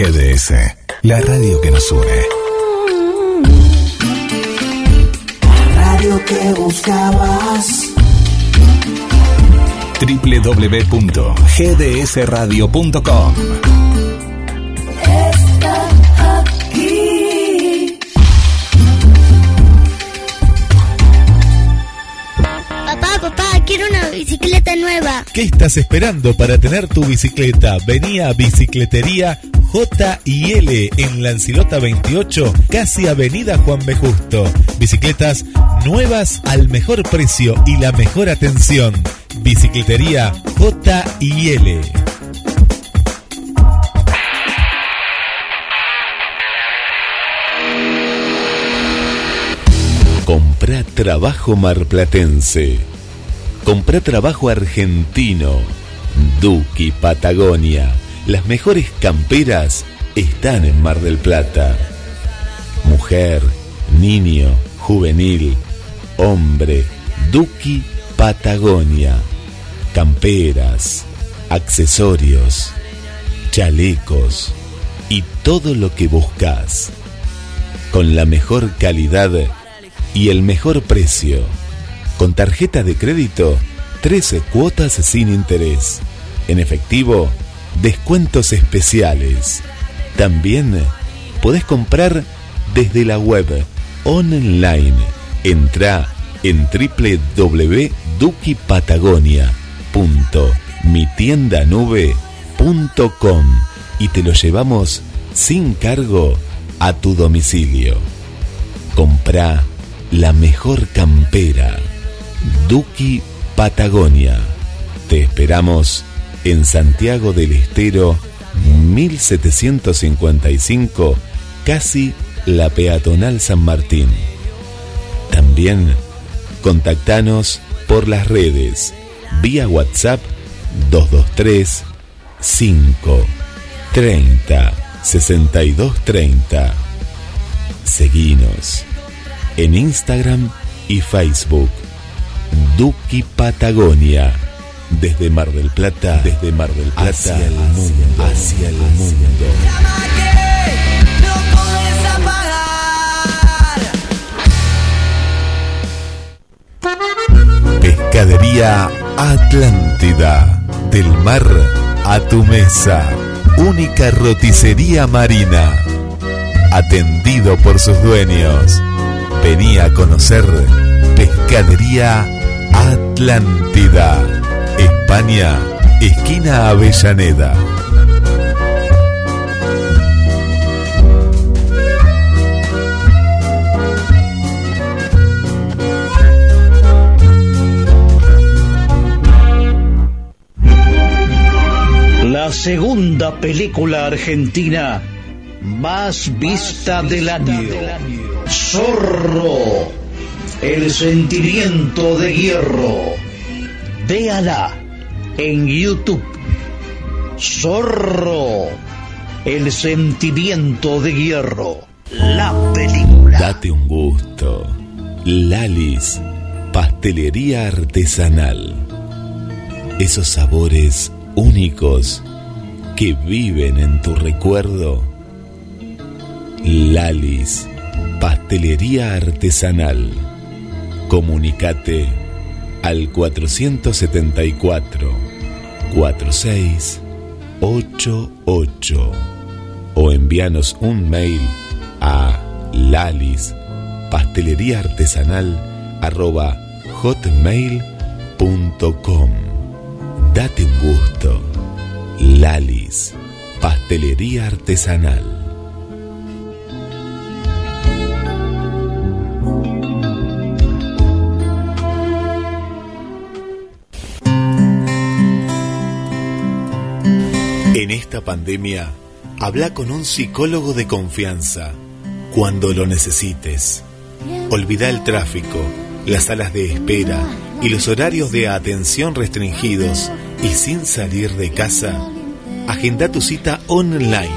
GDS, la radio que nos une. La radio que buscabas. www.gdsradio.com Está aquí. Papá, papá, quiero una bicicleta nueva. ¿Qué estás esperando para tener tu bicicleta? Vení a Bicicletería J y L en Lancilota 28, casi Avenida Juan B. Justo. Bicicletas nuevas al mejor precio y la mejor atención. Bicicletería J y. Comprá trabajo marplatense. Comprá trabajo argentino. Duki Patagonia. Las mejores camperas están en Mar del Plata. Mujer, niño, juvenil, hombre. Duki Patagonia. Camperas, accesorios, chalecos y todo lo que buscas. Con la mejor calidad y el mejor precio. Con tarjeta de crédito, 13 cuotas sin interés. En efectivo, descuentos especiales. También podés comprar desde la web online. Entra en www.dukipatagonia.mitiendanube.com y te lo llevamos sin cargo a tu domicilio. Comprá la mejor campera. Duki Patagonia. Te esperamos en Santiago del Estero 1755, casi la peatonal San Martín. También contactanos por las redes vía WhatsApp 223 5 30 62 30. Seguinos en Instagram y Facebook. Duki Patagonia. Desde Mar del Plata, desde Mar del Plata hacia el mundo, hacia el mundo. No puedes apagar. Pescadería Atlántida. Del mar a tu mesa. Única roticería marina. Atendido por sus dueños. Vení a conocer Pescadería Atlántida. Esquina Avellaneda. La segunda película argentina más vista del año. Zorro, el sentimiento de hierro. Véala en YouTube. Zorro, el sentimiento de hierro. La película. Date un gusto. Lalis, pastelería artesanal. Esos sabores únicos que viven en tu recuerdo. Lalis, pastelería artesanal. Comunicate al 474 4688 o envíanos un mail a lalis pastelería artesanal arroba hotmail.com Date un gusto. Lalis, pastelería artesanal. En esta pandemia, habla con un psicólogo de confianza cuando lo necesites. Olvida el tráfico, las salas de espera y los horarios de atención restringidos y sin salir de casa. Agenda tu cita online.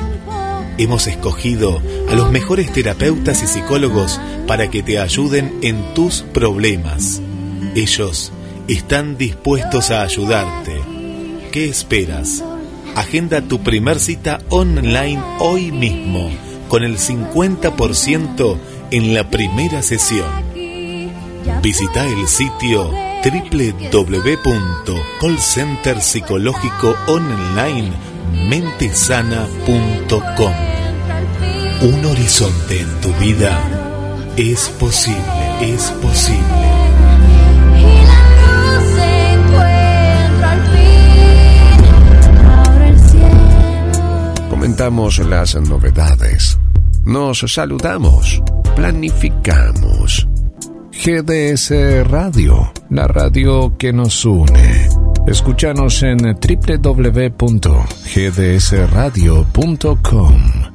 Hemos escogido a los mejores terapeutas y psicólogos para que te ayuden en tus problemas. Ellos están dispuestos a ayudarte. ¿Qué esperas? Agenda tu primer cita online hoy mismo con el 50% en la primera sesión. Visita el sitio www.callcenterpsicológicoonline.mentesana.com. Un horizonte en tu vida es posible, es posible. Comentamos las novedades. Nos saludamos. Planificamos. GDS Radio, la radio que nos une. Escúchanos en www.gdsradio.com.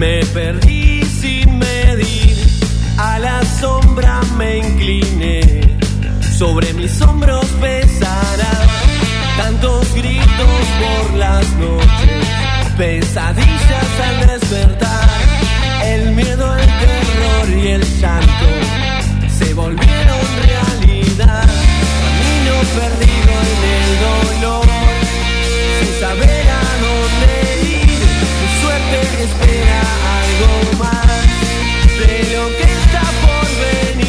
Me perdí sin medir, a la sombra me incliné, sobre mis hombros pesará tantos gritos por las noches, pesadillas al despertar, el miedo, el terror y el llanto se volvieron realidad, camino perdido en el dolor sin saber a dónde ir. Suerte espera algo más de lo que está por venir.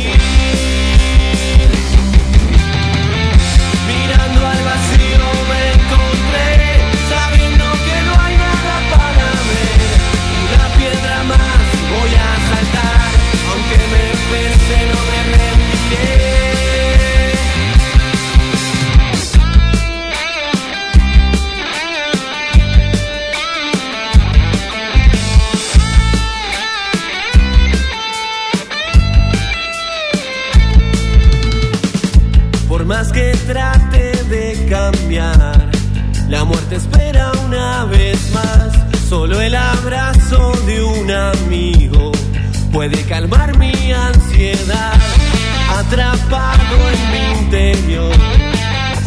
Puede calmar mi ansiedad. Atrapado en mi interior,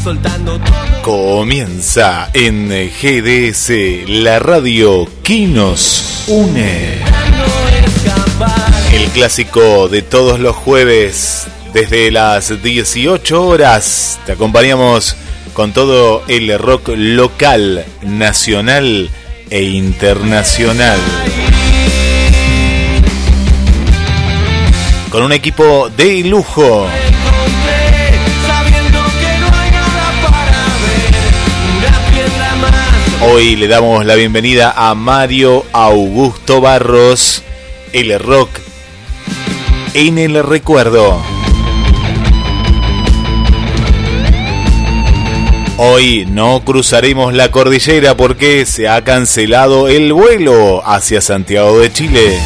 soltando todo. Comienza en GDS, la radio que nos une. El clásico de todos los jueves, desde las 18 horas, te acompañamos con todo el rock local, nacional e internacional. Con un equipo de lujo. Hoy le damos la bienvenida a Mario Augusto Barros, el rock en el recuerdo. Hoy no cruzaremos la cordillera porque se ha cancelado el vuelo hacia Santiago de Chile.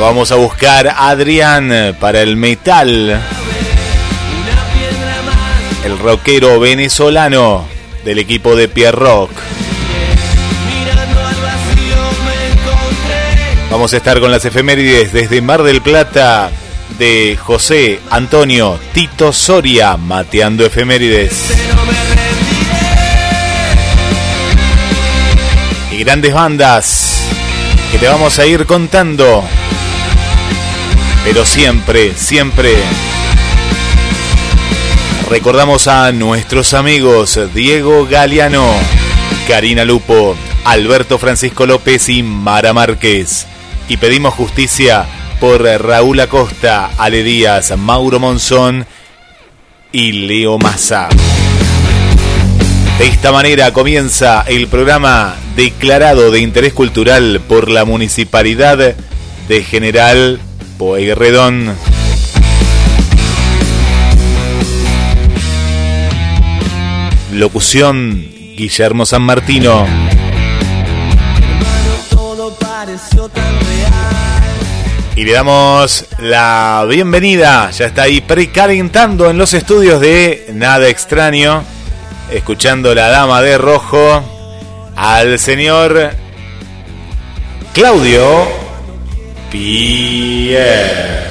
Vamos a buscar Adrián para el metal, el rockero venezolano del equipo de Pierre Rock. Mirando al vacío me encontré. Vamos a estar con las efemérides desde Mar del Plata de José Antonio Tito Soria, mateando efemérides. Y grandes bandas que te vamos a ir contando. Pero siempre, siempre recordamos a nuestros amigos Diego Galeano, Karina Lupo, Alberto Francisco López y Mara Márquez. Y pedimos justicia por Raúl Acosta, Ale Díaz, Mauro Monzón y Leo Massa. De esta manera comienza el programa declarado de interés cultural por la Municipalidad de General Pueyrredón. Locución Guillermo San Martino. Y le damos la bienvenida, ya está ahí precalentando en los estudios de Nada Extraño, escuchando la dama de rojo, al señor Claudio Pierre.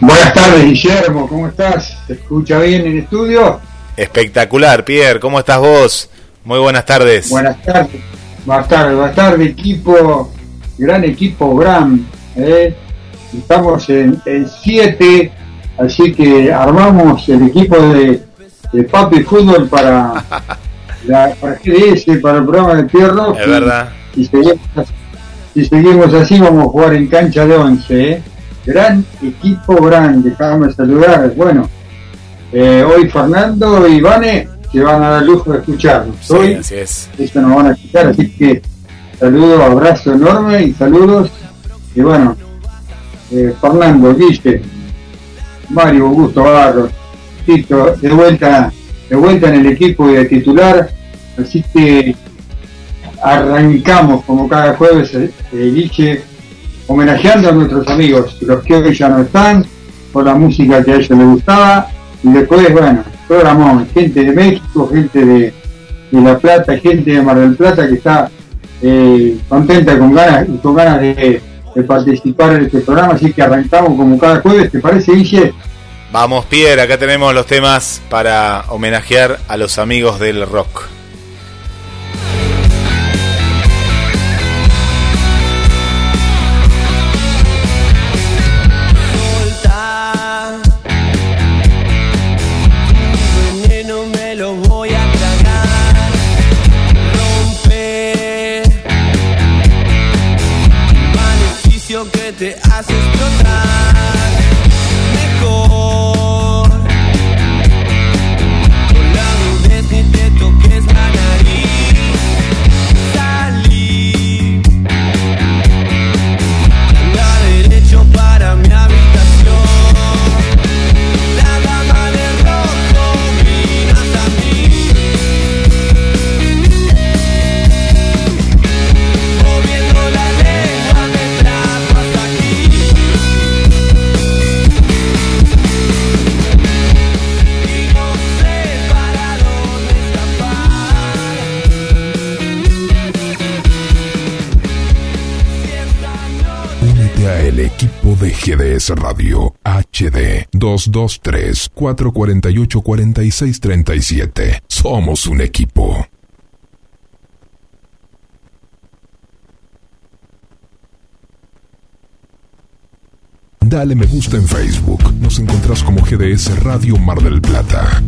Buenas tardes, Guillermo, ¿cómo estás? ¿Se escucha bien en estudio? Espectacular, Pierre, ¿cómo estás vos? Muy buenas tardes. Buenas tardes. Buenas tardes, buenas tardes, equipo, gran equipo, gran. ¿eh? Estamos en 7, así que armamos el equipo de, de Papi Fútbol para, la, para GDS, para el programa de Pierro. Es verdad. Si seguimos, si seguimos así, vamos a jugar en cancha de 11. ¿eh? Gran equipo, gran, déjame saludar. Bueno, eh, hoy Fernando y Vane se van a dar lujo de escucharnos. Sí, Hoy así es. esto nos van a escuchar, así que saludos, abrazo enorme y saludos. Y bueno, eh, Fernando, Guille, Mario, Augusto Barros, Tito, de vuelta, de vuelta en el equipo de titular, así que arrancamos como cada jueves, Guille, homenajeando a nuestros amigos, los que hoy ya no están, por la música que a ellos les gustaba, y después, bueno, programón, gente de México, gente de, de La Plata, gente de Mar del Plata que está eh, contenta con ganas y con ganas de, de participar en este programa, así que arrancamos como cada jueves, ¿te parece, Guille? Vamos, Pierre, acá tenemos los temas para homenajear a los amigos del rock. Radio HD 223 448 4637. Somos un equipo. Dale me gusta en Facebook. Nos encontrás como GDS Radio Mar del Plata.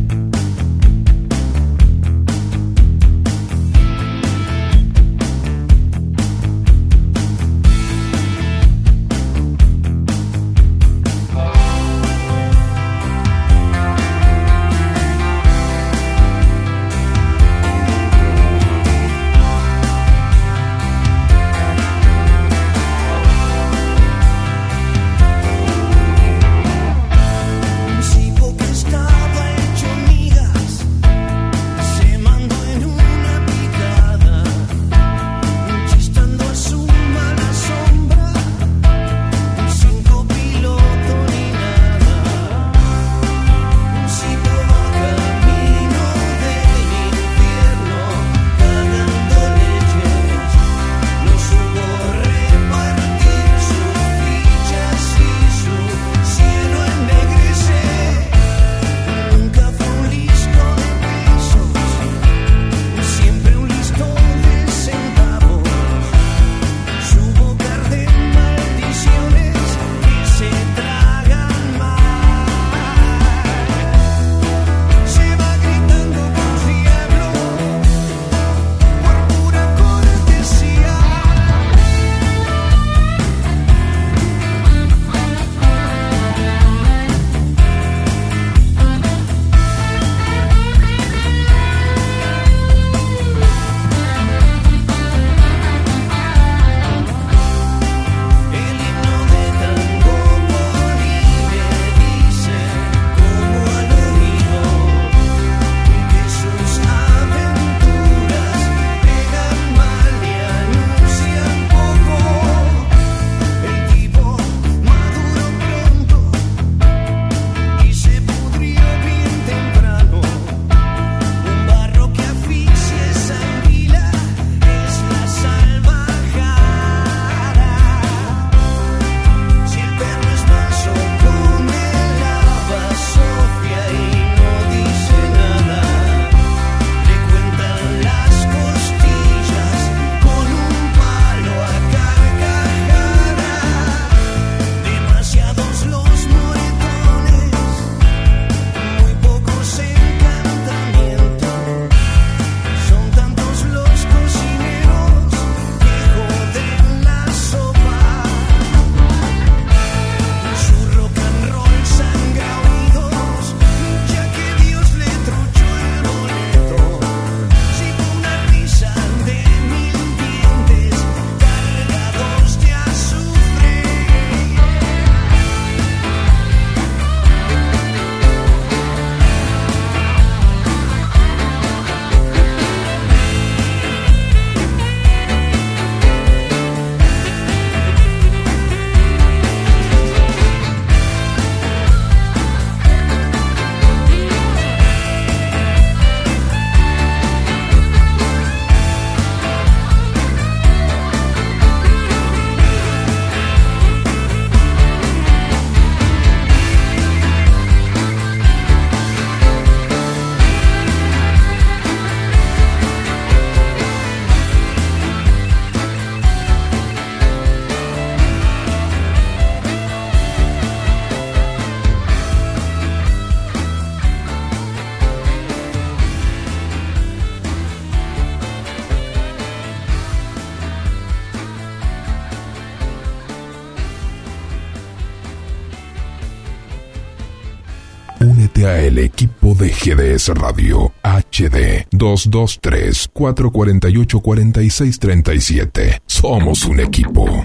223-448-4637. Somos un equipo.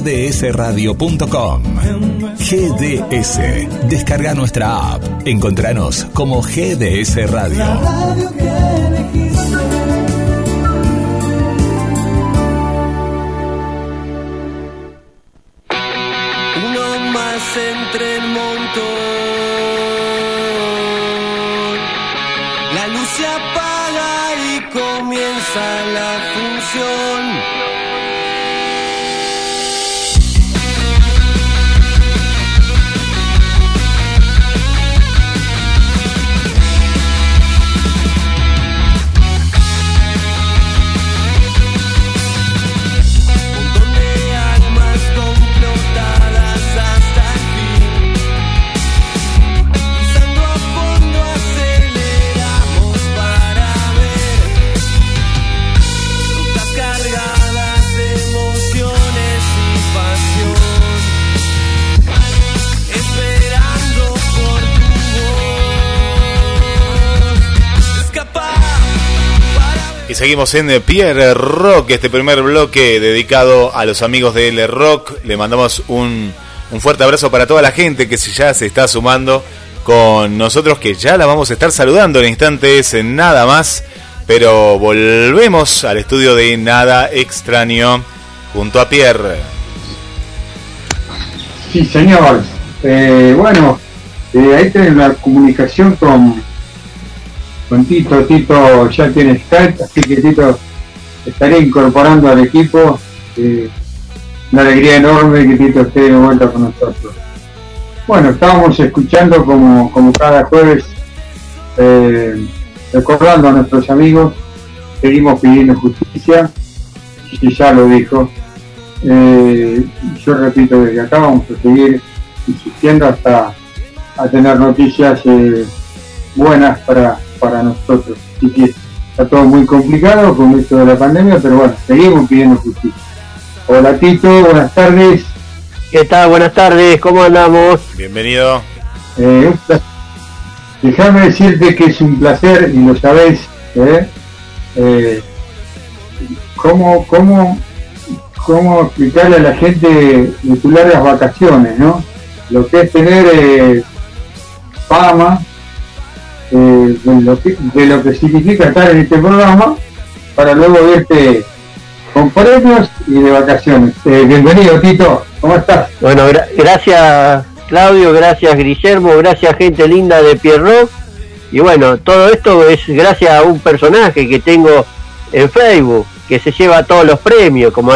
www.gdsradio.com GDS. Descarga nuestra app. Encontranos como GDS Radio. Uno más entre el montón. La luz se apaga y comienza la función. Seguimos en eh, Pierre Rock, este primer bloque dedicado a los amigos de L Rock. Le mandamos un, un fuerte abrazo para toda la gente que ya se está sumando con nosotros, que ya la vamos a estar saludando en instantes, en nada más. Pero volvemos al estudio de Nada Extraño junto a Pierre. Sí, señor. Eh, bueno, eh, ahí tenés la comunicación con, con Tito. Tito ya tiene Skype, así que Tito estaré incorporando al equipo. Eh, una alegría enorme que Tito esté de vuelta con nosotros. Bueno, estábamos escuchando como, como cada jueves, eh, recordando a nuestros amigos, seguimos pidiendo justicia, y ya lo dijo, eh, yo repito, desde acá vamos a seguir insistiendo hasta a tener noticias buenas para, para nosotros. Así que está todo muy complicado con esto de la pandemia, pero bueno, seguimos pidiendo justicia. Hola Tito, buenas tardes. ¿Qué tal? Buenas tardes, ¿cómo andamos? Bienvenido. Eh. Déjame decirte que es un placer y lo sabés. ¿eh? Eh, ¿cómo, cómo, ¿Cómo explicarle a la gente de tus largas vacaciones, no? Lo que es tener eh, fama, de, lo que, significa estar en este programa, para luego verte con premios y de vacaciones. Eh, bienvenido, Tito. ¿Cómo estás? Bueno, gra- gracias Claudio, gracias Guillermo, gracias gente linda de Pierrot. Y bueno, todo esto es gracias a un personaje que tengo en Facebook, que se lleva todos los premios, como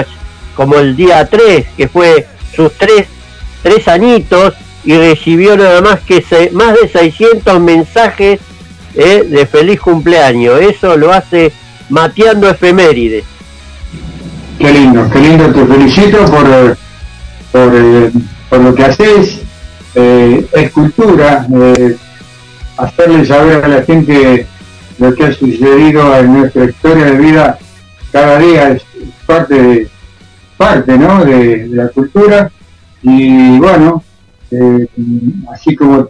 como el día 3, que fue sus tres, tres añitos y recibió nada más que se- más de 600 mensajes eh, de feliz cumpleaños. Eso lo hace mateando efemérides. Qué lindo, qué lindo, te felicito por, eh, por, lo que haces. Eh, es cultura, eh, hacerle saber a la gente lo que ha sucedido en nuestra historia de vida cada día es parte parte ¿no? de la cultura y bueno, eh, así como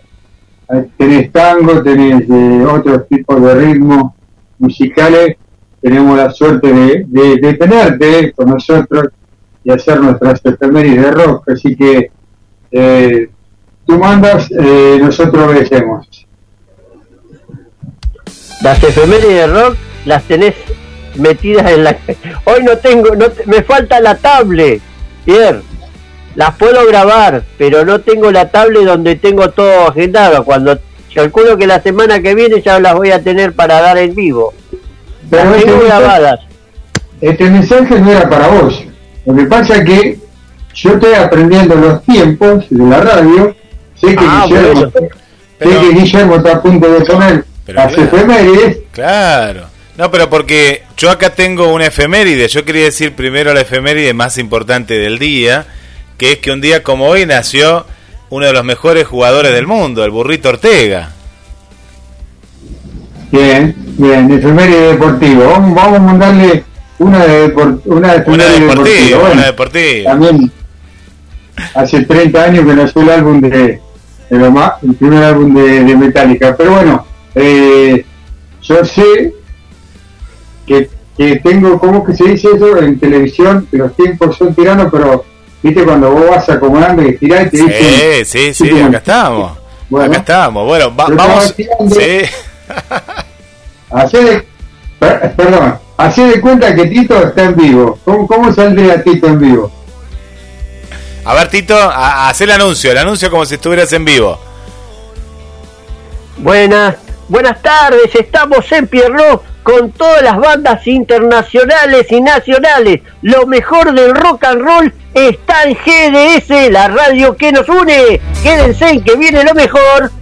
tenés tango, tenés eh, otros tipos de ritmos musicales, tenemos la suerte de, tenerte con nosotros y hacer nuestras efemérides de rock, así que eh, tú mandas, eh, nosotros obedecemos. Las efemérides de rock las tenés metidas en la... Hoy no tengo, no me falta la tablet, Pierre. Las puedo grabar, pero no tengo la tablet donde tengo todo agendado. Cuando calculo que la semana que viene ya las voy a tener para dar en vivo. Pero las este tengo mensaje- grabadas. Este mensaje no era para vos. Lo que pasa es que yo estoy aprendiendo los tiempos de la radio. Sé que, Ah, Guillermo, bueno. sé que Guillermo está a punto de poner las claro. efemérides. Claro. No, pero porque yo acá tengo una efeméride. Yo quería decir primero la efeméride más importante del día, que es que un día como hoy nació uno de los mejores jugadores del mundo, el burrito Ortega. Bien. Bien, efeméride deportivo. Vamos, vamos a mandarle una de, una de Una deportiva, Bueno, una deportiva. También hace 30 años que nació el álbum de, de lo más- el primer álbum de, de Metallica. Pero bueno, eh, yo sé que, que tengo, ¿cómo que se dice eso? En televisión, que los tiempos son tiranos, pero viste cuando vos vas acomodando y estirás y te dicen... Sí, sí, sí, acá estamos. Bueno. acá estamos. Bueno, va- vamos. Sí. Hacé de, per- perdón, hacé de cuenta que Tito está en vivo. ¿Cómo, cómo saldría Tito en vivo? A ver, Tito, hacer el anuncio. El anuncio como si estuvieras en vivo. Buenas, buenas tardes, estamos en Pierrot con todas las bandas internacionales y nacionales. Lo mejor del rock and roll está en GDS, la radio que nos une. Quédense en que viene lo mejor.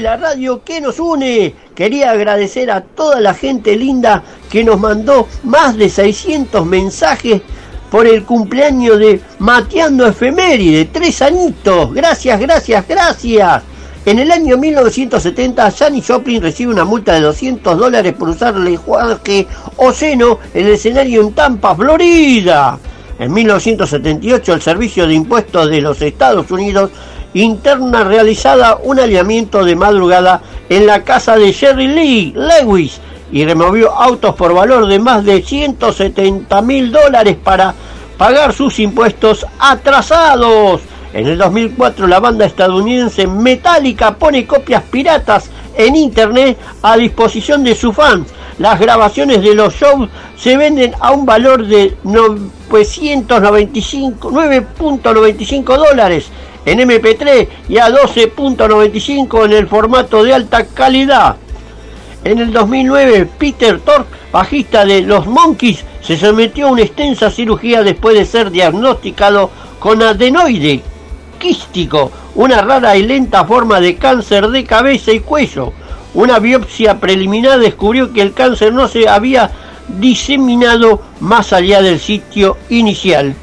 La radio que nos une. Quería agradecer a toda la gente linda que nos mandó más de 600 mensajes por el cumpleaños de Mateando Efeméride, tres añitos. Gracias, gracias, gracias. En el año 1970, Janis Joplin recibe una multa de 200 dólares por usar lenguaje obsceno en el escenario en Tampa, Florida. En 1978, el Servicio de Impuestos de los Estados Unidos interna realizada un allanamiento de madrugada en la casa de Jerry Lee Lewis y removió autos por valor de más de 170 mil dólares para pagar sus impuestos atrasados. En el 2004 la banda estadounidense Metallica pone copias piratas en internet a disposición de sus fans. Las grabaciones de los shows se venden a un valor de 995 9.95 dólares en MP3 y a 12.95 en el formato de alta calidad. En el 2009, Peter Tork, bajista de Los Monkeys, se sometió a una extensa cirugía después de ser diagnosticado con adenoide quístico, una rara y lenta forma de cáncer de cabeza y cuello. Una biopsia preliminar descubrió que el cáncer no se había diseminado más allá del sitio inicial.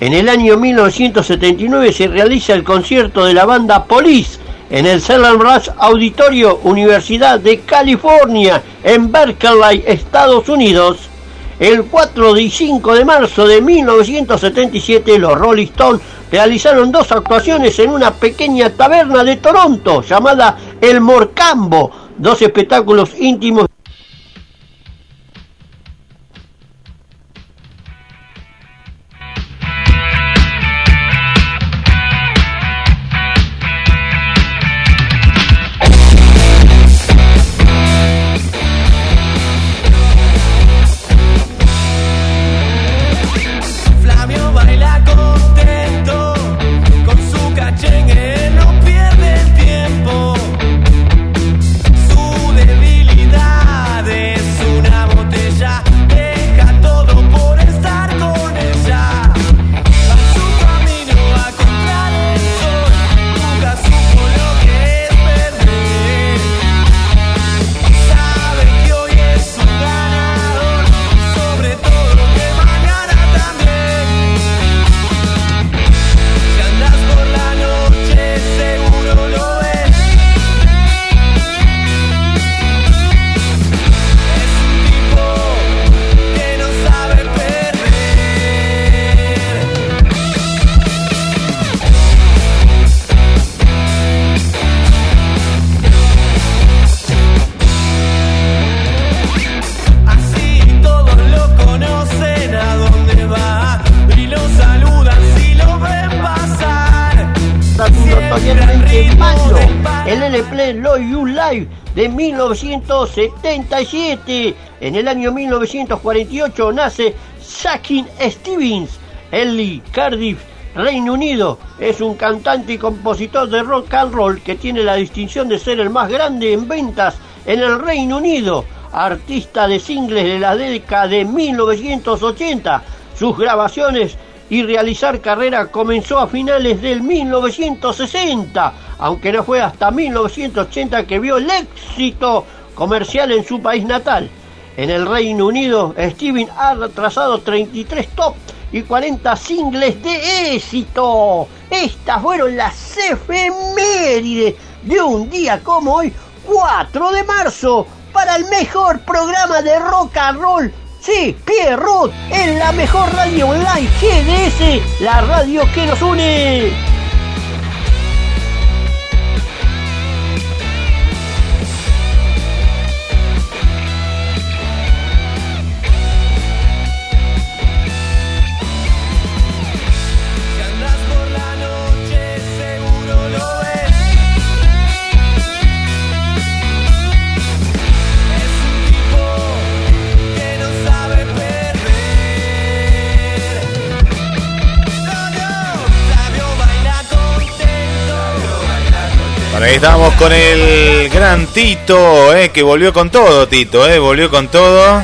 En el año 1979 se realiza el concierto de la banda Police en el Salem Rush Auditorio Universidad de California en Berkeley, Estados Unidos. El 4 y 5 de marzo de 1977 los Rolling Stones realizaron dos actuaciones en una pequeña taberna de Toronto llamada El Morcambo, dos espectáculos íntimos de 1977. En el año 1948 nace Sakin Stevens, Ellie Cardiff, Reino Unido. Es un cantante y compositor de rock and roll que tiene la distinción de ser el más grande en ventas en el Reino Unido. Artista de singles de la década de 1980. Sus grabaciones y realizar carrera comenzó a finales del 1960, aunque no fue hasta 1980 que vio el éxito comercial en su país natal. En el Reino Unido, Steven ha trazado 33 top y 40 singles de éxito. Estas fueron las efemérides de un día como hoy, 4 de marzo, para el mejor programa de rock and roll. Sí, Pierrot, en la mejor radio online GDS, la radio que nos une. Estamos con el gran Tito, eh, que volvió con todo, Tito, eh, volvió con todo.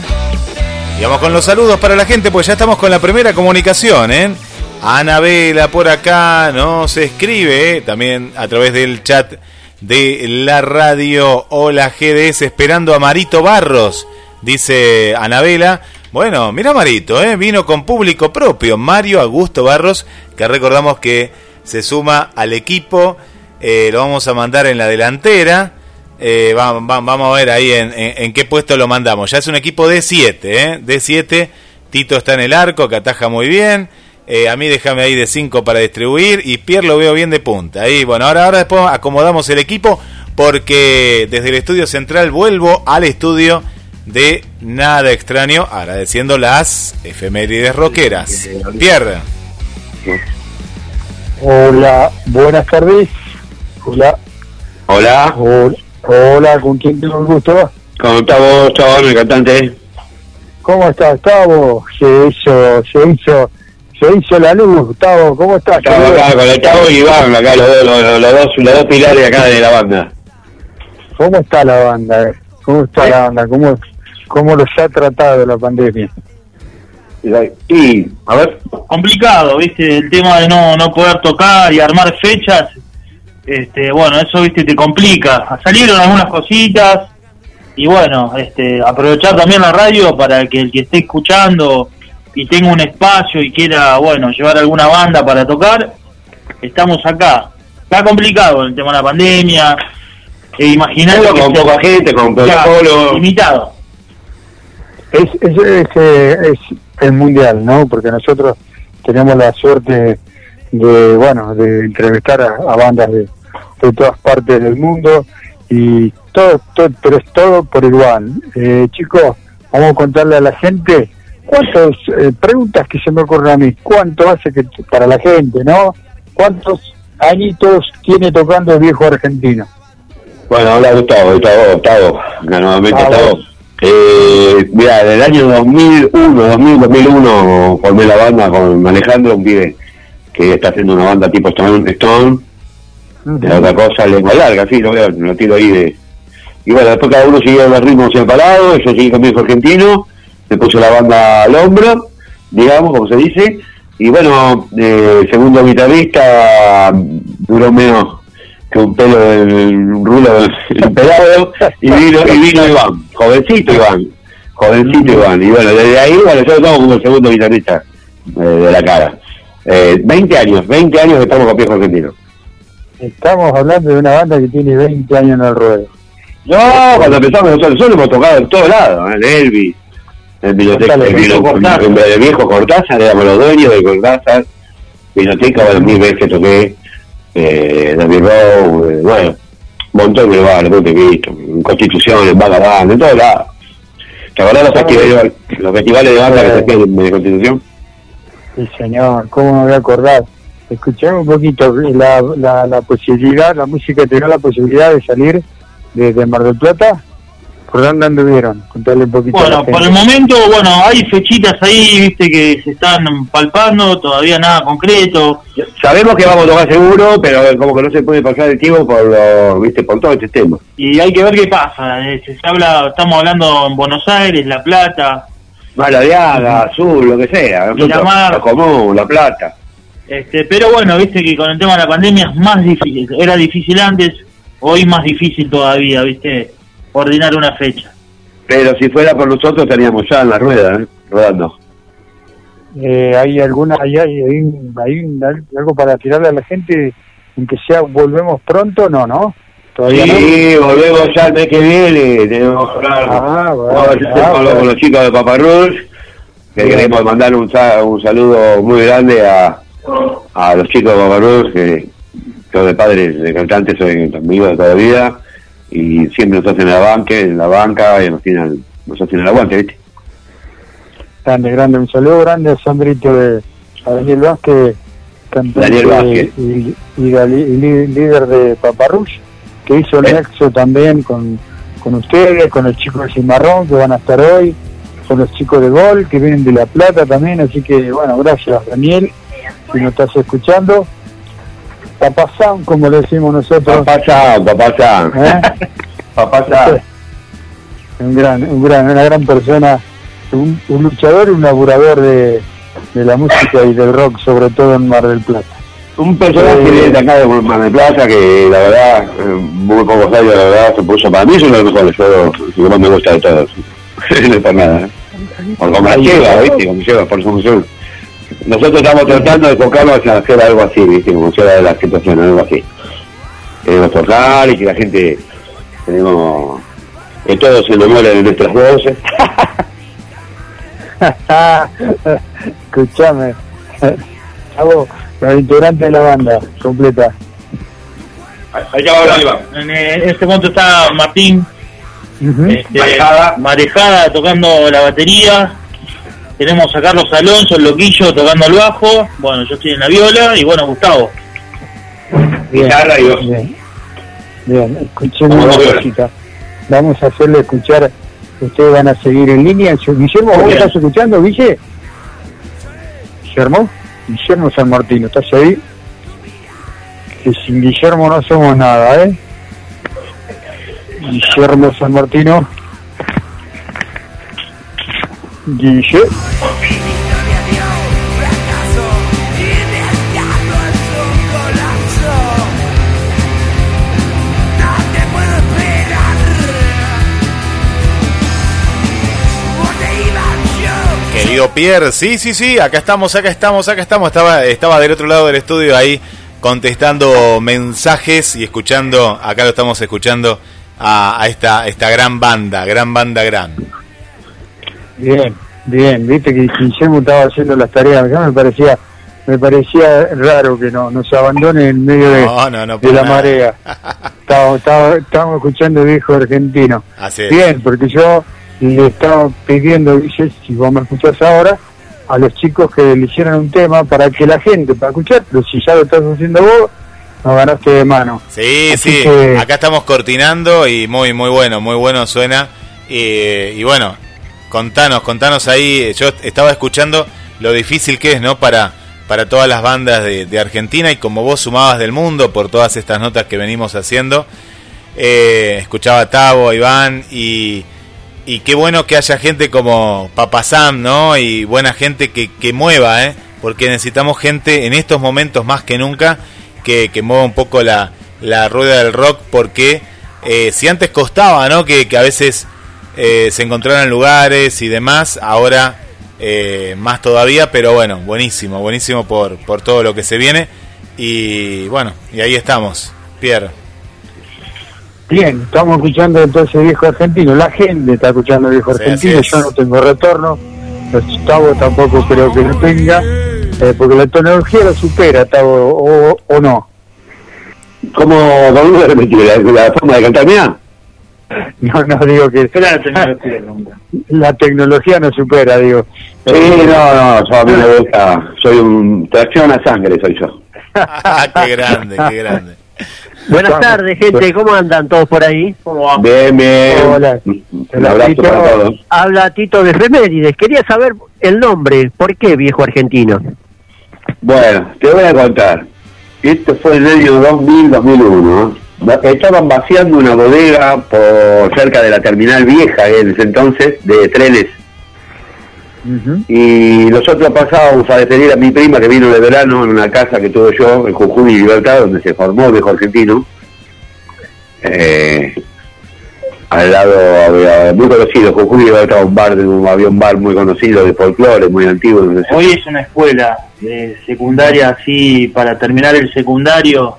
Y vamos con los saludos para la gente, pues ya estamos con la primera comunicación, ¿eh? Anabela por acá nos escribe, eh, también a través del chat de la radio. Hola GDS, esperando a Marito Barros, dice Anabela. Bueno, mira Marito, vino con público propio, Mario Augusto Barros, que recordamos que se suma al equipo. Eh, lo vamos a mandar en la delantera. Eh, va- va- vamos a ver ahí en, en- en qué puesto lo mandamos. Ya es un equipo de 7, ¿eh? De 7. Tito está en el arco, que ataja muy bien. Eh, a mí déjame ahí de 5 para distribuir. Y Pierre lo veo bien de punta. Ahí, bueno, ahora, ahora después acomodamos el equipo. Porque desde el estudio central vuelvo al estudio de Nada Extraño. Agradeciendo las efemérides rockeras. Pierre. Hola, buenas tardes. Hola. Hola. Hola, hola, ¿con quién tengo el gusto? Con Gustavo Chabón, el cantante. ¿Cómo estás, Gustavo? Se hizo, se hizo, se hizo la luz, Gustavo. ¿Cómo estás? Estamos acá con el Chavo y Iván, acá los dos, los, los dos, los dos pilares acá de la banda. ¿Cómo está la banda? ¿Cómo está la banda? ¿Cómo, cómo los ha tratado la pandemia? Y, a ver. complicado, ¿viste? El tema de no, no poder tocar y armar fechas, este, bueno, eso, ¿viste? Te complica. Salieron algunas cositas y bueno, este, aprovechar también la radio para que el que esté escuchando y tenga un espacio y quiera, bueno, llevar alguna banda para tocar, estamos acá. Está complicado el tema de la pandemia. E con poca gente, con protocolo. limitado. Es, es, es, eh, es el mundial, ¿no? Porque nosotros tenemos la suerte de, bueno, de entrevistar a, a bandas de, de todas partes del mundo y todo, todo, pero es todo por igual. Eh, chicos, vamos a contarle a la gente cuántas preguntas que se me ocurren a mí, cuánto hace que para la gente, ¿no? ¿Cuántos añitos tiene tocando el viejo argentino? Bueno, hola Gustavo, Gustavo, Gustavo, nuevamente Gustavo. Eh, mira, del año 2001, 2000, 2001 formé la banda con Alejandro, un pibe que está haciendo una banda tipo Stone, Stone de otra cosa, lengua larga, sí, lo veo, lo tiro ahí de... Y bueno, después cada uno siguió los ritmos separados, yo seguí con mi hijo argentino, me puse la banda al hombro, digamos, como se dice, y bueno, eh, segundo guitarrista duró menos que un pelo del un rulo del pelado y vino y vino Iván jovencito Iván jovencito Iván. Y bueno desde ahí bueno yo tomo como el segundo guitarrista eh, de la cara. Eh, 20 años 20 años que estamos con Viejo Argentino Estamos hablando de una banda que tiene 20 años en el ruedo. no cuando empezamos nosotros nosotros hemos tocado en todos lados en Elvis en biblioteca el, el viejo Cortázar éramos los dueños de Cortázar biblioteca bueno mil veces toqué eh, David Rowe, eh, bueno, un montón de lugares, no te he visto, en Constitución, en Vagabond, en todos lados. ¿Te acordás los festivales, los festivales de banda que se hacían en Constitución? Sí, señor, ¿cómo me voy a acordar? Escuchame un poquito, la, la, la posibilidad, la música te da la posibilidad de salir de, de Mar del Plata? ¿Por dónde anduvieron? Contale un poquito. Bueno, por el momento, bueno, hay fechitas ahí, viste, que se están palpando, todavía nada concreto. Sabemos que vamos a tocar seguro, pero como que no se puede pasar el tiempo por lo, viste, por todo este tema. Y hay que ver qué pasa. eh, Se habla, estamos hablando en Buenos Aires, La Plata, Mala de Haga, Azul, lo que sea. Nosotros, Miramar. La Común, La Plata. Este, pero bueno, viste que con el tema de la pandemia es más difícil, era difícil antes, hoy más difícil todavía, viste, coordinar una fecha. Pero si fuera por nosotros estaríamos ya en la rueda, ¿eh? rodando. Eh, ¿Hay alguna, hay, hay, hay, un- hay un- algo para tirarle a la gente en que sea volvemos pronto? No, ¿no? Todavía Sí, volvemos ya el mes que viene, tenemos que hablar Ah, bueno, Vamos a ver si ah, bueno. con los chicos de Paparrus, que queremos mandar un, un saludo muy grande a, a los chicos de Paparus, que yo de padres de cantantes soy amigos de toda la vida, y siempre nos hacen la banca, en la banca, y nos, tienen, nos hacen el aguante, ¿viste? Grande, grande. Un saludo grande a Sandrito de a Daniel Vázquez, cantante Daniel Vázquez. Y, líder de Paparrush, que hizo el Eh. nexo también con, con ustedes, con los chicos de Cimarrón que van a estar hoy, con los chicos de Gol que vienen de La Plata también. Así que, bueno, gracias Daniel, si nos estás escuchando. Papá Sam, como le decimos nosotros. Papá Sam, papá Sam. ¿Eh? Papá Sam. un gran, un gran, una gran persona, un, un luchador y un laburador de, de la música y del rock, sobre todo en Mar del Plata. Un personaje Eh, de acá de Mar del Plata que la verdad, eh, muy pocos años, la verdad, se puso para mí es uno de los mejores, yo lo que más me gusta de todos. no es por nada, ¿eh? Por como la lleva, ¿viste? Como lleva, por su su- Nosotros estamos tratando de enfocarnos en hacer algo así, ¿viste? Como fuera de la situación, algo así. Queremos tocar y que la gente, tenemos, que todos se enamoren de nuestras voces. Escuchame, hago los integrantes de la banda completa. Allá va. En, eh, en este momento está Martín este, Marejada. Marejada tocando la batería. Tenemos a Carlos Alonso, el loquillo, tocando el bajo. Bueno, yo estoy en la viola y bueno, Gustavo. Bien, Guitarra y voz. bien, bien, escuchemos una cosita. Vamos a hacerle escuchar, ustedes van a seguir en línea. Guillermo, ¿vos Bien. estás escuchando, Guille? Guillermo, Guillermo San Martino, ¿estás ahí? Que sin Guillermo no somos nada, ¿eh? Guillermo San Martino. Querido Pierre, sí, sí, sí, acá estamos, acá estamos, acá estamos. Estaba, estaba del otro lado del estudio ahí contestando mensajes y escuchando, acá lo estamos escuchando a, a esta, esta gran banda, gran banda, gran. Bien, bien, viste que Guillermo estaba haciendo las tareas, ya me parecía, me parecía raro que no nos abandone en medio de, No, no, no, de por la nada. marea. Estábamos, estaba- estábamos escuchando viejo argentino. Así es. Bien, porque yo le estaba pidiendo, si vos me escuchás ahora, a los chicos que le hicieran un tema para que la gente, para escuchar, pero si ya lo estás haciendo vos, nos ganaste de mano. Sí, Así sí, que- acá estamos cortinando y muy, muy bueno, muy bueno suena. Y bueno, contanos, contanos ahí. Yo estaba escuchando lo difícil que es, ¿no? Para, para todas las bandas de, Argentina y como vos sumabas del mundo por todas estas notas que venimos haciendo. Eh, escuchaba a Tavo, a Iván y, y qué bueno que haya gente como Papa Sam, ¿no? Y buena gente que, que mueva, ¿eh? Porque necesitamos gente en estos momentos más que nunca que, que mueva un poco la, la rueda del rock porque eh, si antes costaba, ¿no? Que, que a veces eh, se encontraran lugares y demás, ahora eh, más todavía, pero bueno, buenísimo, buenísimo por, por todo lo que se viene. Y bueno, y ahí estamos, Pierre. Bien, estamos escuchando entonces viejo argentino. La gente está escuchando viejo Sí, argentino. Yo no tengo retorno. Los Tavo tampoco creo que lo tenga. eh, porque la tecnología lo supera, Tavo, o, o no. ¿Cómo, cómo? ¿La, la forma de cantar mía? No, no digo que la tecnología, la tecnología no supera, digo. Sí, no, no, yo a mí me gusta, soy un tracción a sangre, soy yo. qué grande, qué grande. Buenas Vamos. tardes, gente. ¿Cómo andan todos por ahí? Bien, bien. Hola. Un abrazo para todos. Habla Tito de Femérides. Quería saber el nombre. ¿Por qué viejo argentino? Bueno, te voy a contar. Esto fue en el año 2000-2001. Estaban vaciando una bodega por cerca de la terminal vieja en ese entonces de trenes. Y nosotros pasábamos a despedir a mi prima que vino de verano en una casa que tuve yo en Jujuy y Libertad, donde se formó el viejo argentino. Eh, al lado había muy conocido, Jujuy y Libertad, un bar, de, un, había un bar muy conocido de folclore, muy antiguo. donde se- Hoy es una escuela de secundaria así para terminar el secundario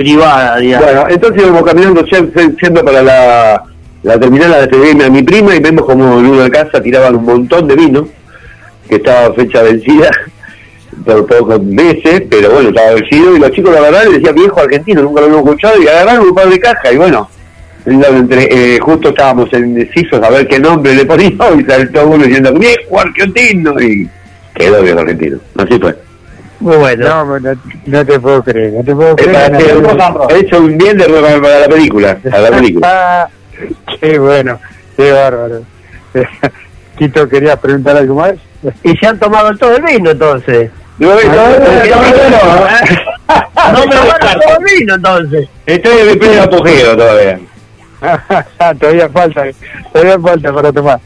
privada, digamos. Bueno, entonces íbamos caminando sie- siempre para la, la terminal a despedirme a mi prima y vemos como en una casa tiraban un montón de vino que estaba fecha vencida por pocos meses, pero bueno, estaba vencido y los chicos lo agarraron y decían viejo argentino, nunca lo habíamos escuchado y agarraron un par de cajas y bueno, eh, justo estábamos indecisos a ver qué nombre le poníamos y saltó uno diciendo viejo argentino y quedó viejo argentino, así fue. Muy bueno. No, no, no te puedo creer, no te puedo creer. He hecho un bien de para la película, a la película. Qué bueno, qué bárbaro. Tito, ¿querías preguntar algo más? Y se han tomado todo el vino entonces. No, No me tomaron todo el vino entonces. Estoy en mi pleno apogeo todavía. todavía falta, todavía falta para tomar.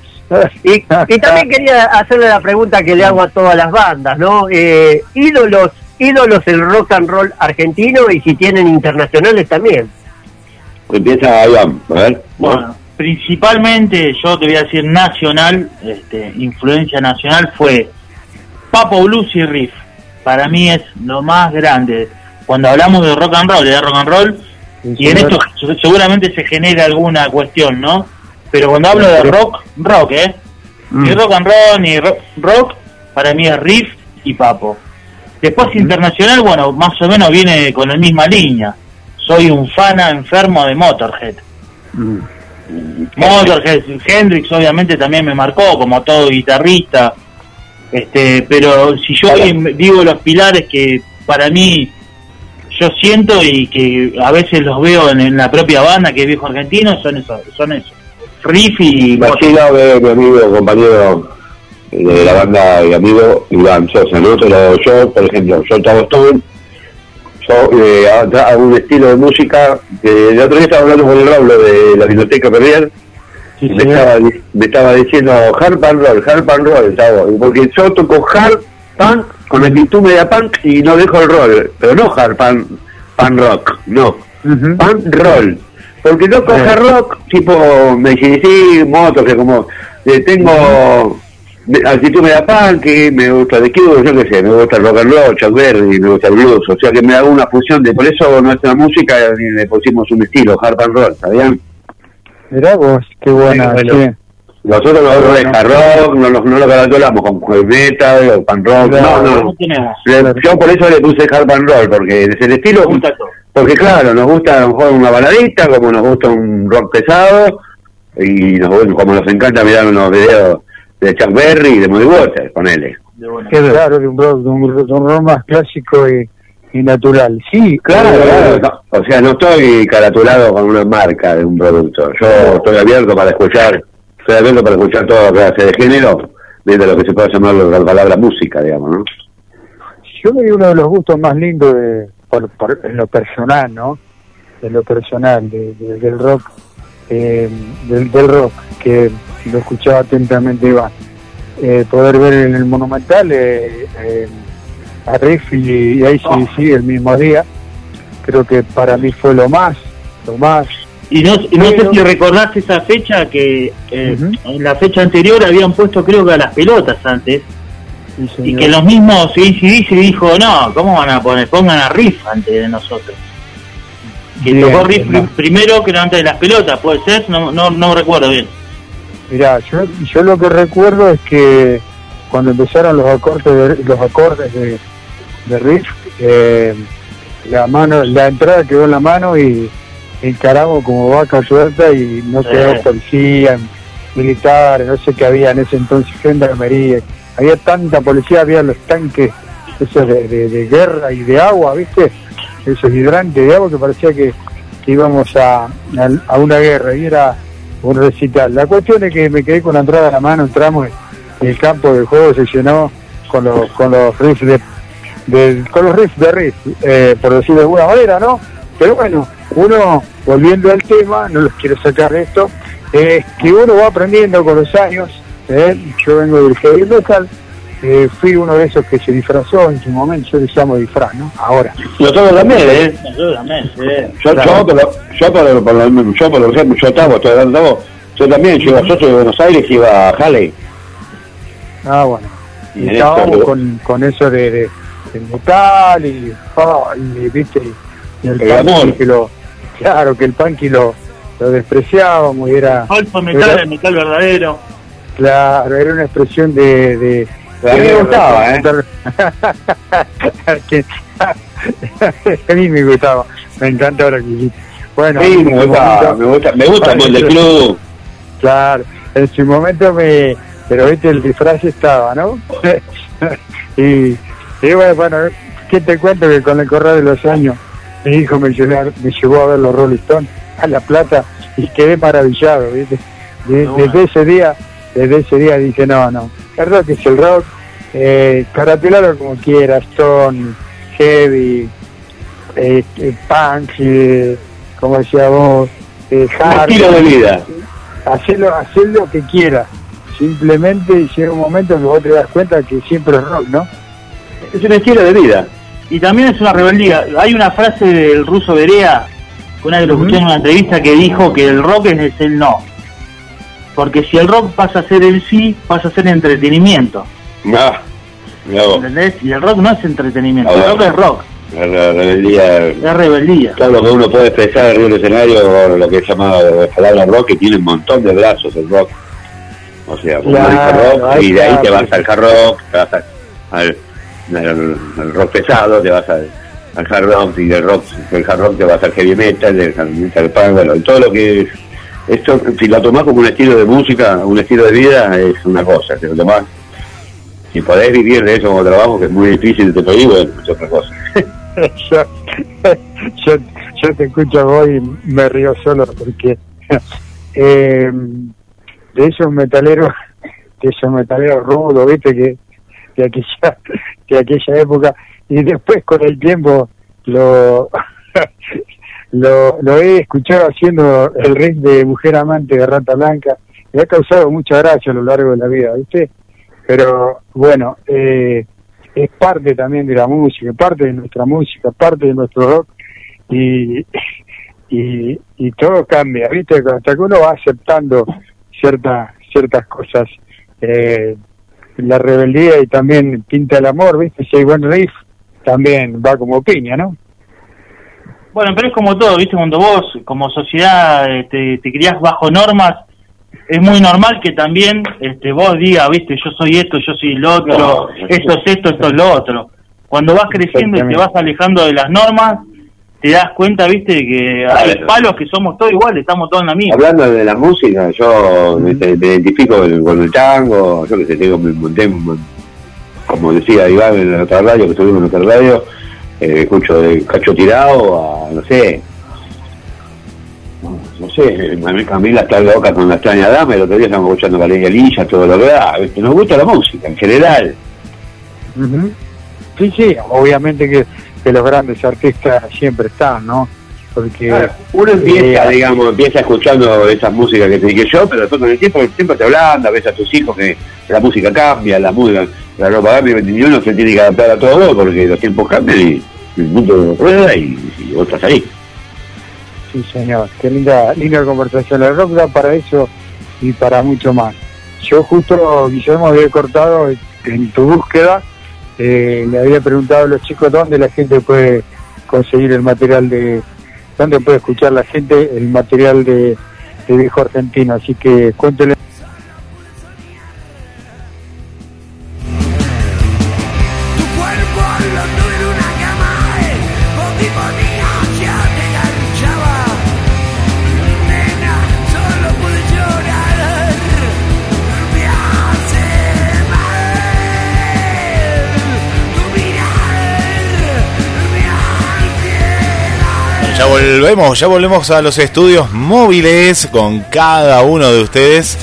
Y, y también quería hacerle la pregunta que le hago a todas las bandas, ¿no? Eh, ídolos, ídolos del rock and roll argentino y si tienen internacionales también. Empieza Iván, a ver. Bueno, principalmente yo te voy a decir nacional, este, influencia nacional fue Papo Blues y Riff. Para mí es lo más grande. Cuando hablamos de rock and roll, de rock and roll, y en esto se- seguramente se genera alguna cuestión, ¿no? Pero cuando hablo de rock, rock, ¿eh? Ni rock and roll, ni ro- rock, para mí es Riff y Papo. Después internacional, bueno, más o menos viene con la misma línea. Soy un fana enfermo de Motorhead. Motorhead, Hendrix obviamente también me marcó como todo guitarrista. Este, pero si yo hoy digo los pilares que para mí yo siento y que a veces los veo en, en la propia banda que es viejo argentino son esos, son esos. Y Vacila de mi amigo, compañero de la banda y amigo Iván Sosa, ¿no? Pero yo, por ejemplo, yo Tavo Stone, yo eh, hago un estilo de música que el otro día estaba hablando con el Raúl de la biblioteca Perdier y me estaba, me estaba diciendo hard and roll, hard and roll, y porque yo toco hard punk con actitud media punk y no dejo el roll, pero no hard punk, punk rock, no, punk roll. Porque toco hard rock tipo sí motos, que como eh, tengo me- actitud media punk, y me gusta de Cure, yo qué sé, me gusta el rock and roll, Chuck Berry, me gusta el blues, o sea que me hago una fusión de, por eso nuestra música le pusimos un estilo, hard and roll, ¿sabían? Mirá vos, qué buena. Bueno. sí. Nosotros no hablamos de hard rock, no, no, no lo con metal o punk rock, no, no. Le- Yo por eso le puse hard and roll, porque es el estilo, porque claro, nos gusta a lo mejor una baladita, como nos gusta un rock pesado, y nos, bueno, como nos encanta mirar unos videos de Chuck Berry y de Muddy Waters, ponele. Claro, de un rock, de un, de un rock más clásico y, y natural. Sí, Claro, eh, claro, no, o sea, no estoy caratulado con una marca de un producto, yo estoy abierto para escuchar, estoy abierto para escuchar toda clase de género, desde lo que se puede llamar la palabra música, digamos, ¿no? Yo me di uno de los gustos más lindos de, por, por- en lo personal, ¿no? De lo personal, de- de- del rock, eh, del, del rock, que lo escuchaba atentamente Iván. Eh, poder ver en el Monumental eh, eh, a Riff y, y ACDC el mismo día, creo que para mí fue lo más, lo más. Y no, y no sé si recordás esa fecha que eh, en la fecha anterior habían puesto creo que a las pelotas antes y que los mismos ACDC dijo no, ¿cómo van a poner? Pongan a Riff antes de nosotros. Que Bien, tocó Riff bien. primero que no antes de las pelotas, puede ser, no, no, no recuerdo bien. Mirá, yo, yo lo que recuerdo es que cuando empezaron los acordes de, los acordes de, de riff, eh, la mano, la entrada quedó en la mano y encaramos como vaca suelta y no quedó policía, militares, no sé qué había en ese entonces, gendarmería, había tanta policía, había los tanques esos de, guerra y de agua, ¿viste? esos hidrantes de agua que parecía que, que íbamos a, a, una guerra y era un recital. La cuestión es que me quedé con la entrada a la mano, entramos y el campo de juego se llenó con los, con los riffs de, de- con los riffs de riff, eh, por decirlo de alguna manera, ¿no? Pero bueno, uno, volviendo al tema, no los quiero sacar de esto, es que uno va aprendiendo con los años, ¿eh? yo vengo del heavy metal, eh, fui uno de esos que se disfrazó en su momento, yo le llamo disfraz, ¿no? Ahora. Nosotros también, ¿eh? Nosotros también, sí. Yo, Claro. yo, por lo, yo, por, por yo, por ejemplo, yo estaba, estoy hablando de vos, yo también, yo, yo soy de Buenos Aires y iba a Halley. Ah, bueno. Y estábamos esto- con, con eso de, metal y, y, viste, y el, El amor. que lo, claro, que el punky lo, lo despreciábamos y era, Alfa metal, era- el metal verdadero. Claro, era una expresión de, de A mí me gustaba, ¿eh? Que- a mí me gustaba, me encanta ahora que dijiste. Bueno, Sí, me gusta, momento- me gusta, me gusta el del club. Claro, en su momento me. Pero viste, el disfraz estaba, ¿no? y, y bueno, bueno, ¿qué te cuento? Que con el correr de los años, mi hijo me llevó, me llevó a ver los Rolling Stones a La Plata y quedé maravillado, ¿viste? De- desde ese día, desde ese día dije, no, no, el rock es el rock, eh, carapelarlo como quieras, Stone, Heavy, eh, eh, Punk, eh, como decía vos, eh, hard. estilo de vida. Hacerlo, hacer lo que quieras. Simplemente llega un momento que vos te das cuenta que siempre es rock, ¿no? Es un estilo de vida. Y también es una rebeldía. Hay una frase del ruso Berea, una que lo escuché en una entrevista, que dijo que el rock es el no. Porque si el rock pasa a ser el sí, pasa a ser entretenimiento. Ah, mirá vos. ¿Entendés? Y el rock no es entretenimiento, Ah, el rock es rock, La, la rebeldía, es rebeldía. lo que uno puede expresar arriba del escenario, o lo que es llamado de palabra rock, que tiene un montón de brazos el rock. O sea, uno Claro, rock y de ahí te vas al hard rock, te vas al, al, al- al rock pesado, te vas al, al hard rock y del rock, del hard rock te vas al heavy metal, del heavy metal punk, bueno, todo lo que esto, si lo tomás como un estilo de música, un estilo de vida, es una cosa, si lo tomás, si podés vivir de eso como trabajo, que es muy difícil, te lo digo, es otra cosa. yo, yo, yo te escucho vos y me río solo porque eh, de esos metaleros, de esos metaleros rudos, viste, que de aquella, de aquella época, y después con el tiempo lo, lo, lo he escuchado haciendo el riff de Mujer Amante de Rata Blanca, y ha causado mucha gracia a lo largo de la vida, viste, pero bueno, eh, es parte también de la música, parte de nuestra música, parte de nuestro rock y, y, y todo cambia, ¿viste? Hasta que uno va aceptando ciertas ciertas cosas, eh, la rebeldía y también pinta el amor, ¿viste? Si hay buen riff, también va como piña, ¿no? Bueno, pero es como todo, ¿viste? Cuando vos, como sociedad, eh, te, te criás bajo normas, es muy normal que también este, vos digas, ¿viste? Yo soy esto, yo soy lo otro, No, esto es esto, esto es lo otro. Cuando vas creciendo y te vas alejando de las normas, te das cuenta, ¿viste? Que hay Claro. palos que somos todos iguales, estamos todos en la misma. Hablando de la música, yo me, me identifico con el, tango, yo que sé, tengo, me monté, como decía Iván en la otra radio, que estuvimos en otra radio, eh, escucho de Cacho Tirado a, no sé, no sé, a mí, la loca con la extraña dama, el otro día estamos escuchando Valeria Lilla, todo lo que da, nos gusta la música en general. Sí, sí, obviamente que, que los grandes artistas siempre están, ¿no? Porque Claro, Uno empieza, eh, digamos, empieza escuchando esas músicas que te dije yo, pero después con el tiempo, tiempo te hablando, ves a tus hijos que la música cambia, la música, la ropa cambia, y uno se tiene que adaptar a todo porque los tiempos cambian y el mundo rueda y, y vos estás ahí. Sí, señor. Qué linda, linda conversación. El rock da para eso y para mucho más. Yo justo, Guillermo, había cortado en tu búsqueda, eh, le había preguntado a los chicos dónde la gente puede conseguir el material de, dónde puede escuchar la gente el material de, de viejo argentino. Así que cuéntele. Ya volvemos a los estudios móviles con cada uno de ustedes.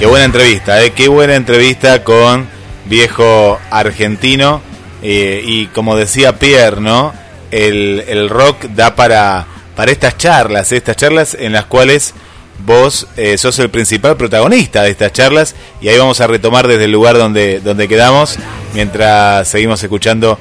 Qué buena entrevista, ¿eh? qué buena entrevista con viejo argentino. Eh, y como decía Pierre. El, rock da para, para estas charlas, estas charlas en las cuales vos eh, sos el principal protagonista de estas charlas y ahí vamos a retomar desde el lugar donde, donde quedamos mientras seguimos escuchando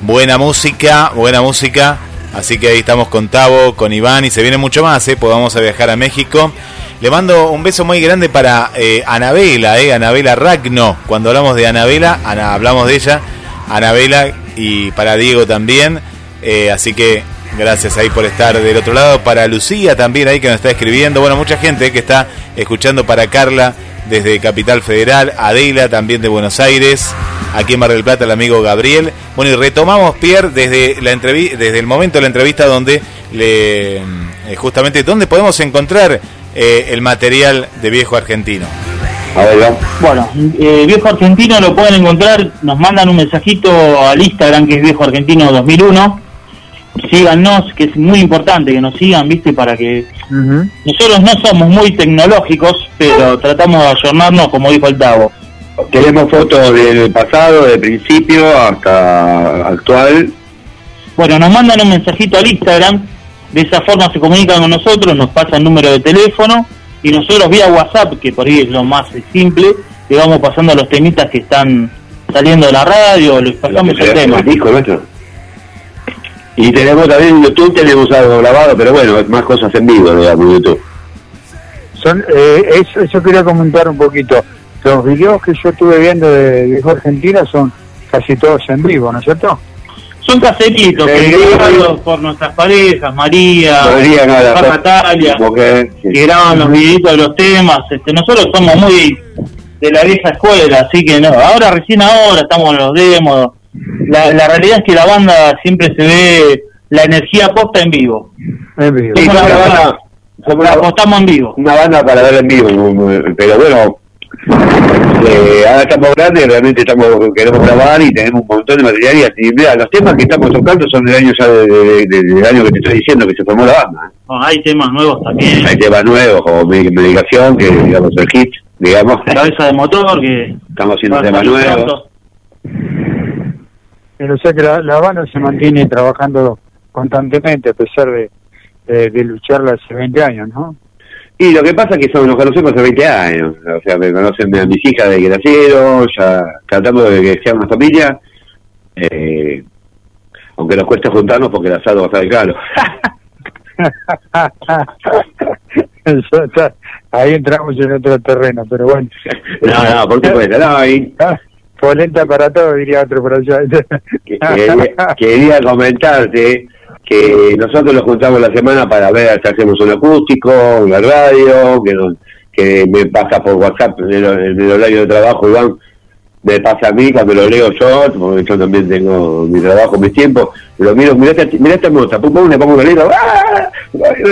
buena música, buena música. Así que ahí estamos con Tavo, con Iván y se viene mucho más, ¿eh? pues vamos a viajar a México. Le mando un beso muy grande para eh, Anabela, eh, Anabela Ragno. Cuando hablamos de Anabela, Ana, hablamos de ella, Anabela y para Diego también. Eh, así que gracias ahí por estar del otro lado. Para Lucía también ahí que nos está escribiendo. Bueno, mucha gente que está escuchando para Carla desde Capital Federal, Adela también de Buenos Aires, aquí en Mar del Plata el amigo Gabriel. Bueno, y retomamos, Pierre, desde, la desde el momento de la entrevista donde le, eh, justamente, ¿dónde podemos encontrar eh, el material de Viejo Argentino? Bueno, eh, Viejo Argentino lo pueden encontrar, nos mandan un mensajito al Instagram que es Viejo Argentino 2001. Síganos, que es muy importante que nos sigan, ¿viste? Para que nosotros no somos muy tecnológicos, pero tratamos de ayornarnos como dijo el Tavo. Tenemos fotos del pasado, del principio hasta actual. Bueno, nos mandan un mensajito al Instagram, de esa forma se comunican con nosotros, nos pasan el número de teléfono y nosotros vía WhatsApp, que por ahí es lo más simple, le vamos pasando los temitas que están saliendo de la radio, les pasamos el tema. disco nuestro. Y tenemos también en YouTube, tenemos algo grabado, pero bueno, más cosas en vivo, digamos, en YouTube. Son, eh, eso, eso quería comentar un poquito. Los videos que yo estuve viendo de Viejo Argentina son casi todos en vivo, ¿no es cierto? Son casetitos que grabados por nuestras parejas, María, María, nada, Juan Natalia, sí. que graban los videitos de los temas. Este, nosotros somos muy de la vieja escuela, así que no, ahora recién ahora estamos en los demos. La, la realidad es que la banda siempre se ve la energía posta en vivo. En vivo. Sí, Somos una banda- banda- somos la una- apostamos en vivo. Una banda para ver en vivo, pero bueno, eh, ahora estamos grandes, realmente estamos queremos grabar y tenemos un montón de material y así, mira, los temas que estamos tocando son del año ya de- de- de- del año que te estoy diciendo que se formó la banda. Bueno, hay temas nuevos también. Hay temas nuevos como Medi- Medicación, que digamos el hit, digamos. Cabeza de motor, que Estamos haciendo temas nuevos. Pero o sea que la, la banda se mantiene trabajando constantemente a pesar de, de, de lucharla hace 20 años, ¿no? Y lo que pasa es que son, nos conocemos hace 20 años, o sea, me conocen a mis hijas de que nacieron, ya tratamos de que sea una familia, eh, aunque nos cueste juntarnos porque el asado va a estar caro. Ahí entramos en otro terreno, pero bueno. No, no, por supuesto, no, y Polenta para todo, diría otro por allá. que- quería, comentarte que nosotros nos juntamos la semana para ver si hacemos un acústico, una radio, que, me pasa por WhatsApp en el, el horario de trabajo, Iván, me pasa a mí cuando lo leo yo, porque yo también tengo mi trabajo, mis tiempos, lo miro, mirá esta, mirá esta nota, pum, le pongo la letra, ¡ah!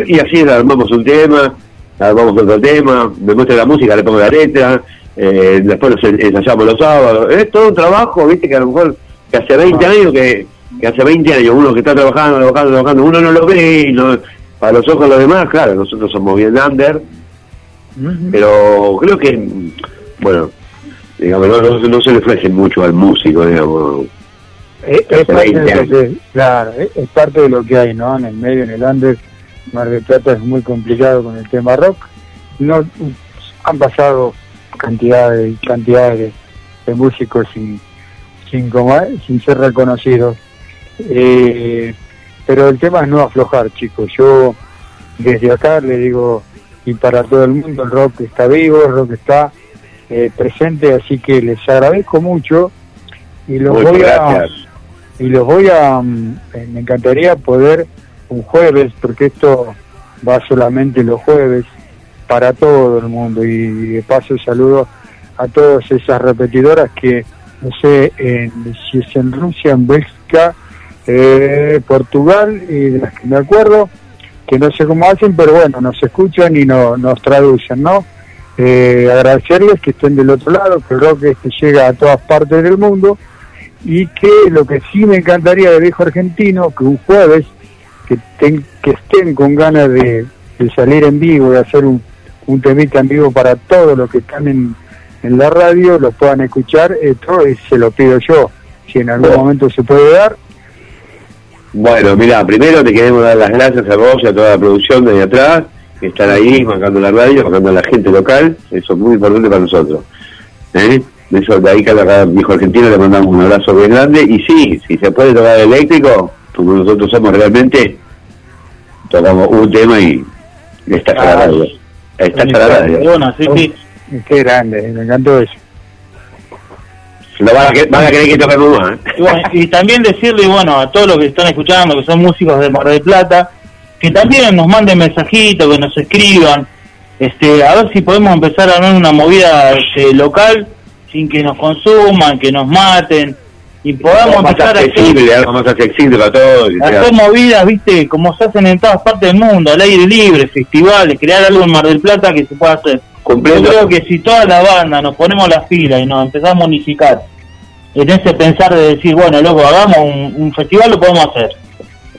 y así armamos un tema, armamos otro tema, me muestra la música, le pongo la letra, eh, después los en- ensayamos los sábados, es todo un trabajo, viste, que a lo mejor que hace 20 años que, que hace 20 años uno que está trabajando, trabajando, trabajando, uno no lo ve y no, para los ojos de los demás, claro, nosotros somos bien under, pero creo que, bueno, digamos, no, no, no se le ofrece mucho al músico, digamos. Es, es parte 20 de lo años. que, claro, es, es parte de lo que hay, ¿no? En el medio, en el under, Mar del Plata es muy complicado con el tema rock. No han pasado cantidades y cantidades de, de músicos sin sin como sin ser reconocidos. Eh, pero el tema es no aflojar, chicos. Yo desde acá le digo y para todo el mundo el rock está vivo, el rock está eh, presente, así que les agradezco mucho y los Muchas voy a y los voy a mm, eh, me encantaría poder un jueves porque esto va solamente los jueves para todo el mundo y de paso saludo a todas esas repetidoras que no sé en- si es en Rusia, en Bélgica, eh, Portugal y de las que me acuerdo que no sé cómo hacen pero bueno nos escuchan y no, nos traducen ¿no? Eh, agradecerles que estén del otro lado que el rock este llega a todas partes del mundo y que lo que sí me encantaría de viejo argentino, que un jueves que, estén con ganas de, de salir en vivo, de hacer un, un temita en vivo para todos los que están en, en la radio, lo puedan escuchar, esto es- se lo pido yo, si en algún momento se puede dar. Bueno, mira, primero te queremos dar las gracias a vos y a toda la producción de ahí atrás, que están ahí, bancando la radio, bancando a la gente local, eso es muy importante para nosotros. ¿Eh? De eso, de ahí cada viejo argentino le mandamos un abrazo bien grande, y sí, si se puede tocar eléctrico, como nosotros somos realmente, tocamos un tema y está a la radio. Está a la radio. Bueno, sí, sí. Qué grande, me encantó eso. Lo van a, que- van a querer que toquemos más. ¿eh? Y, bueno, y también decirle, bueno, a todos los que están escuchando, que son músicos de Mar del Plata, que también nos manden mensajitos, que nos escriban, este, a ver si podemos empezar a armar una movida este, local sin que nos consuman, que nos maten, y podamos más empezar a hacer, algo más accesible para todos. y a sea- hacer movidas, viste, como se hacen en todas partes del mundo, al aire libre, festivales, crear algo en Mar del Plata que se pueda hacer. Completo. Yo creo que si toda la banda nos ponemos las pilas y nos empezamos a unificar en ese pensar de decir, bueno, loco, hagamos un, un festival, lo podemos hacer.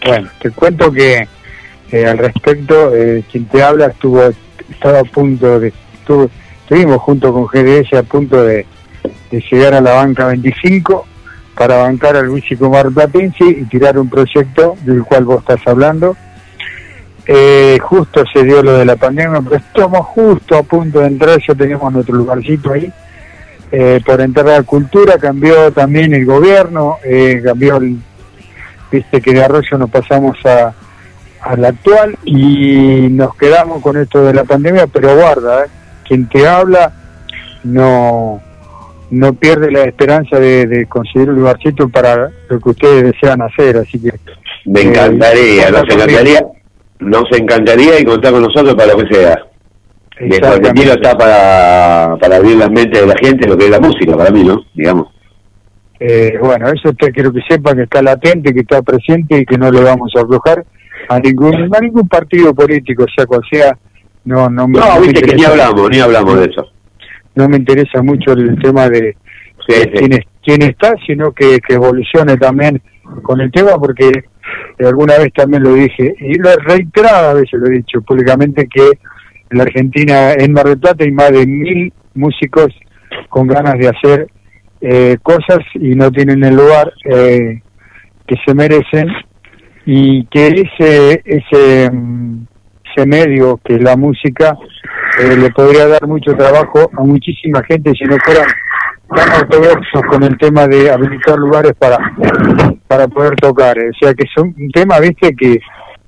Bueno, te cuento que eh, al respecto, eh, quien te habla estuvo, estaba a punto de, estuvo, estuvimos junto con GDS a punto de, de llegar a la banca 25 para bancar al músico marplatense y tirar un proyecto del cual vos estás hablando. Eh, justo se dio lo de la pandemia, pero estamos justo a punto de entrar, ya tenemos nuestro lugarcito ahí. Eh, por entrar a la cultura cambió también el gobierno, eh, cambió el, viste que de Arroyo nos pasamos a al actual y nos quedamos con esto de la pandemia, pero guarda, ¿eh? quien te habla no no pierde la esperanza de, de conseguir un lugarcito para lo que ustedes desean hacer, así que Me eh, encantaría, nos cuenta conmigo. encantaría, nos encantaría y contar con nosotros para lo que sea. El argentino está para, para abrir las mentes de la gente, lo que es la música, para mí, ¿no? Digamos. Eh, bueno, eso usted quiero que sepa que está latente, que está presente y que no le vamos a aflojar a ningún a ningún partido político, sea cual sea. No, no, No, me viste que ni hablamos, ni hablamos de eso. No me interesa mucho el tema de, Sí, de sí. quién, es- quién está, sino que, que evolucione también con el tema, porque alguna vez también lo dije, y lo he reiterado a veces lo he dicho públicamente, que en la Argentina, en Mar del Plata, hay más de mil músicos con ganas de hacer eh, cosas y no tienen el lugar eh, que se merecen y que ese ese mm, ese medio que es la música eh, le podría dar mucho trabajo a muchísima gente si no fueran tan ortodoxos con el tema de habilitar lugares para para poder tocar. O sea que es un tema viste que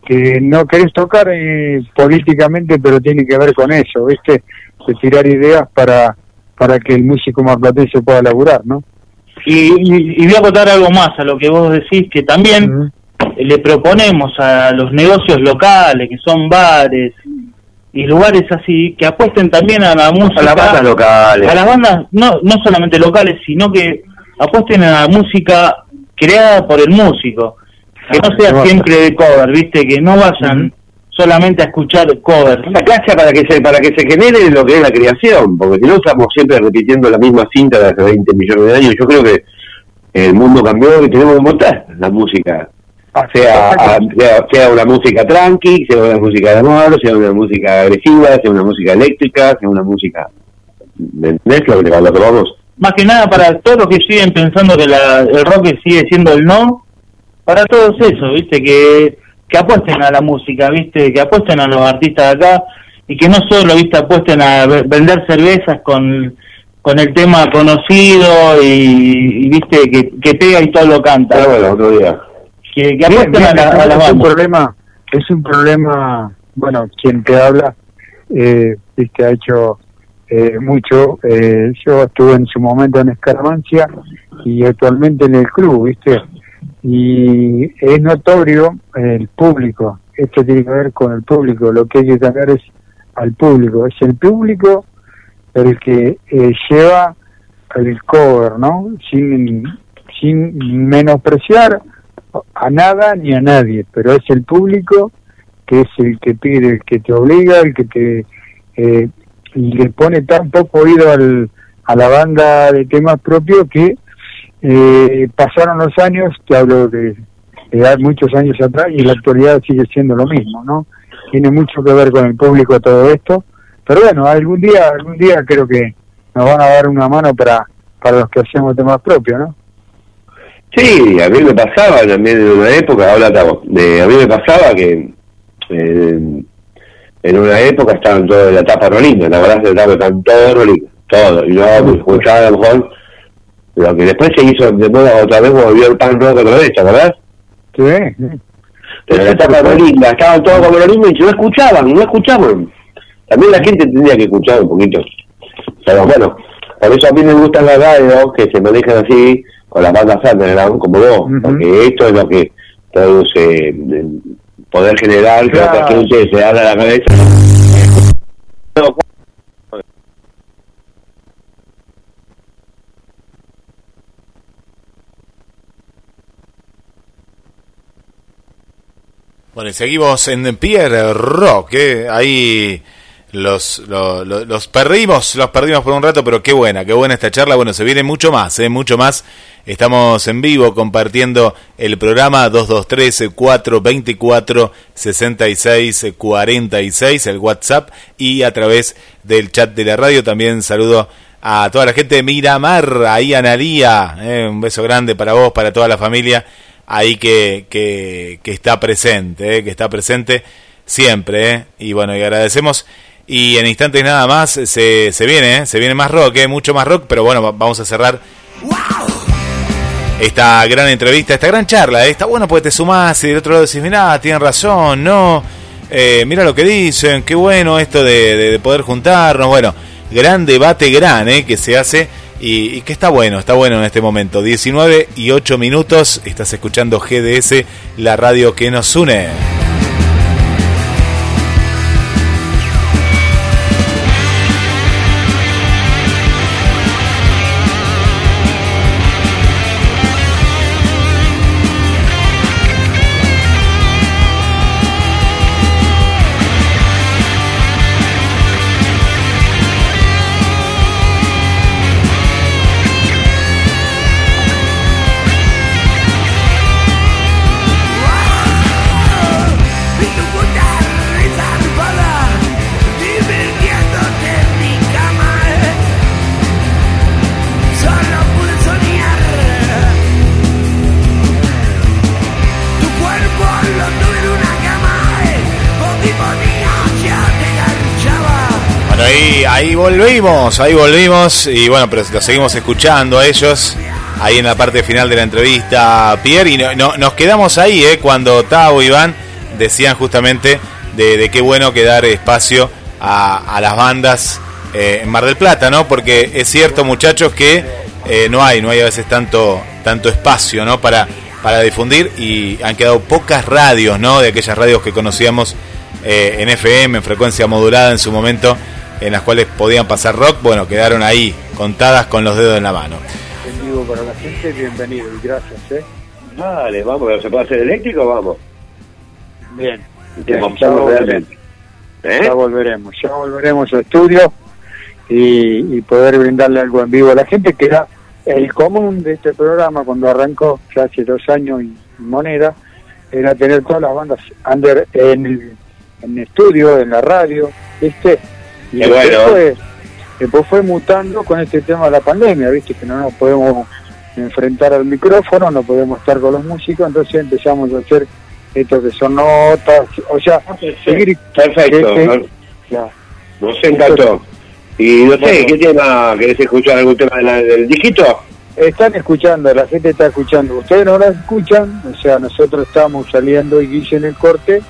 que no querés tocar eh, políticamente pero tiene que ver con eso viste de tirar ideas para para que el músico marplatense pueda laburar no Y, y, y voy a contar algo más a lo que vos decís, que también le proponemos a los negocios locales, que son bares y lugares así, que apuesten también a la música. A las bandas locales. A las bandas, no, no solamente locales, sino que apuesten a la música creada por el músico. Que no sea siempre de cover, ¿viste? Que no vayan solamente a escuchar covers. Una clase para que se para que se genere lo que es la creación, porque si no estamos siempre repitiendo la misma cinta de hace 20 millones de años. Yo creo que el mundo cambió y tenemos que montar la música. Sea, a- sea, sea una música tranqui, sea una música de amor, sea una música agresiva, sea una música eléctrica, sea una música... ¿Me entendés lo que, a lo que vamos? Más que nada para todos los que siguen pensando que la- el rock sigue siendo el no, para todos eso, ¿viste? Que, que apuesten a la música, ¿viste? Que apuesten a los artistas de acá y que no solo, ¿viste? Apuesten a ve- vender cervezas con, con el tema conocido y, y, ¿viste? Que, que pega y todo lo canta. Pero bueno, otro día. Que, que apuesten a, la, a las es un problema es un problema bueno quien te habla eh, viste ha hecho eh, mucho eh, yo estuve en su momento en Escarmancia y actualmente en el club viste y es notorio el público esto tiene que ver con el público lo que hay que cambiar es al público es el público el que eh, lleva el cover no sin sin menospreciar a nada ni a nadie, pero es el público que es el que pide, el que te obliga, el que te eh, le pone tan poco oído al, a la banda de temas propios que eh, pasaron los años, te hablo de hay muchos años atrás y en la actualidad sigue siendo lo mismo, ¿no? Tiene mucho que ver con el público todo esto, pero bueno, algún día, algún día creo que nos van a dar una mano para, para los que hacemos temas propios, ¿no? Sí, a mí me pasaba también en una época, habla Tavo, de, a mí me pasaba que eh, en una época estaban todos en la tapa rolina, la verdad que estaban todos rolina, todo, y yo escuchaba a lo mejor lo que después se hizo de moda otra vez, volvió el pan rock otra vez, ¿te acordás? Sí. Pero la tapa rolina, estaban todos como rolina y no escuchaban, no escuchaban. También la gente tendría que escuchar un poquito. Pero bueno, por eso a mí me gustan las radios que se manejan así, con las bandas underground como vos, porque esto es lo que produce eh, poder general que Claro. otra gente se abra la cabeza. Bueno, y seguimos en Pierre Rock, ¿eh? ahí los, lo- lo- los perdimos, los perdimos por un rato, pero qué buena, qué buena esta charla. Bueno, se viene mucho más, ¿eh? mucho más. Estamos en vivo compartiendo el programa 223-424-6646, el WhatsApp, y a través del chat de la radio. También saludo a toda la gente de Miramar, ahí Analía, ¿eh? un beso grande para vos, para toda la familia ahí que, que, que está presente, eh, que está presente siempre. eh. Y bueno, y agradecemos. Y en instantes nada más se, se viene, eh, se viene más rock, eh, mucho más rock, pero bueno, va- vamos a cerrar esta gran entrevista, esta gran charla. eh. Está bueno porque te sumás y del otro lado decís, mirá, tienen razón, no, eh, mira lo que dicen, qué bueno esto de, de- de poder juntarnos. Bueno, gran debate, gran, eh, que se hace y, y que está bueno, está bueno en este momento. 19 y 8 minutos, estás escuchando GDS, la radio que nos une. Ahí, volvimos, ahí volvimos y bueno, pero lo seguimos escuchando a ellos ahí en la parte final de la entrevista, Pierre, y no, no- nos quedamos ahí, eh, cuando Tavo y Iván decían justamente de, qué bueno que dar espacio a, las bandas eh, en Mar del Plata, ¿no? Porque es cierto, muchachos, que eh, no hay, no hay a veces tanto, tanto espacio, ¿no? Para, para difundir y han quedado pocas radios, ¿no? De aquellas radios que conocíamos en FM, en frecuencia modulada en su momento, en las cuales podían pasar rock, bueno, quedaron ahí, contadas con los dedos en la mano. En vivo para la gente, bienvenido y gracias, ¿eh? Dale, vamos, ¿se puede hacer eléctrico? Vamos. Bien. Bien, ya volveremos. realmente. ¿Eh? Ya volveremos, ya volveremos al estudio y, y poder brindarle algo en vivo a la gente, que era el común de este programa cuando arrancó, ya hace dos años y moneda, era tener todas las bandas under en el, en estudio, en la radio, ¿viste? Y después, bueno. fue, después fue mutando con este tema de la pandemia, ¿viste? Que no nos podemos enfrentar al micrófono, no podemos estar con los músicos, entonces empezamos a hacer esto que son notas, o sea, seguir... Perfecto. que- que-. Nos encantó. Y no sé, Bueno. ¿qué tema? ¿Querés escuchar algún tema de la- del dígito? Están escuchando, la gente está escuchando. Ustedes no la escuchan, o sea, nosotros estamos saliendo y Guille en el corte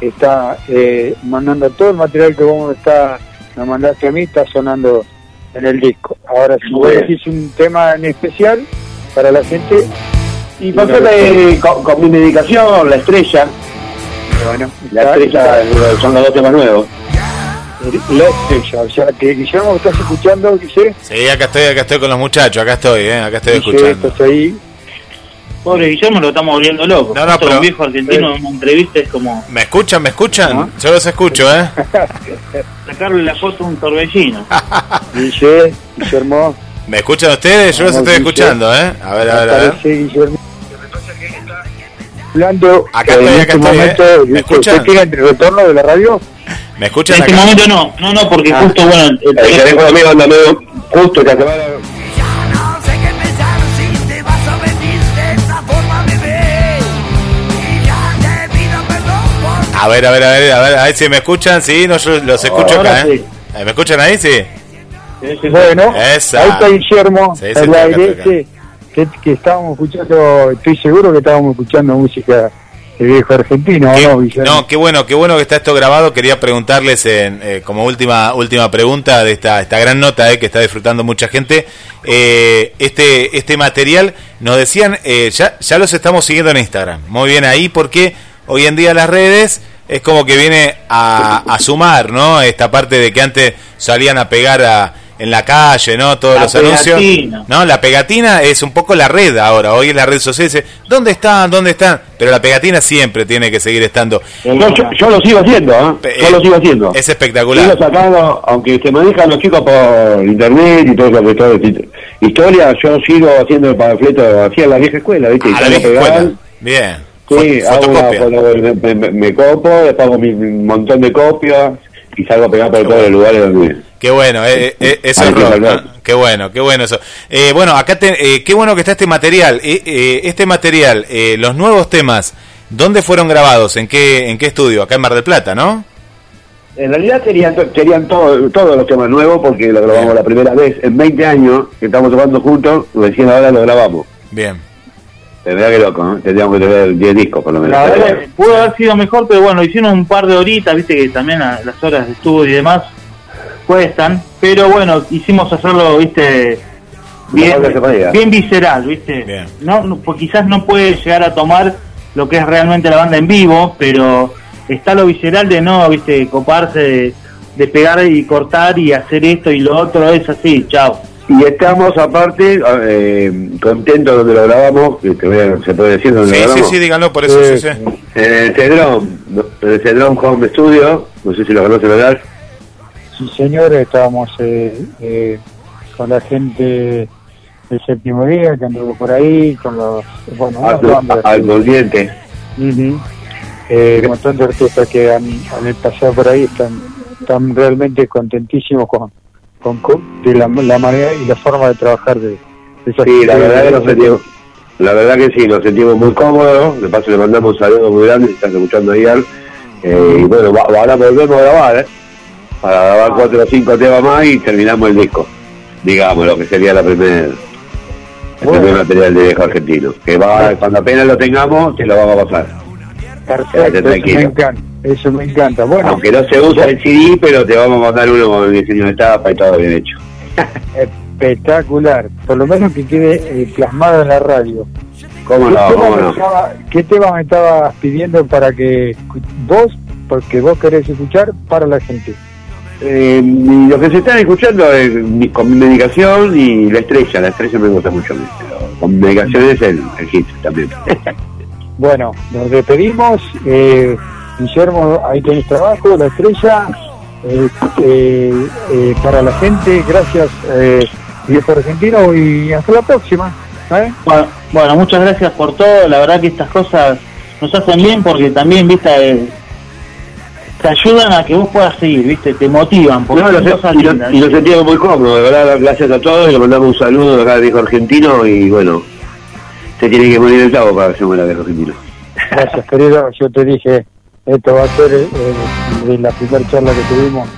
está eh, mandando todo el material que vos está, nos mandaste a mí, está sonando en el disco. Ahora, si vos decís un tema en especial para la gente, Y pasarle con, con mi medicación, la estrella. bueno, La está- estrella está- son los dos temas nuevos. la estrella, o sea, que Guillermo, ¿estás escuchando? Sí, acá estoy, acá estoy con los muchachos, acá estoy, eh, acá estoy escuchando. ¿estás ahí? Pobre Guillermo lo estamos volviendo loco. No, no, pero- un viejo argentino en una entrevista es como ¿Me escuchan? ¿Me escuchan? Yo los escucho, ¿eh? sacarle la foto a un torbellino. Guille, Guillermo. ¿Me escuchan ustedes? Yo los estoy Guille. escuchando, ¿eh? A ver, a ver, a ver. Guillermo. Hablando Acá eh, estoy, en acá este estoy, momento, ¿eh? ¿Me ¿usted- escuchan? ¿usted tiene el retorno de la radio? ¿Me escuchan En este acá? momento no, no, no, porque justo, bueno, el El teléfono anda medio justo que se A ver, a ver, a ver, a ver, a ver si me escuchan. Sí, no, yo los escucho Ahora acá, ¿eh? sí. ¿Eh, ¿Me escuchan ahí? Sí. Bueno, Esa. ahí está Guillermo, Sí, el aire que, estábamos escuchando, estoy seguro que estábamos escuchando música de viejo argentino, ¿o no, Guillermo? No, qué bueno, qué bueno que está esto grabado. Quería preguntarles en, eh, como última última pregunta de esta esta gran nota eh, que está disfrutando mucha gente. eh, este este material nos decían eh, ya ya los estamos siguiendo en Instagram. Muy bien ahí porque hoy en día las redes es como que viene a, a sumar, ¿no? Esta parte de que antes salían a pegar a, en la calle, ¿no? Todos La los anuncios. pegatina. No, la pegatina es un poco la red ahora. Hoy es la red social. Dice, ¿dónde están? ¿Dónde están? Pero la pegatina siempre tiene que seguir estando. Yo, yo, yo lo sigo haciendo, ¿eh? Yo lo sigo haciendo. Es espectacular. Sigo sacando, aunque se manejan los chicos por internet y todo eso que todo es historia, yo sigo haciendo el panfleto, hacía en la vieja escuela, ¿viste? A Y la vieja escuela. Bien. Sí, hago una- fotocopia. foto- me, me- me copo, hago mi montón de copias y salgo a pegar por todos los lugares donde... Qué bueno, eh, eh, eso Hay es rock. Qué bueno, qué bueno eso. Eh, bueno, acá te- eh, qué bueno que está este material. Eh, eh, este material, eh, los nuevos temas, ¿dónde fueron grabados? ¿En qué, en qué estudio? Acá en Mar del Plata, ¿no? En realidad todo- todos los temas nuevos porque lo grabamos la primera vez en 20 años que estamos tocando juntos, recién ahora lo grabamos. Bien. Tendría que loco, ¿no? Tendríamos que tener 10 discos por lo menos. La verdad, pudo haber sido mejor, pero bueno, hicieron un par de horitas, viste que también a- las horas de estudio y demás cuestan, pero bueno, hicimos hacerlo, viste, bien, bien visceral, viste. No, no, pues quizás no puede llegar a tomar lo que es realmente la banda en vivo, pero está lo visceral de no, viste, coparse de, de pegar y cortar y hacer esto y lo otro, es así, chao. Y estamos aparte eh, contentos donde lo grabamos, que te voy a- se puede decir donde Sí, lo sí, grabamos. sí, díganlo por eso. Sí, sí. En el Cedrón, en el Cedrón Home Studio, no sé si lo conocen, ¿verdad? Sí, señor, estábamos eh, eh, con la gente del séptimo día que anduvo por ahí, con los. Bueno, Al. Ujú. Eh, un montón de artistas que han, han pasado por ahí están, están realmente contentísimos con, con, con- de la, la manera y la forma de trabajar de, de Sí, la verdad que nos sentimos, la verdad que sí, nos sentimos muy cómodos. De paso le mandamos un saludo muy grande si estás escuchando ahí al. Eh, y bueno, ahora volvemos a grabar, ¿eh? Para grabar cuatro o cinco temas más y terminamos el disco. Digamos, lo que sería la primer, el primer material de viejo argentino. Que va, cuando apenas lo tengamos, te lo vamos a pasar. Perfecto, me encanta. Eso me encanta. Bueno, Aunque no se usa el CD, pero te vamos a mandar uno con el diseño de tapa y todo bien hecho. espectacular. Por lo menos que quede eh, plasmado en la radio. ¿Cómo ¿Qué no? tema ¿Cómo me no? estaba- ¿Qué tema me estabas pidiendo para que vos, porque vos querés escuchar para la gente? Eh, lo que se están escuchando es mi- con mi medicación y la estrella. La estrella me gusta mucho pero con mi medicación es el, el hit también. Bueno, nos despedimos. Eh, Guillermo, ahí tenés trabajo, la estrella. eh, eh, eh, para la gente, gracias, eh, viejo argentino, y hasta la próxima. ¿eh? Bueno, bueno, muchas gracias por todo. La verdad que estas cosas nos hacen bien porque también, viste, eh, te ayudan a que vos puedas seguir, viste, te motivan. Porque No, lo sé- cosas y, lindas, lo, y sentimos muy cómodos, de verdad, gracias a todos y le mandamos un saludo de acá viejo argentino y bueno, se tiene que morir el clavo para que se muera viejo argentino. Gracias, querido. Yo te dije, esto va a ser, eh, de la primera charla que tuvimos,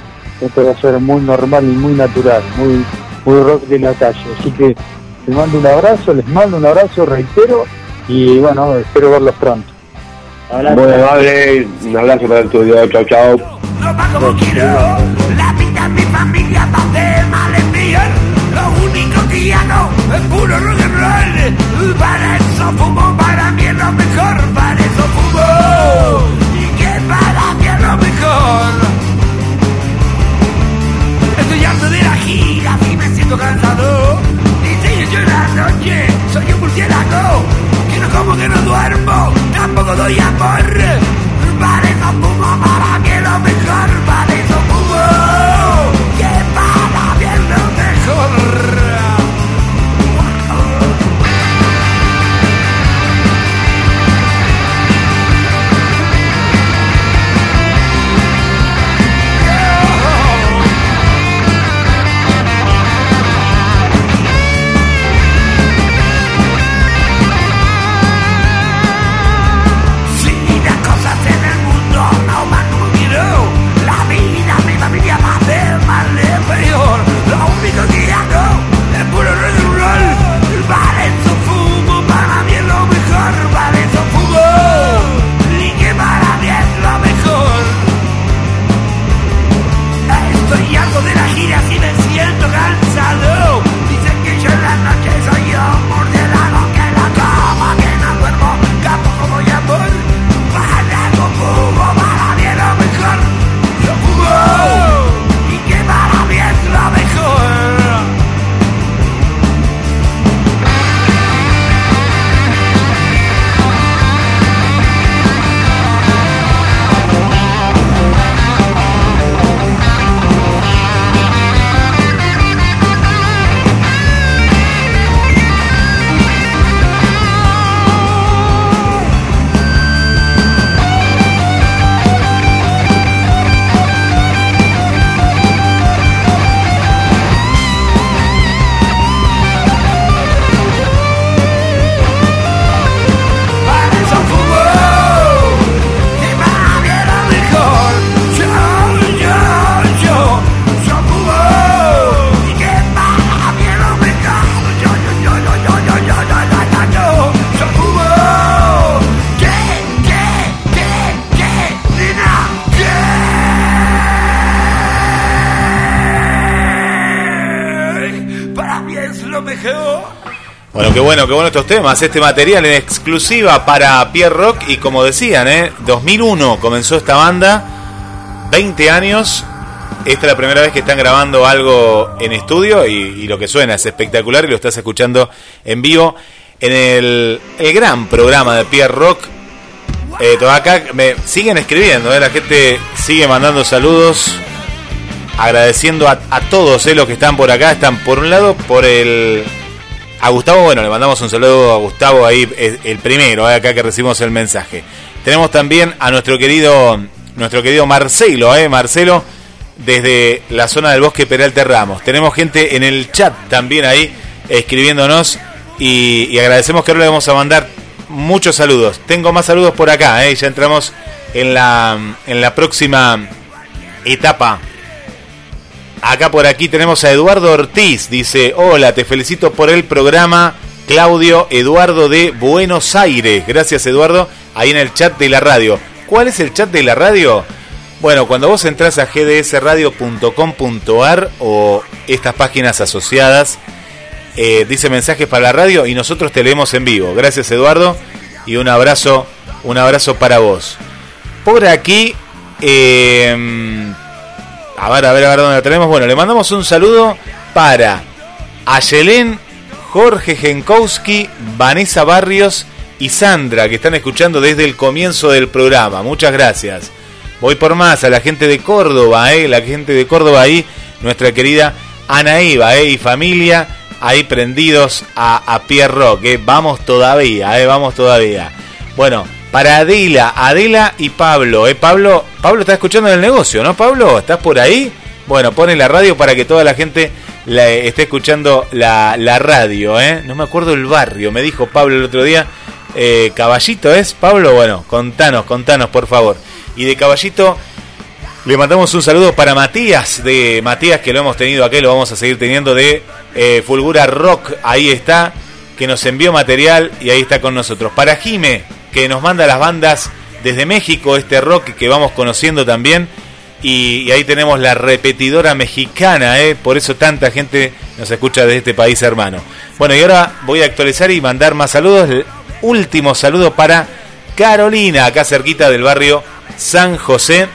esto va a ser muy normal y muy natural, muy, muy rock de la calle. Así que te mando un abrazo, les mando un abrazo, reitero, y bueno, espero verlos pronto. Bueno, vale, un abrazo para el tuyo, chao, chao. como quiero. La vida en mi familia va de mal en peor. Lo único que hago es puro rock and roll. Para eso fumo, para mí es lo mejor. Para eso fumo. Que para es lo mejor. Estoy harto de la gira y me siento cansado. Y sigue yo en la noche, soy un murciélago. Que no como, que no duermo, tampoco doy amor. Para eso para mí es lo mejor. Bueno, qué bueno, estos temas. Este material en exclusiva para Pierre Rock. Y como decían, ¿eh? 2001 comenzó esta banda. 20 años. Esta es la primera vez que están grabando algo en estudio. Y, lo que suena es espectacular. Y lo estás escuchando en vivo en el, el gran programa de Pierre Rock. Eh, acá me siguen escribiendo, ¿eh? la gente sigue mandando saludos. Agradeciendo a, a todos eh, los que están por acá. Están por un lado por el a Gustavo, bueno, le mandamos un saludo a Gustavo ahí, el, primero, eh, acá que recibimos el mensaje. Tenemos también a nuestro querido, nuestro querido Marcelo, eh, Marcelo, desde la zona del bosque Peralta Ramos. Tenemos gente en el chat también ahí escribiéndonos y, y agradecemos que ahora le vamos a mandar muchos saludos. Tengo más saludos por acá, eh, ya entramos en la, en la próxima etapa Acá por aquí tenemos a Eduardo Ortiz. Dice, hola, te felicito por el programa. Claudio Eduardo de Buenos Aires. Gracias Eduardo. Ahí en el chat de la radio. ¿Cuál es el chat de la radio? Bueno, cuando vos entras a gdsradio.com.ar o estas páginas asociadas, eh, dice mensajes para la radio y nosotros te leemos en vivo. Gracias Eduardo y un abrazo, un abrazo para vos. Por aquí, eh, a ver, a ver, a ver dónde la tenemos. Bueno, le mandamos un saludo para Ayelén, Jorge Genkowski, Vanessa Barrios y Sandra, que están escuchando desde el comienzo del programa. Muchas gracias. Voy por más a la gente de Córdoba, eh, la gente de Córdoba ahí, nuestra querida Ana Iva eh, y familia, ahí prendidos a, a Pierre Rock. Vamos todavía, eh, vamos todavía. Bueno, para Adela, Adela y Pablo. ¿eh? Pablo, Pablo está escuchando en el negocio, ¿no, Pablo? ¿Estás por ahí? Bueno, pone la radio para que toda la gente la, esté escuchando la, la radio, ¿eh? No me acuerdo el barrio, me dijo Pablo el otro día. Eh, Caballito es, Pablo, bueno, contanos, contanos, por favor. Y de Caballito le mandamos un saludo para Matías, de Matías que lo hemos tenido aquí, lo vamos a seguir teniendo de eh, Fulgura Rock, ahí está, que nos envió material y ahí está con nosotros. Para Jime, que nos manda las bandas desde México, este rock que vamos conociendo también. Y, ahí tenemos la repetidora mexicana, ¿eh? por eso tanta gente nos escucha desde este país hermano. Bueno, y ahora voy a actualizar y mandar más saludos. El último saludo para Carolina, acá cerquita del barrio San José.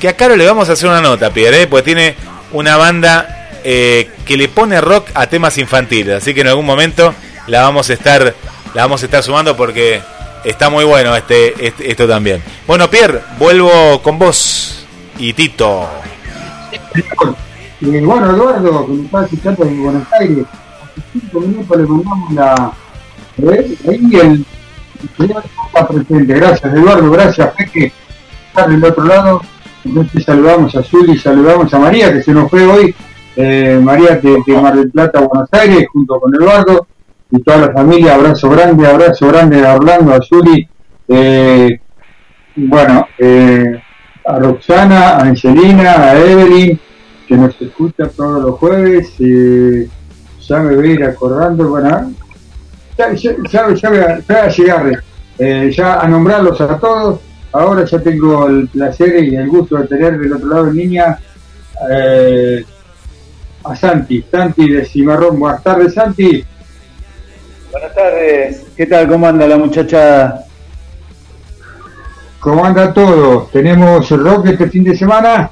Que a Caro le vamos a hacer una nota, Pierre, ¿eh? pues tiene una banda eh, que le pone rock a temas infantiles. Así que en algún momento la vamos a estar, la vamos a estar sumando porque está muy bueno este, este- esto también. Bueno, Pierre, vuelvo con vos y Tito. Y bueno, Eduardo, que me está escuchando en Buenos Aires, cinco minutos le mandamos la. ¿eh? Ahí el, presente. Gracias, Eduardo, gracias, Peque. Estar del otro lado. Entonces saludamos a Zuli, saludamos a María, que se nos fue hoy. Eh, María de Mar del Plata, Buenos Aires, junto con Eduardo y toda la familia. Abrazo grande, abrazo grande a Orlando, a Zuli. Eh, bueno, eh, a Roxana, a Angelina, a Evelyn, que nos escucha todos los jueves. ya me voy a ir acordando, bueno, ya, ya, ya, ya a, a llegar eh, ya a nombrarlos a todos. Ahora ya tengo el placer y el gusto de tener del otro lado en línea a Santi, Santi de Cimarrón. Buenas tardes, Santi. Buenas tardes, ¿qué tal? ¿Cómo anda la muchacha? ¿Cómo anda todo? ¿Tenemos rock este fin de semana?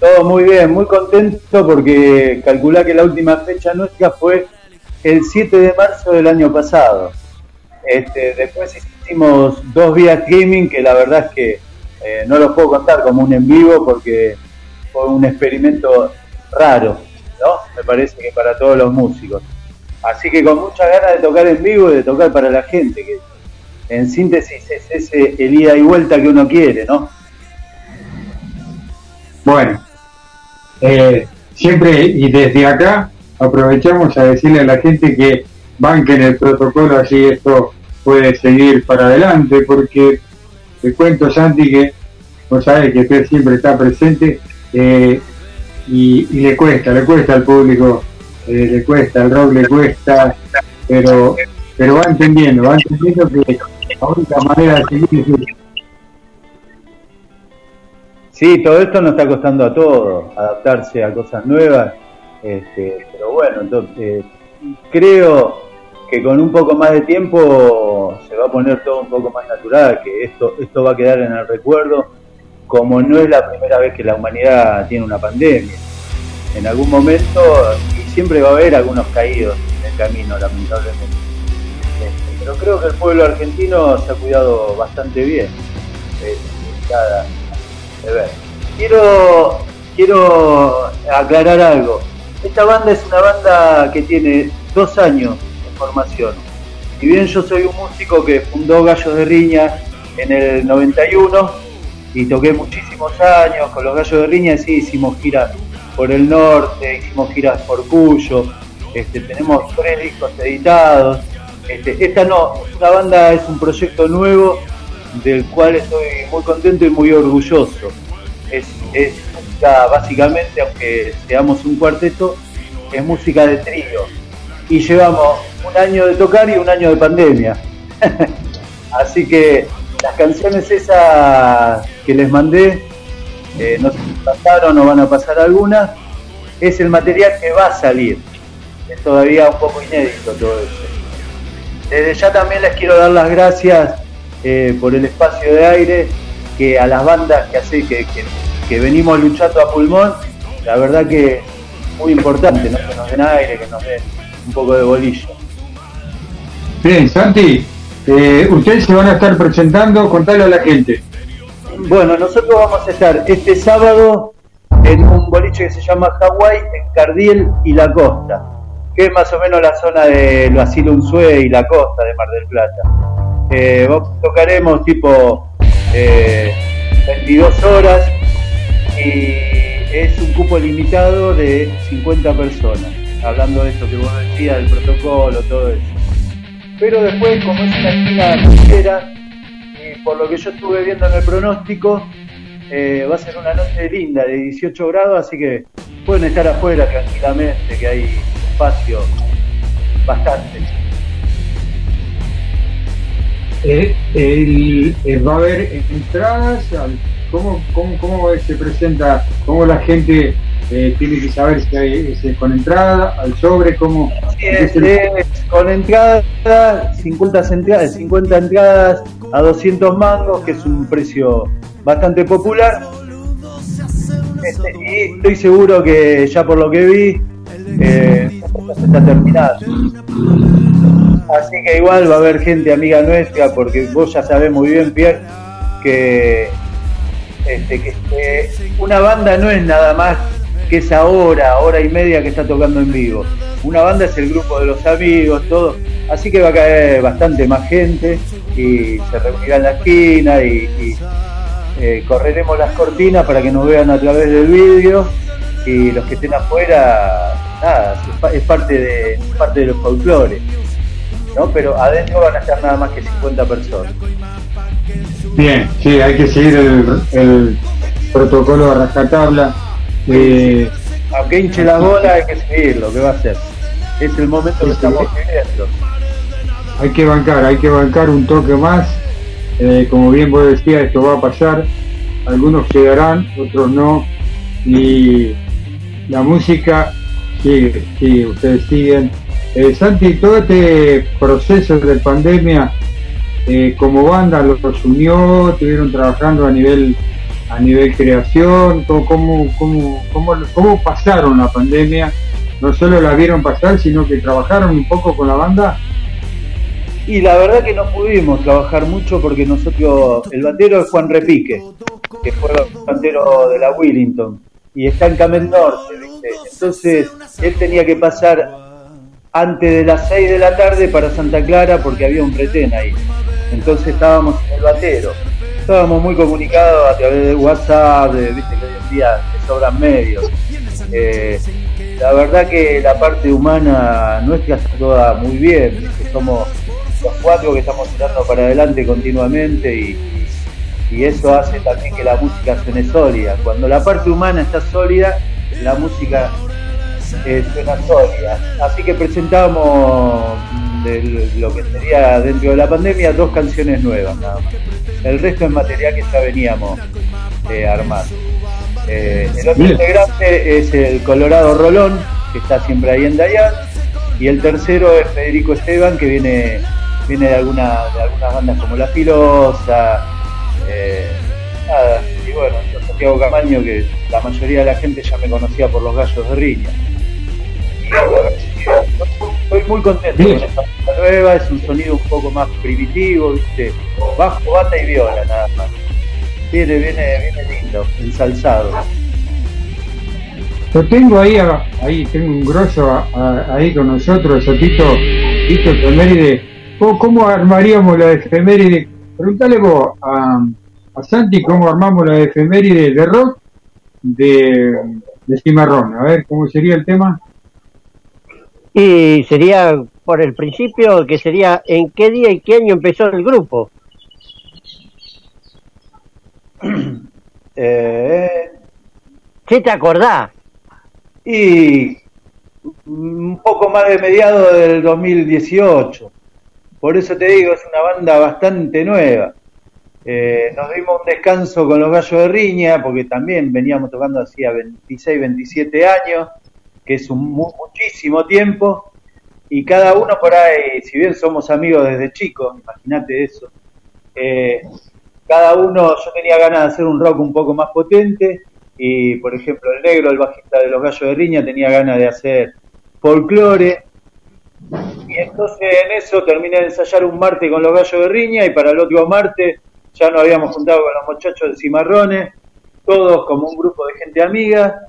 Todo muy bien, muy contento porque calculá que la última fecha nuestra fue el 7 de marzo del año pasado. Este, después hicimos dos vías streaming que la verdad es que eh, no los puedo contar como un en vivo porque fue un experimento raro, ¿no? Me parece que para todos los músicos. Así que con muchas ganas de tocar en vivo y de tocar para la gente, que en síntesis es ese el ida y vuelta que uno quiere, ¿no? Bueno, eh, siempre y desde acá aprovechamos a decirle a la gente que banquen el protocolo, así esto puede seguir para adelante, porque te cuento, Santi, que vos sabés que usted siempre está presente eh, y, y le cuesta, le cuesta al público, eh, le cuesta, al rock le cuesta, pero pero va entendiendo, va entendiendo que la única manera de seguir. Sí, todo esto nos está costando a todos, adaptarse a cosas nuevas, este, pero bueno, entonces, creo que con un poco más de tiempo se va a poner todo un poco más natural, que esto, esto va a quedar en el recuerdo, como no es la primera vez que la humanidad tiene una pandemia. En algún momento, siempre va a haber algunos caídos en el camino, lamentablemente. Este, Pero creo que el pueblo argentino se ha cuidado bastante bien. eh. Quiero, quiero aclarar algo. Esta banda es una banda que tiene dos años de formación. Si bien yo soy un músico que fundó Gallos de Riña en el 91 y toqué muchísimos años con los Gallos de Riña, sí hicimos giras por el norte, hicimos giras por Cuyo, este, tenemos tres discos editados. Este, esta no, esta banda es un proyecto nuevo del cual estoy muy contento y muy orgulloso. Es, es música, básicamente, aunque seamos un cuarteto, es música de trío. Y llevamos un año de tocar y un año de pandemia. Así que las canciones esas que les mandé, eh, no sé si pasaron o van a pasar algunas, es el material que va a salir. Es todavía un poco inédito todo eso. Desde ya también les quiero dar las gracias eh, por el espacio de aire que a las bandas que, que, que, que venimos luchando a pulmón, la verdad que es muy importante, ¿no? que nos den aire, que nos den un poco de bolillo. Bien, Santi, eh, ustedes se van a estar presentando, contale a la gente. Bueno, nosotros vamos a estar este sábado en un boliche que se llama Hawái, en Cardiel y La Costa, que es más o menos la zona de lo Asilo y La Costa de Mar del Plata. Eh, tocaremos tipo eh, 22 horas y es un cupo limitado de 50 personas, hablando de esto que vos decías, del protocolo, todo eso. Pero después, como es una esquina costera, y por lo que yo estuve viendo en el pronóstico, eh, va a ser una noche linda de 18 grados, así que pueden estar afuera tranquilamente, que hay espacio bastante. Eh, el- eh, va a haber entradas, ¿cómo, cómo, cómo se presenta, cómo la gente eh, tiene que saber si hay es con entrada, al sobre, cómo... Es, es con entrada, 50 entradas, 50 entradas a 200 mangos, que es un precio bastante popular. Este, y estoy seguro que ya por lo que vi, eh, está terminando. Así que igual va a haber gente amiga nuestra, porque vos ya sabés muy bien, Pierre, que, este, que eh, una banda no es nada más que esa hora, hora y media que está tocando en vivo. Una banda es el grupo de los amigos, todo. Así que va a caer bastante más gente y se reunirá en la esquina y, eh, correremos las cortinas para que nos vean a través del vídeo y los que estén afuera, nada, es pa- es parte de, es parte de los folclores. ¿no? Pero adentro van a estar nada más que 50 personas. Bien, sí, hay que seguir el, el protocolo de rajatabla. Eh, Aunque hinche las bolas, hay que seguirlo, ¿qué va a hacer? Es el momento que estamos viviendo. hay que bancar, hay que bancar un toque más. Eh, como bien vos decías, esto va a pasar. Algunos llegarán, otros no. Y la música sigue, sigue, ustedes siguen. Eh, Santi, todo este proceso de pandemia, eh, como banda los, los unió, estuvieron trabajando a nivel a nivel creación, ¿Cómo, cómo, cómo, cómo, pasaron la pandemia, no solo la vieron pasar, sino que trabajaron un poco con la banda. Y la verdad que no pudimos trabajar mucho porque nosotros, el bandero es Juan Repique, que fue el bandero de la Willington, y está en Camel Norte. Entonces, él tenía que pasar antes de las 6 de la tarde para Santa Clara porque había un retén ahí. Entonces estábamos en el batero. Estábamos muy comunicados a través de WhatsApp, de, viste que hoy en día te sobran medios. Eh, la verdad que la parte humana nuestra está toda muy bien, somos los cuatro que estamos tirando para adelante continuamente y, y eso hace también que la música suene sólida. Cuando la parte humana está sólida, la música eh, suena sólida. Así que presentamos lo que sería dentro de la pandemia dos canciones nuevas nada más. El resto es material que ya veníamos eh, armando. Eh, el otro integrante es el Colorado Rolón, que está siempre ahí en Dayan. Y el tercero es Federico Esteban, que viene, viene de, alguna, de algunas bandas como La Filosa, eh, nada, y bueno, yo Santiago Camaño, que la mayoría de la gente ya me conocía por los gallos de riña. Y estoy muy contento con esta nueva, es un sonido un poco más primitivo, ¿viste? bajo, bata y viola nada más. Viene, viene, viene lindo, ensalzado. Lo tengo ahí, ahí tengo un grosso a- a- ahí con nosotros, a Tito, Tito Efeméride. ¿Cómo, cómo armaríamos la efeméride? Preguntale vos a, a Santi cómo armamos la efeméride de rock de, de Cimarrón. A ver, ¿cómo sería el tema? Y sería por el principio, que sería en qué día y qué año empezó el grupo. Eh, ¿Qué te acordás? y un poco más de mediados del 2018. Por eso te digo, es una banda bastante nueva. Eh, nos dimos un descanso con los gallos de riña, porque también veníamos tocando hacía 26, 27 años, que es un mu- muchísimo tiempo. Y cada uno por ahí, si bien somos amigos desde chicos, imagínate eso, eh, cada uno, yo tenía ganas de hacer un rock un poco más potente y por ejemplo el negro, el bajista de los gallos de riña, tenía ganas de hacer folclore y entonces en eso terminé de ensayar un martes con los gallos de riña y para el otro martes ya nos habíamos juntado con los muchachos de Cimarrones, todos como un grupo de gente amiga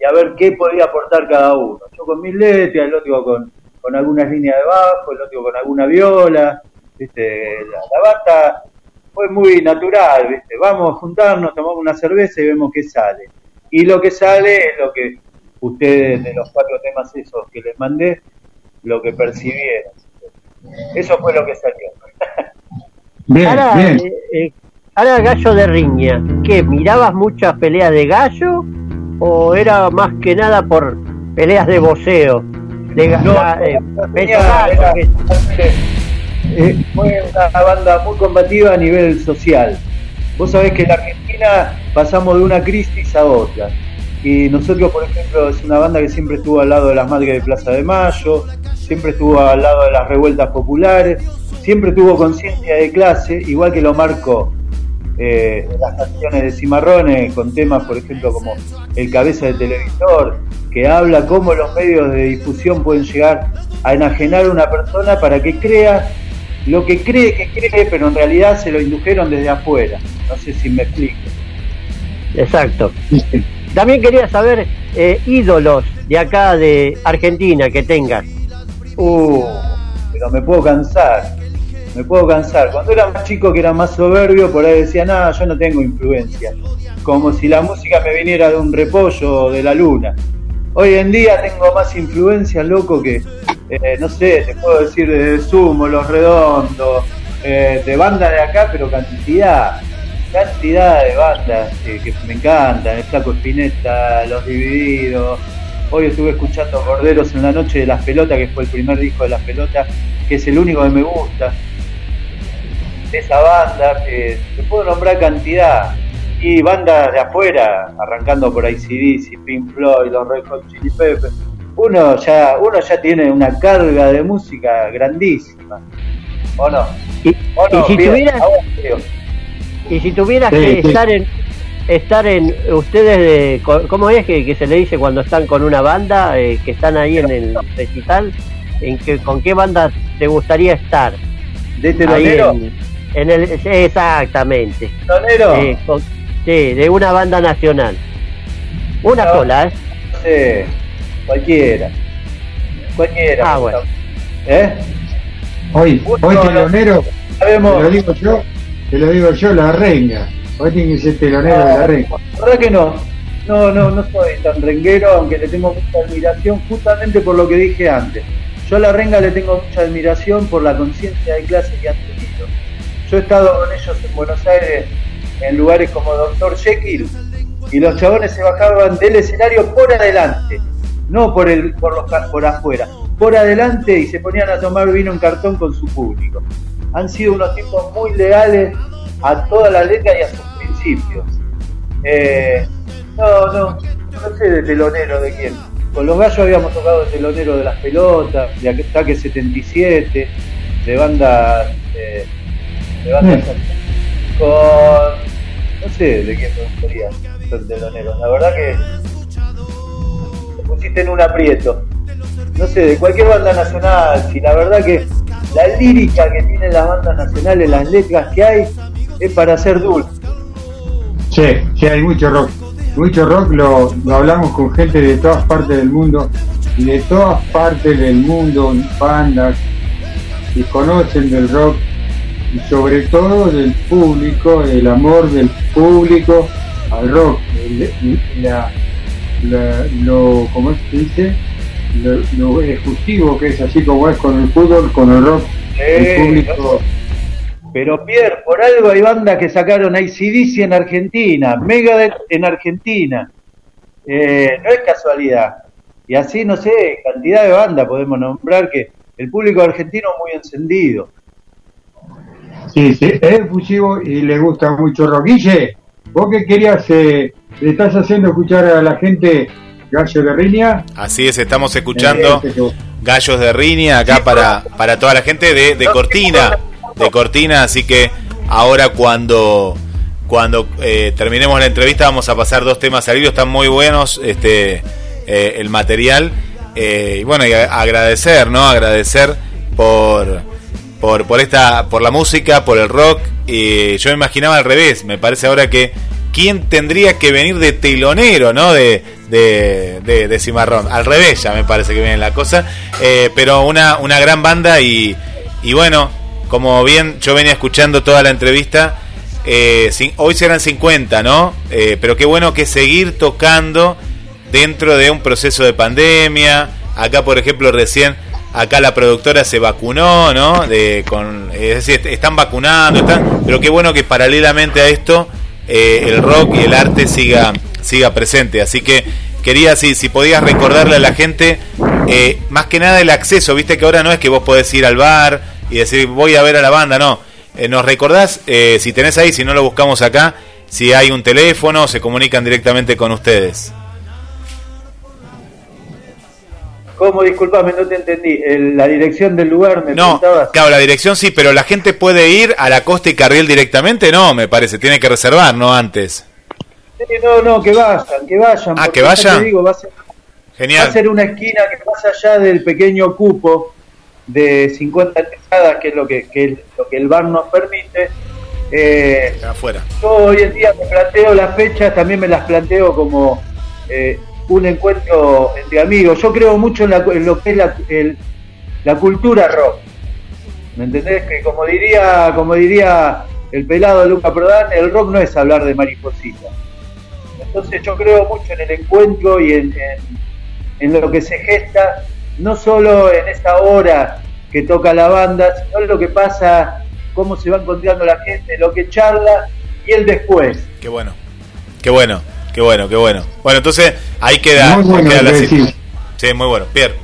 y a ver qué podía aportar cada uno. Yo con mis letras, el otro con, con algunas líneas de bajo, el otro con alguna viola, ¿viste? La, la banda fue muy natural, ¿viste? Vamos a juntarnos, tomamos una cerveza y vemos qué sale. Y lo que sale es lo que ustedes de los cuatro temas esos que les mandé, lo que percibieron. Eso fue lo que salió. ahora, eh, eh, ahora gallo de riña, ¿qué? ¿Mirabas muchas peleas de gallo? ¿O era más que nada por peleas de boxeo? De No, ga- eh, Eh, fue una banda muy combativa a nivel social. Vos sabés que en la Argentina pasamos de una crisis a otra. Y nosotros, por ejemplo, es una banda que siempre estuvo al lado de las madres de Plaza de Mayo, siempre estuvo al lado de las revueltas populares, siempre tuvo conciencia de clase, igual que lo marcó eh, las canciones de Cimarrones, con temas, por ejemplo, como El cabeza de televisor, que habla cómo los medios de difusión pueden llegar a enajenar a una persona para que crea lo que cree que cree, pero en realidad se lo indujeron desde afuera. No sé si me explico. Exacto. También quería saber eh, ídolos de acá de Argentina que tengas. Uh, pero me puedo cansar. Me puedo cansar. Cuando era más chico, que era más soberbio, por ahí decía, nada, yo no tengo influencia. Como si la música me viniera de un repollo o de la luna. Hoy en día tengo más influencia, loco, que, eh, no sé, te puedo decir de Sumo, Los Redondos, eh, de bandas de acá, pero cantidad, cantidad de bandas que, que me encantan. El Flaco Espineta, Los Divididos. Hoy estuve escuchando Corderos en la Noche de las Pelotas, que fue el primer disco de las Pelotas, que es el único que me gusta. De esa banda, que te puedo nombrar cantidad. Y bandas de afuera, arrancando por ACDC, Pink Floyd, los Red Hot Chili Peppers. Uno ya, uno ya tiene una carga de música grandísima. ¿O no? Y, ¿O no? y si tuvieras, vos, y si tuvieras Sí, que sí. estar en estar en ustedes de cómo es que, que se le dice cuando están con una banda eh, que están ahí en el recital en que con qué banda te gustaría estar de Ahí telonero en, en el sí, exactamente ¿Telonero? Eh, con- sí de una banda nacional una No. sola ¿eh? Sé, cualquiera. Cualquiera. Ah, bueno. ¿Eh? Hoy, hoy telonero, Sabemos. te lo digo yo, te lo digo yo, la renga. Hoy tiene que ser telonero de la renga. La verdad que no. No, no, no soy tan renguero, aunque le tengo mucha admiración justamente por lo que dije antes. Yo a la renga le tengo mucha admiración por la conciencia de clase que tenido. Yo he estado con ellos en Buenos Aires en lugares como Doctor Jekyll y los chabones se bajaban del escenario por adelante, no por el por los por afuera, por adelante y se ponían a tomar vino en cartón con su público. Han sido unos tipos muy leales a toda la letra y a sus principios. Eh, no, no, no sé de telonero de quién. con los gallos habíamos tocado el telonero de las pelotas, de Ataque 77, de bandas, eh, de bandas con, no sé de quién me gustaría ser telonero. La verdad que me pusiste en un aprieto. No sé, de cualquier banda nacional, si la verdad que la lírica que tienen las bandas nacionales, las letras que hay, es para ser dulce. Sí, sí, hay mucho rock. Mucho rock lo, lo hablamos con gente de todas partes del mundo y de todas partes del mundo, bandas que conocen del rock y sobre todo del público, el amor del público al rock, el- la, la- lo, ¿cómo se dice? Lo, lo ejecutivo que es así como es con el fútbol, con el rock, el Sí, público. Pero Pierre, por algo hay bandas que sacaron ACDC en Argentina, Megadeth en Argentina. Eh, no es casualidad. Y así, no sé, cantidad de bandas podemos nombrar que el público argentino es muy encendido. Sí, sí, es efusivo y le gusta mucho rock. Guille, ¿vos qué querías? eh, ¿Le estás haciendo escuchar a la gente Gallo de Riña? Así es, estamos escuchando Eh, este, Gallos de Riña acá para, para toda la gente de, de Cortina, de Cortina, así que ahora cuando cuando eh, terminemos la entrevista vamos a pasar dos temas al hilo, están muy buenos este eh, el material eh, y bueno, y a- agradecer, ¿no? Agradecer por por, por esta por la música, por el rock y yo me imaginaba al revés, me parece ahora que quién tendría que venir de telonero, ¿no? De, de, de, de Cimarrón. Al revés ya me parece que viene la cosa. Eh, pero una, una gran banda y, y bueno, como bien yo venía escuchando toda la entrevista, eh, hoy serán 50, ¿no? Eh, pero qué bueno que seguir tocando dentro de un proceso de pandemia. Acá, por ejemplo, recién acá la productora se vacunó, ¿no? De, con, es decir, est- están vacunando, pero qué bueno que paralelamente a esto eh, el rock y el arte siga siga presente. Así que quería si, si podías recordarle a la gente eh, más que nada el acceso, viste que ahora no es que vos podés ir al bar y decir voy a ver a la banda, no. Eh, ¿Nos recordás, eh, si tenés ahí, si no lo buscamos acá, si hay un teléfono, se comunican directamente con ustedes? ¿Cómo? Disculpame, no te entendí. El- la dirección del lugar me No, preguntabas. claro, la dirección sí, pero la gente puede ir a la Costa y Carriel directamente, no, me parece, tiene que reservar, no antes. Sí, no, no, que vayan, que vayan. Ah, que ya vayan. te digo, va a ser Va a Genial. ser una esquina que más allá del pequeño cupo de 50 entradas, que es lo que, que es lo que el bar nos permite. Eh, afuera. Yo hoy en día me planteo las fechas, también me las planteo como eh, un encuentro entre amigos. Yo creo mucho en, la- en lo que es la, la cultura rock. ¿Me entendés? Que como diría, como diría el pelado Luca Prodan, el rock no es hablar de mariposita. Entonces yo creo mucho en el encuentro y en, en- en lo que se gesta, no solo en esta hora que toca la banda, sino en lo que pasa, cómo se va encontrando la gente, lo que charla y el después. Qué bueno. Qué bueno, qué bueno, qué bueno. Bueno, entonces ahí queda, Muy bueno queda la decís. Sí, muy bueno. Pierre.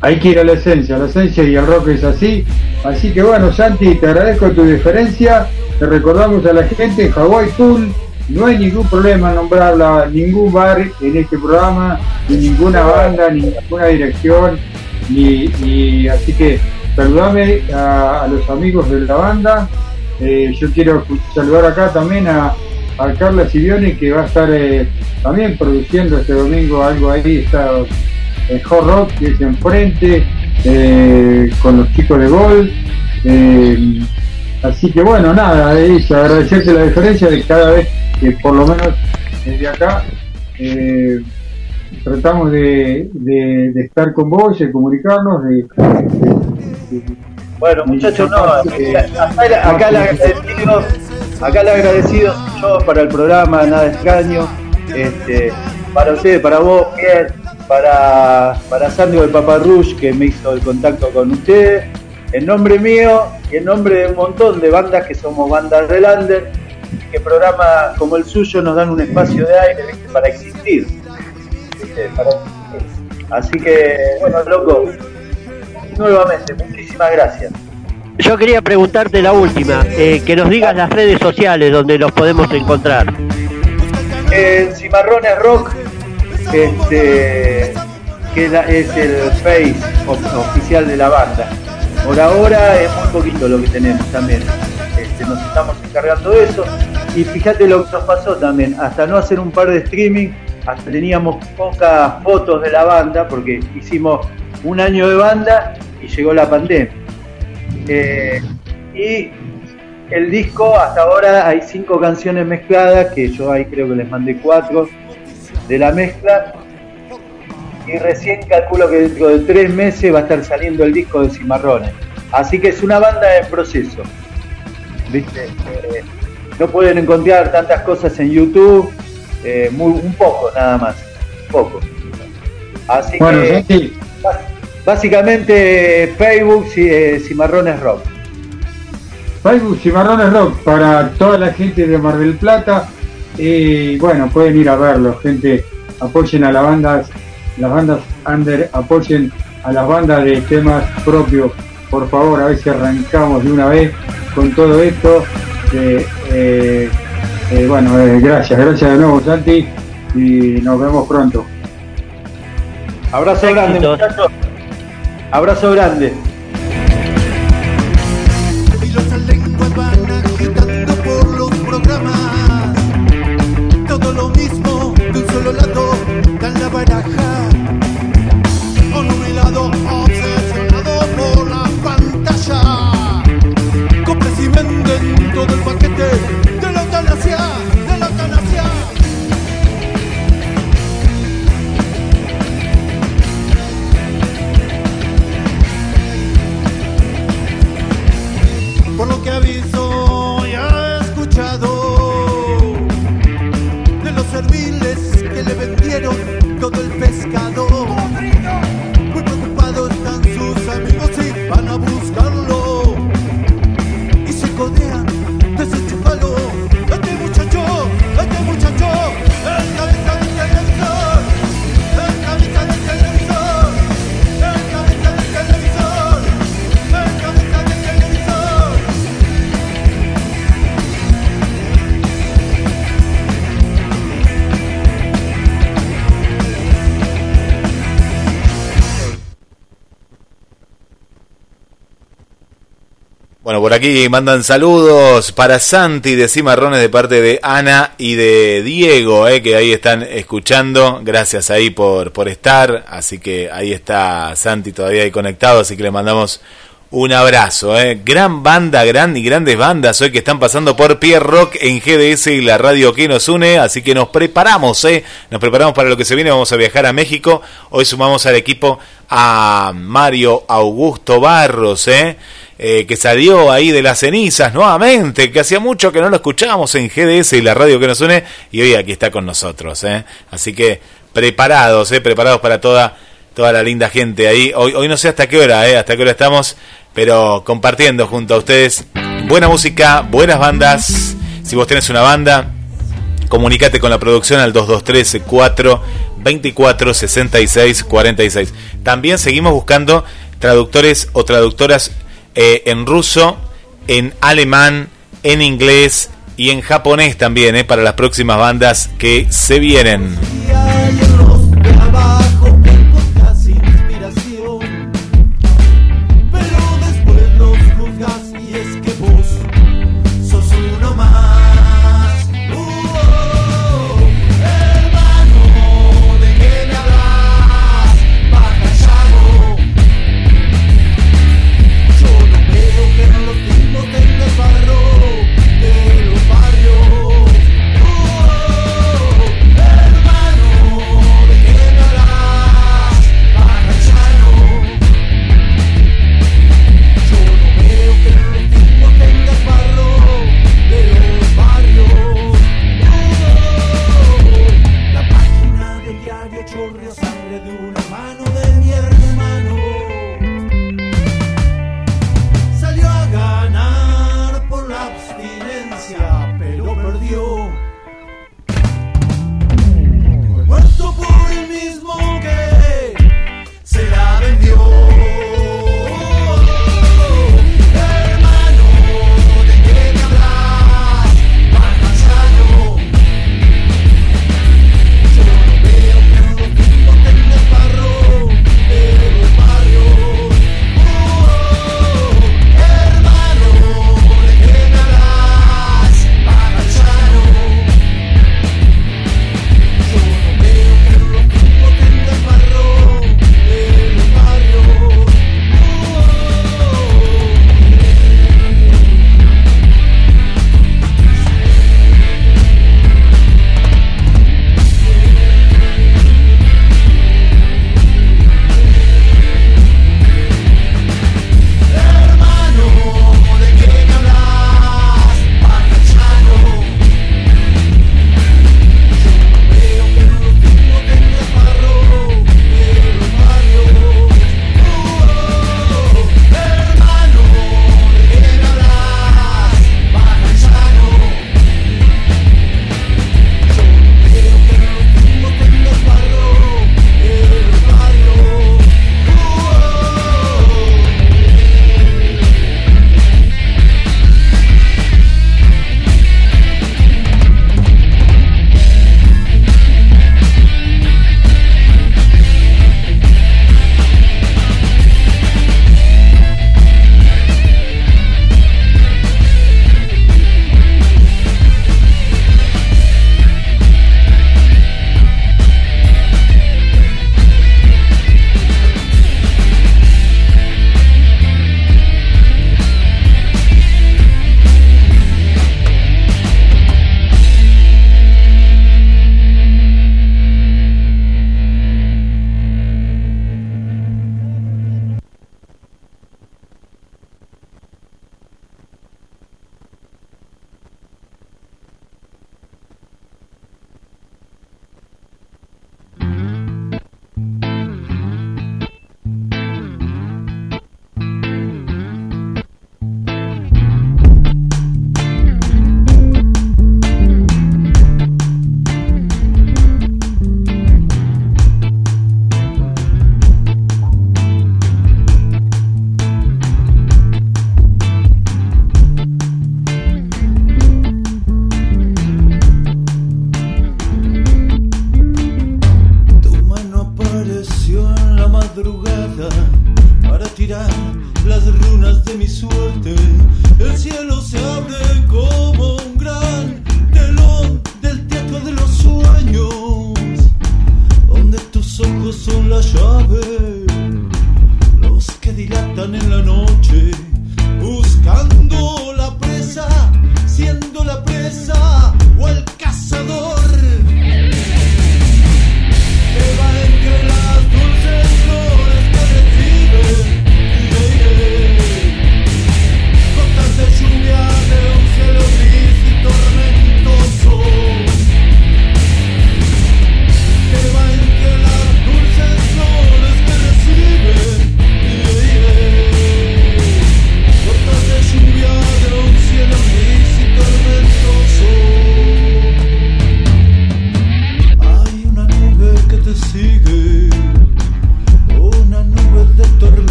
Hay que ir a la esencia, la esencia y el rock es así. Así que bueno, Santi, te agradezco tu diferencia. Te recordamos a la gente, Hawaii Tool, no hay ningún problema en nombrarla, ningún bar en este programa, ni ninguna banda, ni ninguna dirección, ni, ni- así que saludame a, a los amigos de la banda. Eh, yo quiero saludar acá también a, a Carla Sivione que va a estar eh, también produciendo este domingo algo ahí, está en Hot Rock, que es enfrente, eh, con los chicos de Gol. eh, así que bueno, nada, es agradecerte la diferencia de cada vez que por lo menos desde acá eh, tratamos de, de- de estar con vos, de comunicarnos, de, Bueno, muchachos, no, acá, acá el agradecido, acá el agradecido yo para el programa, nada extraño, este, para ustedes, para vos, bien, para, para Sandro de Paparrush que me hizo el contacto con ustedes, en nombre mío y en nombre de un montón de bandas que somos bandas de Lander, que programas como el suyo nos dan un espacio de aire para existir. Para existir. Así que, bueno, loco, nuevamente, muchísimas gracias. Yo quería preguntarte la última, eh, que nos digas las redes sociales donde los podemos encontrar. En Cimarrones Rock este, que es el face of- oficial de la banda. Por ahora es muy poquito lo que tenemos también. Este, nos estamos encargando de eso. Y fíjate lo que nos pasó también, hasta no hacer un par de streaming, hasta teníamos pocas fotos de la banda, porque hicimos un año de banda y llegó la pandemia. Eh, y el disco, hasta ahora hay cinco canciones mezcladas, que yo ahí creo que les mandé cuatro de la mezcla. Y recién calculo que dentro de tres meses va a estar saliendo el disco de Cimarrones. Así que es una banda en proceso. ¿Viste? Eh, no pueden encontrar tantas cosas en YouTube, eh, muy, un poco nada más. Un poco. Así Bueno, que Santi, básicamente Facebook eh, Cimarrones Rock. Facebook Cimarrones Rock para toda la gente de Mar del Plata. Y bueno, pueden ir a verlo, gente. Apoyen a las bandas, las bandas under, apoyen a las bandas de temas propios. Por favor, a ver si arrancamos de una vez con todo esto. Eh, eh, eh, bueno, eh, gracias, gracias de nuevo, Santi. Y nos vemos pronto. Abrazo grande, muchachos. Abrazo grande. Aquí mandan saludos para Santi de Cimarrones de parte de Ana y de Diego, eh, que ahí están escuchando. Gracias ahí por, por estar. Así que ahí está Santi todavía ahí conectado, así que le mandamos un abrazo. Eh. Gran banda, gran y grandes bandas hoy que están pasando por Pierre Rock en GDS y la radio que nos une. Así que nos preparamos, eh. nos preparamos para lo que se viene. Vamos a viajar a México. Hoy sumamos al equipo a Mario Augusto Barros, eh eh, que salió ahí de las cenizas nuevamente, que hacía mucho que no lo escuchábamos en GDS y la radio que nos une, y hoy aquí está con nosotros. ¿eh? Así que preparados, ¿eh? preparados para toda, toda la linda gente ahí. Hoy, no sé hasta qué hora, ¿eh? hasta qué hora estamos, pero compartiendo junto a ustedes buena música, buenas bandas. Si vos tenés una banda, comunicate con la producción al 223 4 24 66 46. También seguimos buscando traductores o traductoras eh, en ruso, en alemán, en inglés y en japonés también, eh, para las próximas bandas que se vienen.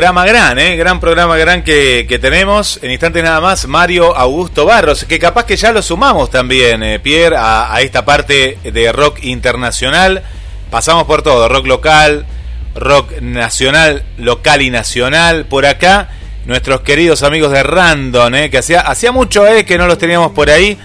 Programa gran, ¿eh? Gran programa gran que, que tenemos. En instantes nada más, Mario Augusto Barros, que capaz que ya lo sumamos también, eh, Pierre, a, esta parte de rock internacional. Pasamos por todo, rock local, rock nacional, local y nacional. Por acá, nuestros queridos amigos de Random, ¿eh? que hacía, hacía mucho eh, que no los teníamos por ahí.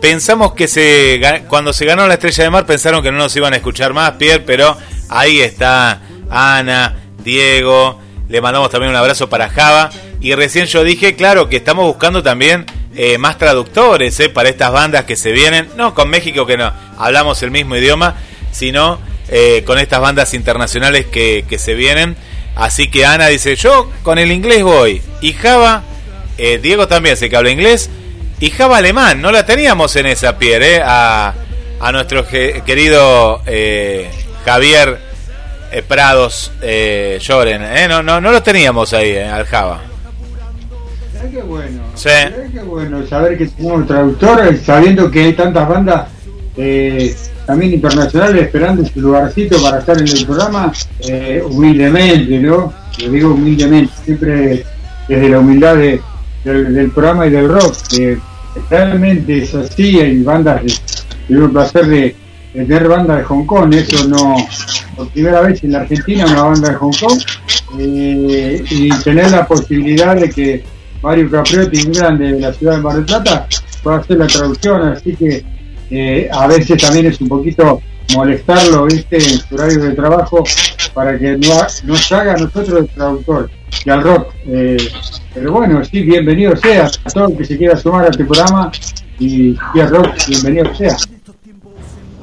Pensamos que se cuando se ganó la Estrella de Mar pensaron que no nos iban a escuchar más, Pierre, pero ahí está Ana, Diego, le mandamos también un abrazo para Java. Y recién yo dije, claro, que estamos buscando también eh, más traductores eh, para estas bandas que se vienen, no con México que no hablamos el mismo idioma, sino eh, con estas bandas internacionales que, que se vienen. Así que Ana dice, yo con el inglés voy. Y Java, Diego también sé que habla inglés. Y Java alemán, no la teníamos en esa eh, a, a nuestro querido Javier eh, Prados eh, Lloren. eh, no, no, no lo teníamos ahí, eh, al Java. Qué bueno. Sí. Qué bueno saber que tenemos un traductor, sabiendo que hay tantas bandas eh, también internacionales esperando su lugarcito para estar en el programa, eh, humildemente, ¿no? Lo digo humildemente, siempre desde la humildad de- del, del programa y del rock, que realmente es así, hay bandas, de, tuve el placer de tener bandas de Hong Kong, eso no, por primera vez en la Argentina una banda de Hong Kong, eh, y tener la posibilidad de que Mario Capriotti, un grande de la ciudad de Mar del Plata, pueda hacer la traducción, así que eh, a veces también es un poquito molestarlo, viste, en su horario de trabajo, para que no, nos haga a nosotros el traductor y al rock. Eh, pero bueno, sí, bienvenido sea a todo el que se quiera sumar a este programa y, y al rock, bienvenido sea.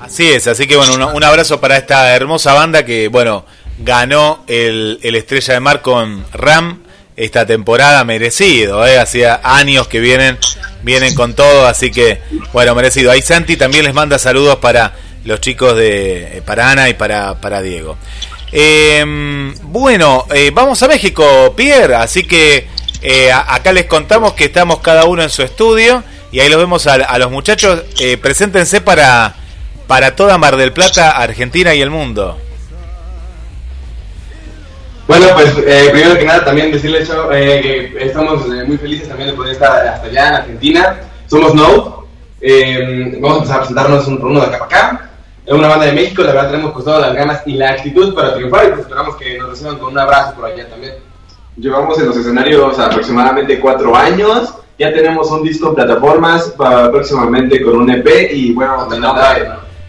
Así es, así que bueno, un, abrazo para esta hermosa banda que, bueno, ganó el, el Estrella de Mar con Ram esta temporada, merecido, ¿eh? hacía años que vienen, vienen con todo, así que, bueno, merecido. Ahí Santi también les manda saludos para los chicos de, para Ana y para, para Diego. Eh, bueno, eh, vamos a México, Pierre, así que eh, acá les contamos que estamos cada uno en su estudio y ahí los vemos a, a los muchachos. Eh, preséntense para, para toda Mar del Plata, Argentina y el mundo. Bueno, pues eh, primero que nada también decirles eh, que estamos eh, muy felices también de poder estar hasta allá en Argentina. Somos No. Eh, vamos a empezar a presentarnos un uno de acá para acá. Es una banda de México, la verdad tenemos pues todas las ganas y la actitud para triunfar y pues esperamos que nos reciban con un abrazo por allá también. Llevamos en los escenarios aproximadamente cuatro años. Ya tenemos un disco en plataformas para próximamente con un EP y bueno,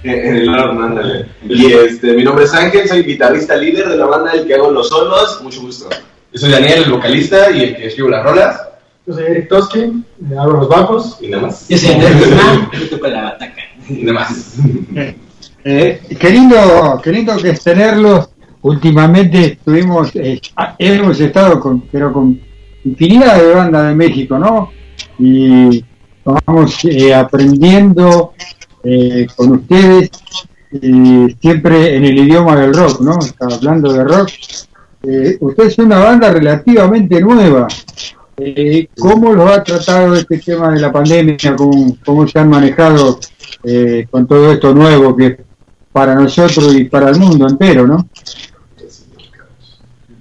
en en el horno, ándale. Y este, mi nombre es Ángel, soy guitarrista líder de la banda del que hago los solos. Mucho gusto. Yo soy Daniel, el vocalista y el que escribo las rolas. Yo soy Eric Toski, eh, hago los bajos. Y nada más. Yo soy Andrés Guzmán, yo toco la bataca. Y nada más. Eh, qué lindo, qué lindo que es tenerlos. Últimamente estuvimos, eh, ah, hemos estado con, pero con infinidad de bandas de México, ¿no? Y vamos eh, aprendiendo eh, con ustedes eh, siempre en el idioma del rock, ¿no? Está hablando de rock. Eh, usted es una banda relativamente nueva. Eh, ¿Cómo lo ha tratado este tema de la pandemia? ¿Cómo, se han manejado eh, con todo esto nuevo que es para nosotros y para el mundo entero, ¿no?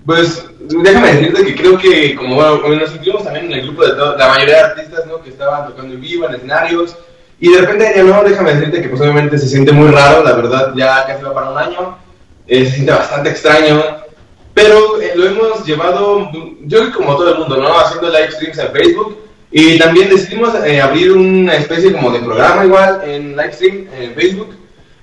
Pues déjame decirte que creo que como, nos incluimos también en el grupo de la mayoría de artistas ¿no? que estaban tocando en vivo, en escenarios, y de repente ya no, déjame decirte que pues obviamente se siente muy raro, la verdad ya casi va para un año, eh, se siente bastante extraño, pero eh, lo hemos llevado, yo como todo el mundo, ¿no? Haciendo live streams en Facebook, y también decidimos eh, abrir una especie como de programa igual en live stream en Facebook,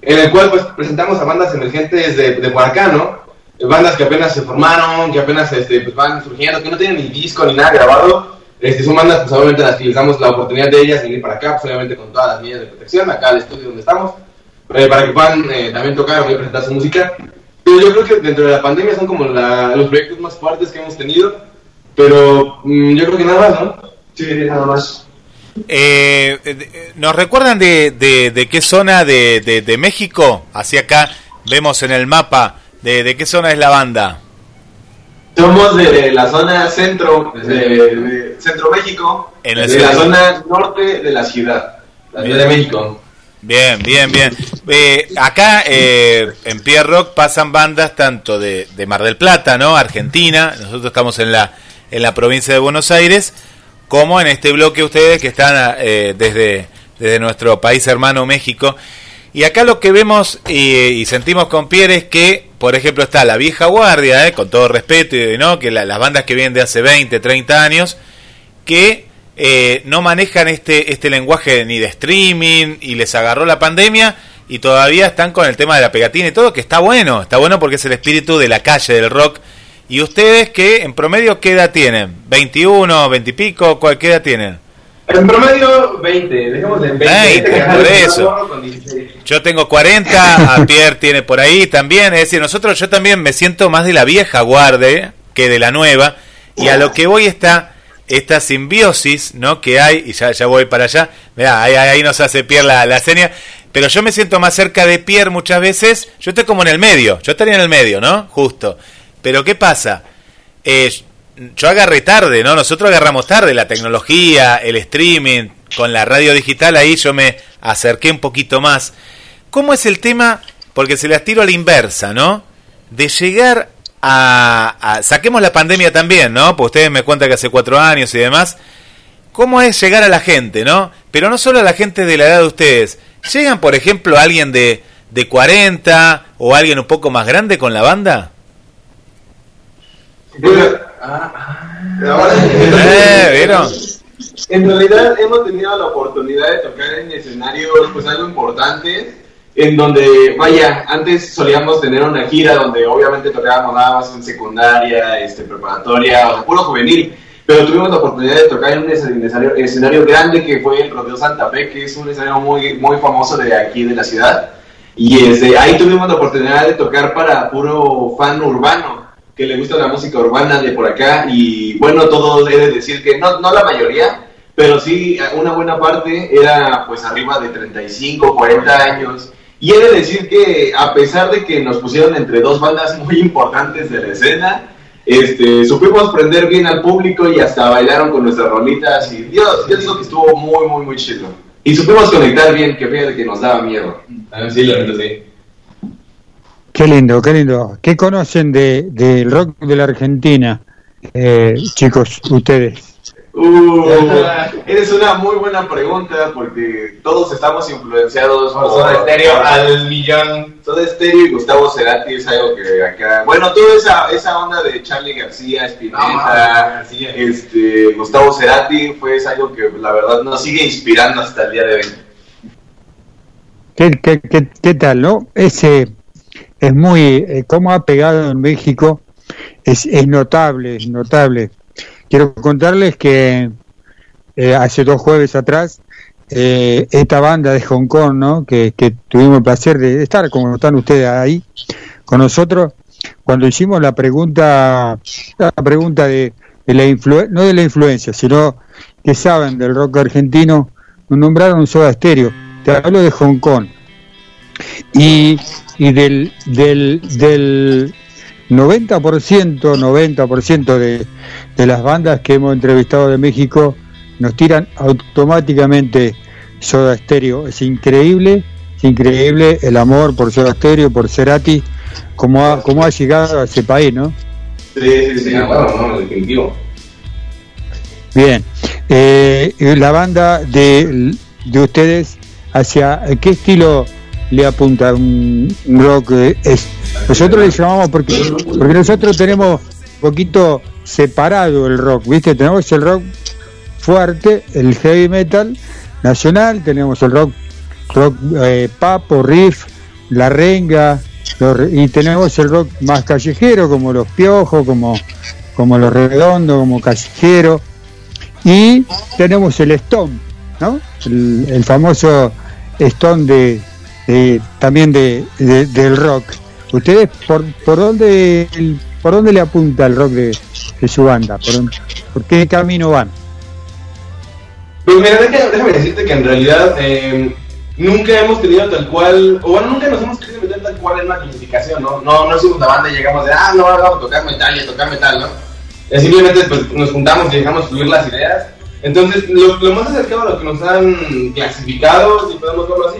en el cual pues presentamos a bandas emergentes de, de por acá, ¿no? bandas que apenas se formaron, que apenas este, pues, van surgiendo, que no tienen ni disco ni nada grabado. Este, son bandas, pues obviamente las que les damos la oportunidad de ellas de venir para acá, pues obviamente con todas las medidas de protección, acá al estudio donde estamos, eh, para que puedan eh, también tocar y presentar su música. Pero yo creo que dentro de la pandemia son como la- los proyectos más fuertes que hemos tenido, pero mm, yo creo que nada más, ¿no? Sí, nada más. Eh, eh, ¿Nos recuerdan de, de, de qué zona de, de, de México? Hacia acá vemos en el mapa de, de qué zona es la banda. Somos de la zona centro, de, de Centro México, En el de la zona norte de la ciudad, la Ciudad de México. Bien, bien, bien. Eh, acá eh, en Pierre Rock pasan bandas tanto de, de Mar del Plata, ¿no? Argentina, nosotros estamos en la, en la provincia de Buenos Aires, como en este bloque ustedes que están eh, desde, desde nuestro país hermano México. Y acá lo que vemos y, sentimos con Pierre es que, por ejemplo, está la vieja guardia, ¿eh? con todo respeto, y, ¿no? que la- las bandas que vienen de hace 20, 30 años, que eh, no manejan este, este lenguaje ni de streaming y les agarró la pandemia y todavía están con el tema de la pegatina y todo, que está bueno, está bueno porque es el espíritu de la calle, del rock. ¿Y ustedes que en promedio qué edad tienen? ¿21, 20 y pico? ¿Cuál qué edad tienen? En promedio, 20, dejémosle en 20. 20, que por eso. vamos con 16. Yo tengo 40, a Pierre tiene por ahí también. Es decir, nosotros, yo también me siento más de la vieja guardia que de la nueva. Y a lo que voy está esta simbiosis, ¿no? Que hay, y ya, ya voy para allá. Mirá, ahí, ahí nos hace Pierre la, la seña. Pero yo me siento más cerca de Pierre muchas veces. Yo estoy como en el medio. Yo estaría en el medio, ¿no? Justo. Pero ¿qué pasa? Eh, yo agarré tarde, ¿no? Nosotros agarramos tarde la tecnología, el streaming, con la radio digital, ahí yo me acerqué un poquito más. ¿Cómo es el tema? Porque se las tiro a la inversa, ¿no? De llegar a, Saquemos la pandemia también, ¿no? Porque ustedes me cuentan que hace cuatro años y demás. cómo es llegar a la gente, ¿no? Pero no solo a la gente de la edad de ustedes. ¿Llegan, por ejemplo, alguien de, de 40 o alguien un poco más grande con la banda? Eh, ¿vieron? En realidad hemos tenido la oportunidad de tocar en escenarios pues algo importantes, en donde, vaya, antes solíamos tener una gira donde obviamente tocábamos nada más en secundaria, este, preparatoria o puro juvenil, pero tuvimos la oportunidad de tocar en un escenario, escenario grande que fue el Rodeo Santa Fe, que es un escenario muy, muy famoso de aquí de la ciudad, y este, ahí tuvimos la oportunidad de tocar para puro fan urbano que le gusta la música urbana de por acá y bueno, todo debe decir que no, no la mayoría, pero sí una buena parte era pues arriba de 35, 40 años. Y he de decir que a pesar de que nos pusieron entre dos bandas muy importantes de la escena, este, supimos prender bien al público y hasta bailaron con nuestras rolitas y Dios, yo digo que estuvo muy, muy, muy chido. Y supimos conectar bien, que fíjate que nos daba miedo. Sí, la verdad, sí. Qué lindo, qué lindo. ¿Qué conocen de, del rock de la Argentina, eh, chicos, ustedes? Uh, eres una muy buena pregunta porque todos estamos influenciados por Soda Stereo al millón. Soda Stereo y Gustavo Cerati es algo que acá. Bueno, toda esa, esa onda de Charlie García, Spinetta, este, Gustavo Cerati fue es algo que la verdad nos sigue inspirando hasta el día de hoy. ¿Qué, qué, qué, qué tal, no? Ese es muy, eh, cómo ha pegado en México, es, es notable, es notable. Quiero contarles que eh, hace dos jueves atrás, eh, esta banda de Hong Kong, ¿no? que, que tuvimos el placer de estar, como están ustedes ahí, con nosotros, cuando hicimos la pregunta, la pregunta de, de la influ- no de la influencia, sino que saben del rock argentino, nos nombraron Soda Stereo. Te hablo de Hong Kong. Y, y del, del, del 90%, 90% de, de las bandas que hemos entrevistado de México nos tiran automáticamente Soda Stereo. Es increíble, es increíble el amor por Soda Stereo, por Cerati, como ha, como ha llegado a ese país, ¿no? Sí, sí, no, definitivo. Bien. Eh, la banda de, de ustedes, ¿hacia qué estilo le apunta? ¿Un rock? es, nosotros le llamamos porque, porque nosotros tenemos un poquito separado el rock, ¿viste? Tenemos el rock fuerte, el heavy metal nacional, tenemos el rock, rock eh, papo, riff, la renga, y tenemos el rock más callejero, como los piojos, como, como los redondos, como callejero. Y tenemos el Stone, ¿no? El, el famoso Stone de, de- también de, de- del rock. ¿Ustedes por, por dónde por dónde le apunta el rock de, su banda? ¿Por, qué camino van? Pues mira, déjame, déjame decirte que en realidad eh, nunca hemos tenido tal cual, o bueno, nunca nos hemos querido meter tal cual en una clasificación, ¿no? No, no hicimos la banda y llegamos de, ah, no, vamos a tocar metal y a tocar metal, ¿no? Eh, simplemente pues, nos juntamos y dejamos fluir las ideas. Entonces, lo, lo más acercado a lo que nos han clasificado, si podemos verlo así,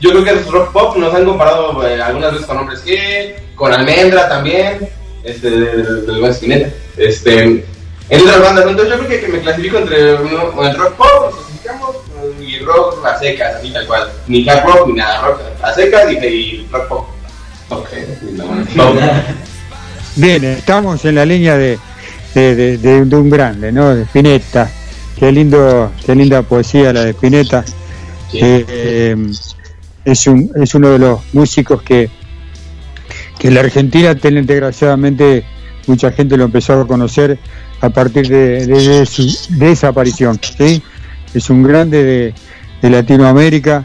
yo creo que es rock pop, nos han comparado eh, algunas veces con Hombres G, con Almendra también, este, del buen Spinetta, este, entre otras bandas, ¿no? entonces yo creo que, que me clasifico entre uno- el rock pop, nos clasificamos, y rock a secas, así tal cual, ni hard rock ni nada, rock a secas y, y rock pop. Ok, no, Bien, estamos en la línea de, de, de- de- de un grande, ¿no? De Spinetta. Qué lindo, qué linda poesía la de Spinetta. Eh, eh, es, un, es uno de los músicos que, que en la Argentina, ten- desgraciadamente, mucha gente lo empezó a conocer a partir de, de- su- de esa aparición. ¿sí? Es un grande de, de Latinoamérica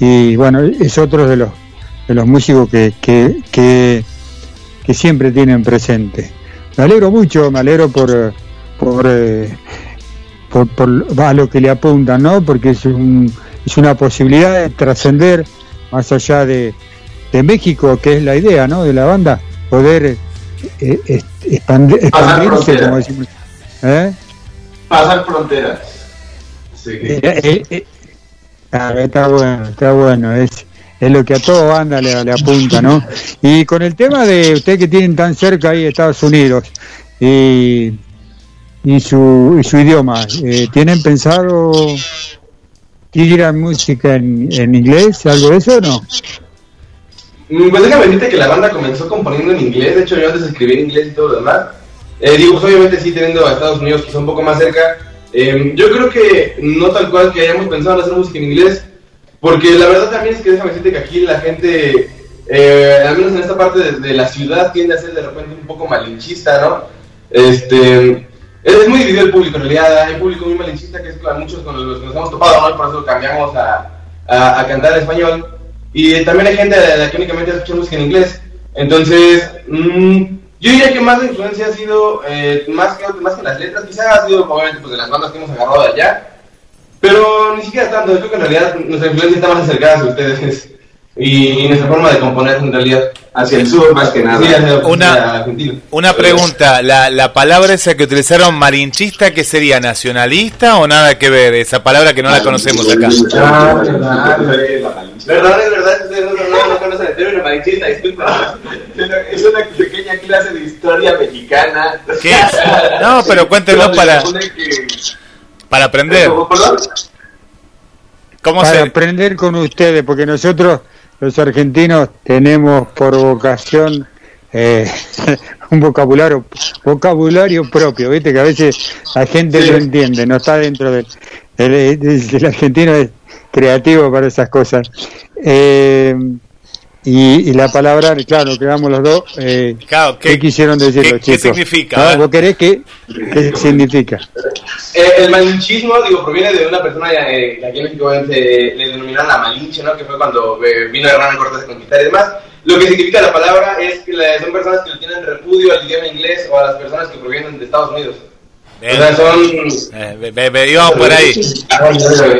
y bueno, es otro de los, de los músicos que, que, que, que siempre tienen presente. Me alegro mucho, me alegro por, por, eh, por, por lo que le apuntan, ¿no? Porque es, un, es una posibilidad de trascender más allá de, de México, que es la idea, ¿no? De la banda, poder eh, eh, expand- expandirse, como decimos. ¿Eh? Pasar fronteras. Sí. Eh, eh, claro, está bueno, está bueno, es, es lo que a toda banda le, le apunta, ¿no? Y con el tema de ustedes que tienen tan cerca ahí Estados Unidos, y y su, y su idioma. ¿Tienen pensado tirar música en, inglés, algo de eso o no? Mm, Pues déjame decirte que la banda comenzó componiendo en inglés, de hecho yo antes escribí en inglés y todo lo demás. Eh, digo, pues obviamente sí teniendo a Estados Unidos quizá un poco más cerca. Eh, yo creo que no tal cual que hayamos pensado en hacer música en inglés, porque la verdad también es que déjame decirte que aquí la gente, eh, al menos en esta parte de la ciudad, tiende a ser de repente un poco malinchista, ¿no? Este, es, muy dividido el público, en realidad hay público muy malinchista que es con muchos con los que nos hemos topado, ¿no? Por eso cambiamos a, a, a cantar en español. Y también hay gente que únicamente escucha música en inglés. Entonces, mm, yo diría que más la influencia ha sido, eh, más, que, más que las letras, quizás ha sido obviamente pues, de las bandas que hemos agarrado de allá. Pero ni siquiera tanto, yo creo que en realidad nuestra influencia está más acercada hacia ustedes. Y, y nuestra forma de componer en realidad. Hacia el sur más que nada. Sí, hacia, Una- hacia. Una pregunta, la, la palabra esa que utilizaron malinchista, ¿qué sería? ¿Nacionalista o nada que ver? Esa palabra que no la conocemos acá. Ah, Perdón, es verdad, ustedes no, no, no conocen el término malinchista, disculpa. Es una pequeña clase de historia mexicana. ¿Qué es? No, pero cuéntenlo para, para aprender. ¿Cómo Para se...? aprender con ustedes, porque nosotros, los argentinos, tenemos por vocación eh, un vocabulario vocabulario propio, viste que a veces la gente Sí. no entiende, no está dentro del, del- el argentino es creativo para esas cosas. Eh, y, y la palabra, claro, quedamos los dos. Eh, Claro, ¿qué, quisieron decir qué- los qué chicos? significa? ¿No? A ver. ¿Vos querés que, qué significa? Eh, el malinchismo, digo, proviene de una persona eh, que aquí en México le denominaron la malinche, ¿no? Que fue cuando eh, vino Hernán Cortés a conquistar y demás. Lo que significa la palabra es que la- son personas que le tienen repudio al idioma inglés o a las personas que provienen de Estados Unidos. Bien. O sea, son... Eh, íbamos por ahí.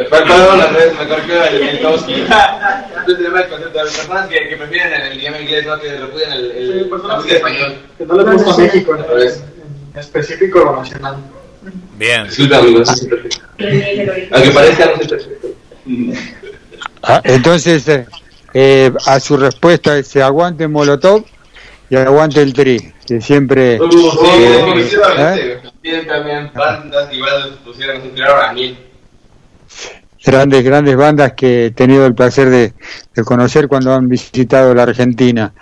Perdón, me corrigió el, concepto de las personas que, que prefieren el, el idioma inglés, ¿no? Que repudian el, el, español. Que no le gusta México Al revés. en específico o nacional. Bien. Disculpa. Aunque parezca, no soy perfecto. Ah, entonces, eh, eh, a su respuesta es aguante Molotov y aguante el Tri, que siempre... Uh, sí, eh, también bandas que igual pusieron, inspiraron a mí. grandes, grandes bandas que he tenido el placer de, de conocer cuando han visitado la Argentina.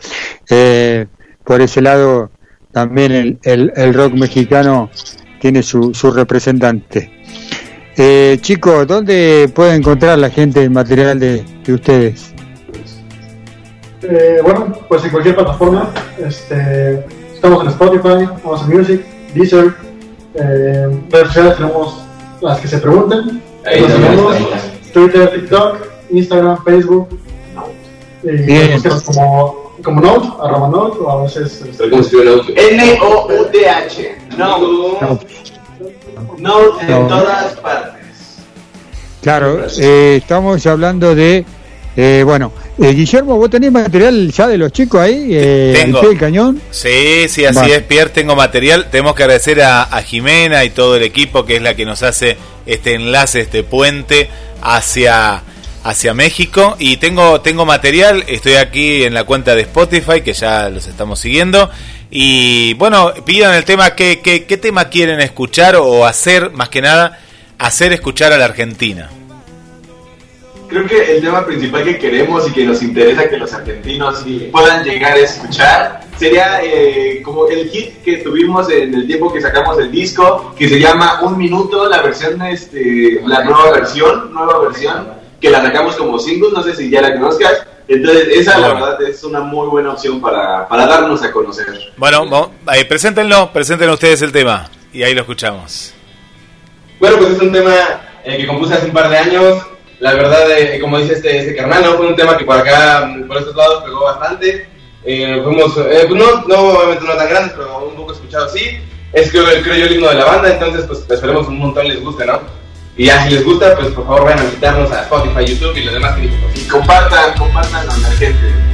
Eh, por ese lado, también el, el- el rock mexicano tiene su, su representante. Eh, chicos, ¿dónde puede encontrar la gente el material de, de ustedes? Eh, bueno, pues en cualquier plataforma. Este, estamos en Spotify, Amazon Music, Deezer. Eh, redes sociales tenemos las que se pregunten. Ahí Nos. Twitter, TikTok, Instagram, Facebook. Y Bien. búsquenos como, como Note, arroba Note, o a veces. este. N-O-U-T-H. No. No en todas partes. Claro, eh, estamos hablando de... eh, bueno, eh, Guillermo, ¿vos tenés material ya de los chicos ahí? Eh, Tengo. del cañón? Sí, sí, así Vale. es, Pierre, tengo material. Tenemos que agradecer a, a Jimena y todo el equipo que es la que nos hace este enlace, este puente hacia, hacia México. Y tengo, tengo material, estoy aquí en la cuenta de Spotify, que ya los estamos siguiendo. Y bueno, pidan el tema, ¿qué, qué, qué tema quieren escuchar o hacer, más que nada, hacer escuchar a la Argentina? Creo que el tema principal que queremos y que nos interesa que los argentinos puedan llegar a escuchar sería eh, como el hit que tuvimos en el tiempo que sacamos el disco, que se llama Un Minuto, la versión, este, la nueva versión, nueva versión, que la sacamos como single, no sé si ya la conozcas. Entonces, esa la verdad es una muy buena opción para, para darnos a conocer. Bueno, eh, preséntenlo, presenten ustedes el tema y ahí lo escuchamos. Bueno, pues es un tema eh, que compuse hace un par de años. La verdad, eh, como dice este, este carnal, ¿no? fue un tema que por acá, por estos lados, pegó bastante. Eh, fuimos, eh, pues no, no, obviamente no tan grandes, pero un poco escuchado sí. Es creo, creo yo el himno de la banda, entonces pues esperemos un montón les guste, ¿no? Y ya si les gusta, pues por favor vayan a visitarnos a Spotify, YouTube y los demás que Y compartan, compartan a la gente.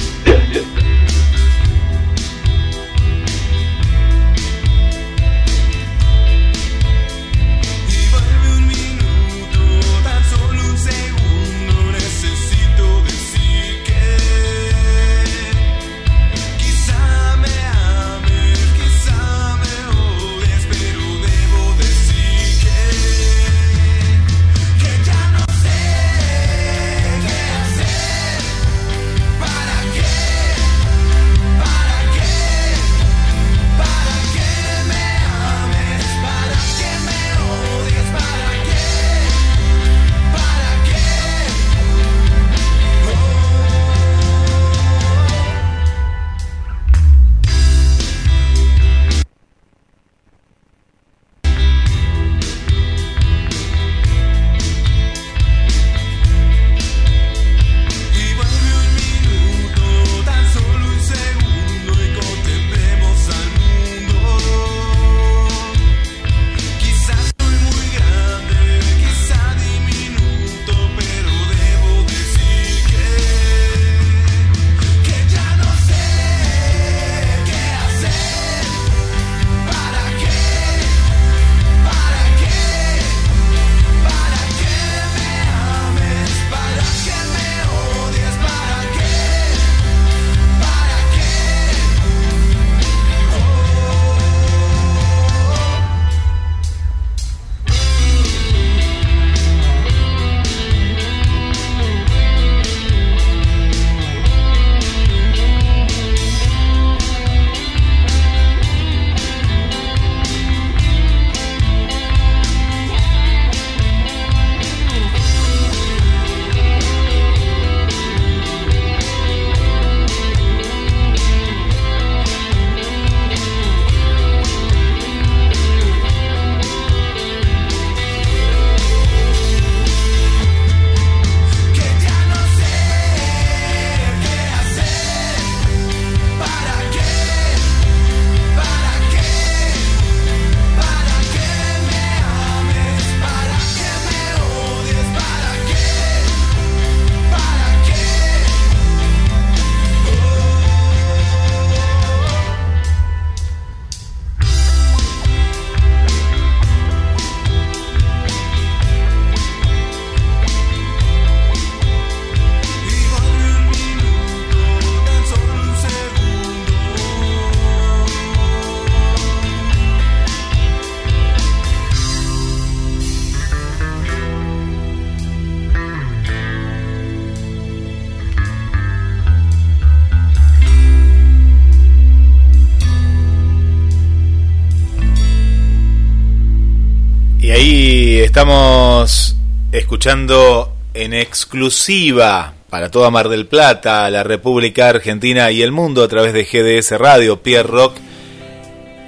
Escuchando en exclusiva para toda Mar del Plata, la República Argentina y el mundo a través de GDS Radio, Pierre Rock.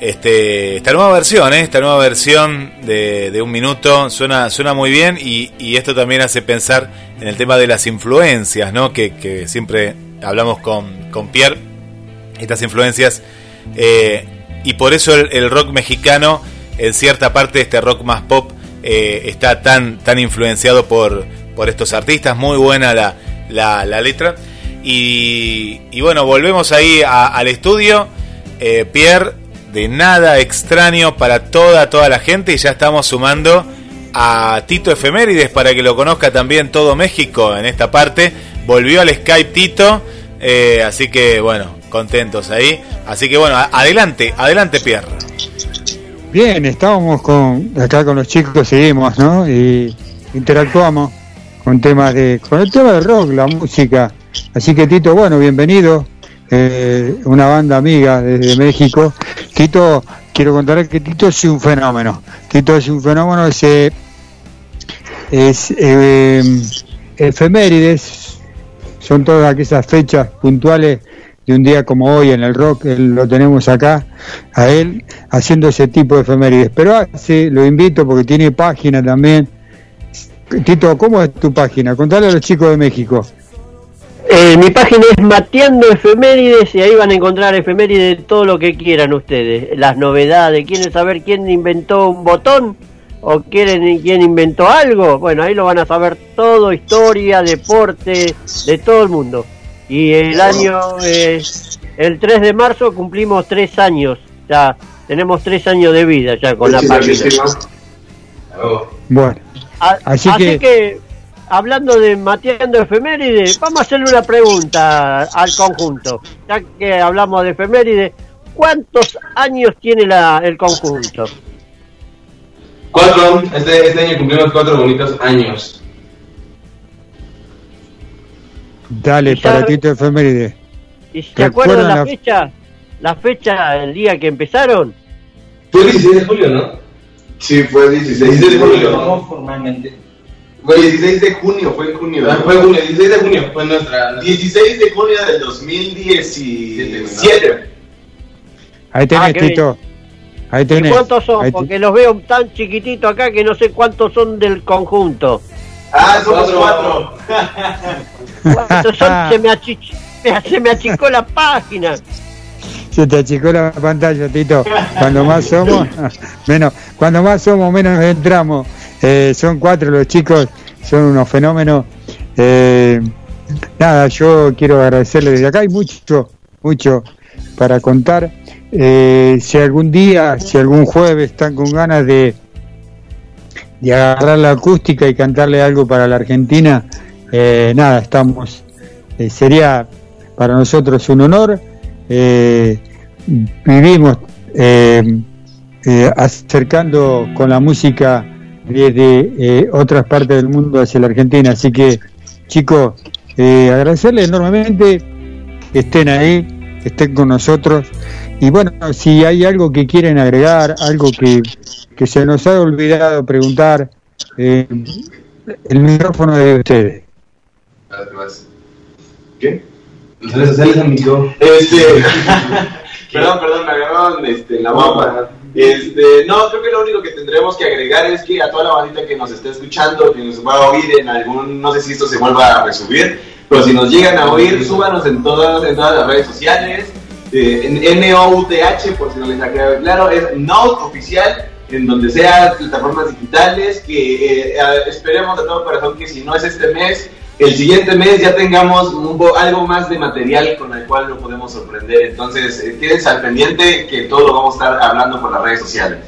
Este, esta nueva versión, ¿eh? esta nueva versión de, un minuto suena, suena muy bien y, esto también hace pensar en el tema de las influencias, ¿no? que, siempre hablamos con, con Pierre, estas influencias, eh, y por eso el rock mexicano, en cierta parte, este rock más pop, eh, está tan, tan influenciado por, por estos artistas, muy buena la, la, letra. Y, y bueno, volvemos ahí al estudio. Eh, Pierre, de nada extraño para toda, toda la gente. Y ya estamos sumando a Tito Efemérides para que lo conozca también todo México en esta parte. Volvió al Skype Tito. eh, así que bueno, contentos ahí. Así que bueno, adelante, adelante Pierre. Bien, estábamos con acá con los chicos, seguimos, ¿no? Y interactuamos con temas de, con el tema del rock, la música. Así que Tito, bueno, bienvenido, eh, una banda amiga desde México. Tito, quiero contarles que Tito es un fenómeno. Tito es un fenómeno, es, eh, es eh, efemérides, son todas aquellas fechas puntuales de un día como hoy en el rock, él lo tenemos acá, a él haciendo ese tipo de efemérides. Pero hace, lo invito porque tiene página también. Tito, ¿cómo es tu página? Contale a los chicos de México. Eh, mi página es Mateando Efemérides y ahí van a encontrar efemérides de todo lo que quieran ustedes. Las novedades, quieren saber quién inventó un botón o quieren quién inventó algo. Bueno, ahí lo van a saber todo, historia, deporte, de todo el mundo. Y el año, eh, el 3 de marzo cumplimos tres años. Ya tenemos tres años de vida ya con la página. Bueno, A- Así Así, que- que... hablando de Mateando Efemérides, vamos a hacerle una pregunta al conjunto. Ya que hablamos de efemérides, ¿cuántos años tiene la, el conjunto? Cuatro, este, este año cumplimos cuatro bonitos años. Dale Y ya- para Tito efemérides. ¿Y se acuerdan ¿Recuerdan la la- fecha? La fecha, el día que empezaron. Fue el 16 de julio, ¿no? Sí, fue 16 16 de julio. ¿Cómo formalmente? Fue 16 de junio, fue en junio. Ah, Fue junio, 16 de junio, fue nuestra. 16 de junio del 2017. Ahí tenés, Ah. Tito. Ahí ¿Y tenés. cuántos son? Ahí te- Porque los veo tan chiquititos acá que no sé cuántos son del conjunto. Ah, somos cuatro. ¿Cuántos son? se, me me- se me achicó la página. Se te achicó la pantalla, Tito. Cuando más somos, menos. Cuando más somos, menos entramos. Eh, son cuatro los chicos, son unos fenómenos. Eh, nada, yo quiero agradecerles desde acá. Hay mucho, mucho para contar. Eh, si algún día, si algún jueves están con ganas de, de agarrar la acústica y cantarle algo para la Argentina, eh, nada, estamos. eh, sería para nosotros un honor. Eh, vivimos eh, eh, acercando con la música desde otras partes del mundo hacia la Argentina. Así que, chicos, agradecerles enormemente que estén ahí, que estén con nosotros. Y bueno, si hay algo que quieren agregar, algo que, que se nos ha olvidado preguntar, eh, el micrófono de ustedes. ¿Qué? Este. perdón, perdón, me agarraron este, la bomba. Este, no, creo que lo único que tendremos que agregar es que a toda la bandita que nos esté escuchando, que nos va a oír en algún, no sé si esto se vuelva a resubir, pero si nos llegan a oír, súbanos en todas, en todas las redes sociales, NOUTH, por si no les ha quedado claro, es Note Oficial, en donde sea plataformas digitales, que eh, esperemos de todo corazón que si no es este mes, el siguiente mes ya tengamos un algo más de material con el cual lo podemos sorprender. Entonces, eh, quédense al pendiente que todo lo vamos a estar hablando por las redes sociales.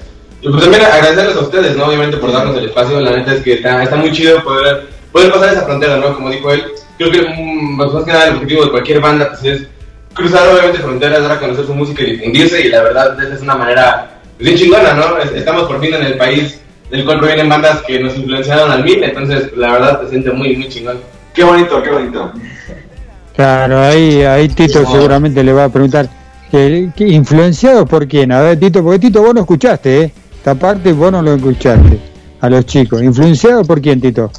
Y pues también agradecerles a ustedes, ¿no? Obviamente por darnos el espacio. La neta es que está, está muy chido poder, poder pasar esa frontera, ¿no? Como dijo él. Creo que mm, pues, más que nada el objetivo de cualquier banda pues, es cruzar obviamente fronteras, dar a conocer su música y difundirse. Y la verdad, esa es una manera pues, bien chingona, ¿no? Es- Estamos por fin en el país del cual provienen bandas que nos influenciaron al mil. Entonces, la verdad, se siente muy, muy chingón. Qué bonito, qué bonito. Claro, ahí, ahí Tito seguramente le va a preguntar, ¿qué, qué- influenciado por quién? A ver, Tito, porque Tito vos no escuchaste, ¿eh? Esta parte vos no lo escuchaste. a los chicos. ¿Influenciado por quién, Tito?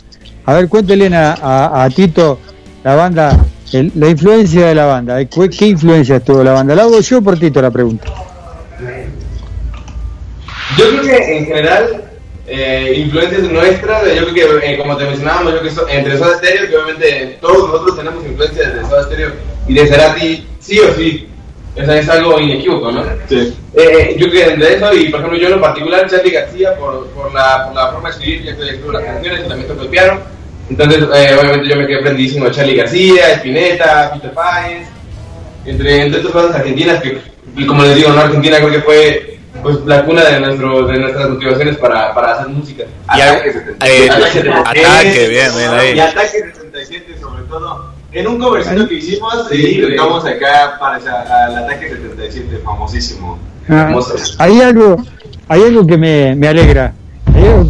A ver, cuéntele a, a- a Tito la banda, el- la influencia de la banda. ¿eh? ¿Qué, qué influencia tuvo la banda? ¿La hago yo o por Tito la pregunta? Yo creo que en general, eh, influencias nuestras, yo creo que, eh, como te mencionábamos, yo que so- entre Soda Stereo, que obviamente todos nosotros tenemos influencias de Soda Stereo y de Cerati, sí o sí. O sea, es algo inequívoco, ¿no? Sí. yo creo que entre eso, y por ejemplo, yo en lo particular, Charlie García, por, por, la, por la forma de escribir, ya que escribo las canciones y también toco el piano. Entonces, eh, obviamente, yo me quedé prendidísimo de Charlie García, Spinetta, Peter Páez, entre, entre otras bandas argentinas que, y como les digo, ¿no? Argentina creo que fue pues, la cuna de, nuestro, de nuestras motivaciones para, para hacer música. Y Ataque a- 77. eh, ataque, bien, bien ahí. Y Ataque 77 sobre todo. En un covercito que hicimos, Sí, acá para al Ataque 77, famosísimo. Ah, hay algo, hay algo que me, me alegra.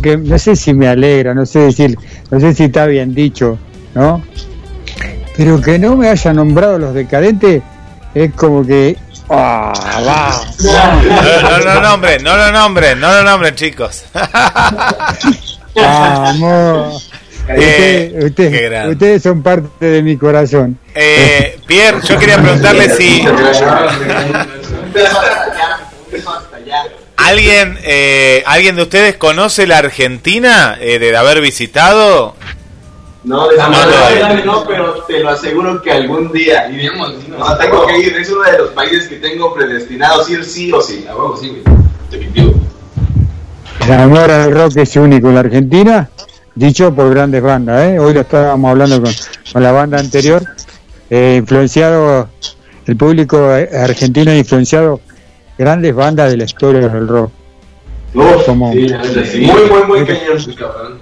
Que no sé si me alegra, no sé decir, no sé si está bien dicho, ¿no? Pero que no me haya nombrado los decadentes es como que ah, va. No, no lo nombren, no lo nombren, no lo nombren, chicos. Vamos. Eh, Usted- usted- ustedes son parte de mi corazón. Eh, Pierre, yo quería preguntarle si alguien, eh, alguien de ustedes conoce la Argentina eh, de haber visitado. No, de No, no, no, no, pero te lo aseguro que algún día. Y digamos, no, tengo que ir, es uno de los países que tengo predestinados ir sí o sí. El amor al rock es único en la Argentina, dicho por grandes bandas. ¿eh? Hoy lo estábamos hablando con, con la banda anterior, eh, influenciado, el público argentino ha influenciado grandes bandas de la historia del rock. Como- Sí, sí. Muy, muy, muy cañón, cabrón.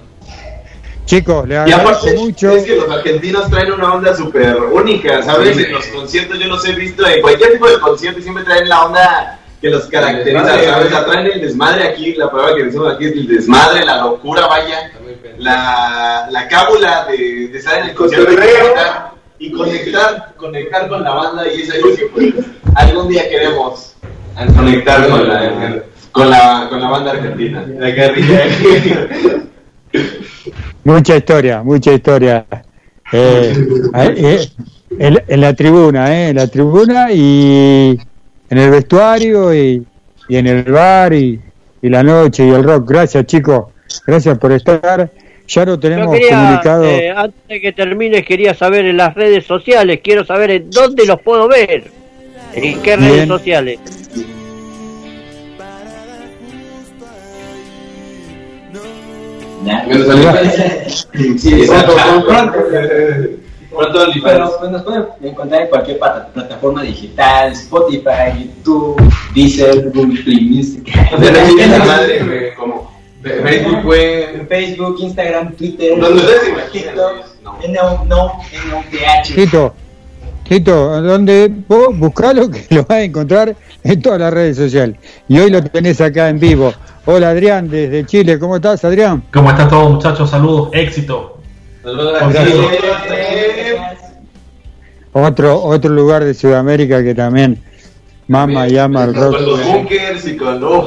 Chicos, le Y agradezco aparte, mucho. es que los argentinos traen una onda súper única, ¿sabes? Sí. En los conciertos yo los he visto, en cualquier tipo de concierto siempre traen la onda que los caracteriza, desmadre, ¿sabes? O sea, güey. traen el desmadre aquí, la palabra que decimos aquí es el desmadre, la locura, vaya, la, la cábula de, de estar en el concierto y Cotorreo. conectar, y conectar, conectar con la banda y es algo que pues, algún día queremos conectar con la, con la, con la banda argentina. La Mucha historia, mucha historia. Eh, eh, en, en la tribuna, eh, en la tribuna y en el vestuario y, y en el bar y, y la noche y el rock. Gracias chicos, gracias por estar. Ya lo tenemos quería, comunicado. eh, antes de que termine, quería saber en las redes sociales, quiero saber en dónde los puedo ver. ¿En qué redes Bien. sociales? Sí, exacto. Pronto Pero pues, nos pueden encontrar en cualquier plata- plataforma digital, Spotify, YouTube, Deezer, Google Play Music. De la madre, como Facebook. En Facebook, Instagram, Twitter, Donde ustedes se TikTok, no, no, NOTH. Tito, Tito, donde vos buscalo que lo vas a encontrar en todas las redes sociales. Y hoy lo tenés acá en vivo. Hola Adrián, desde Chile, ¿cómo estás Adrián? ¿Cómo está todo, muchachos? Saludos, éxito. Otro, otro lugar de Sudamérica que también mama y ama el rock. Con los bunkers y con uf,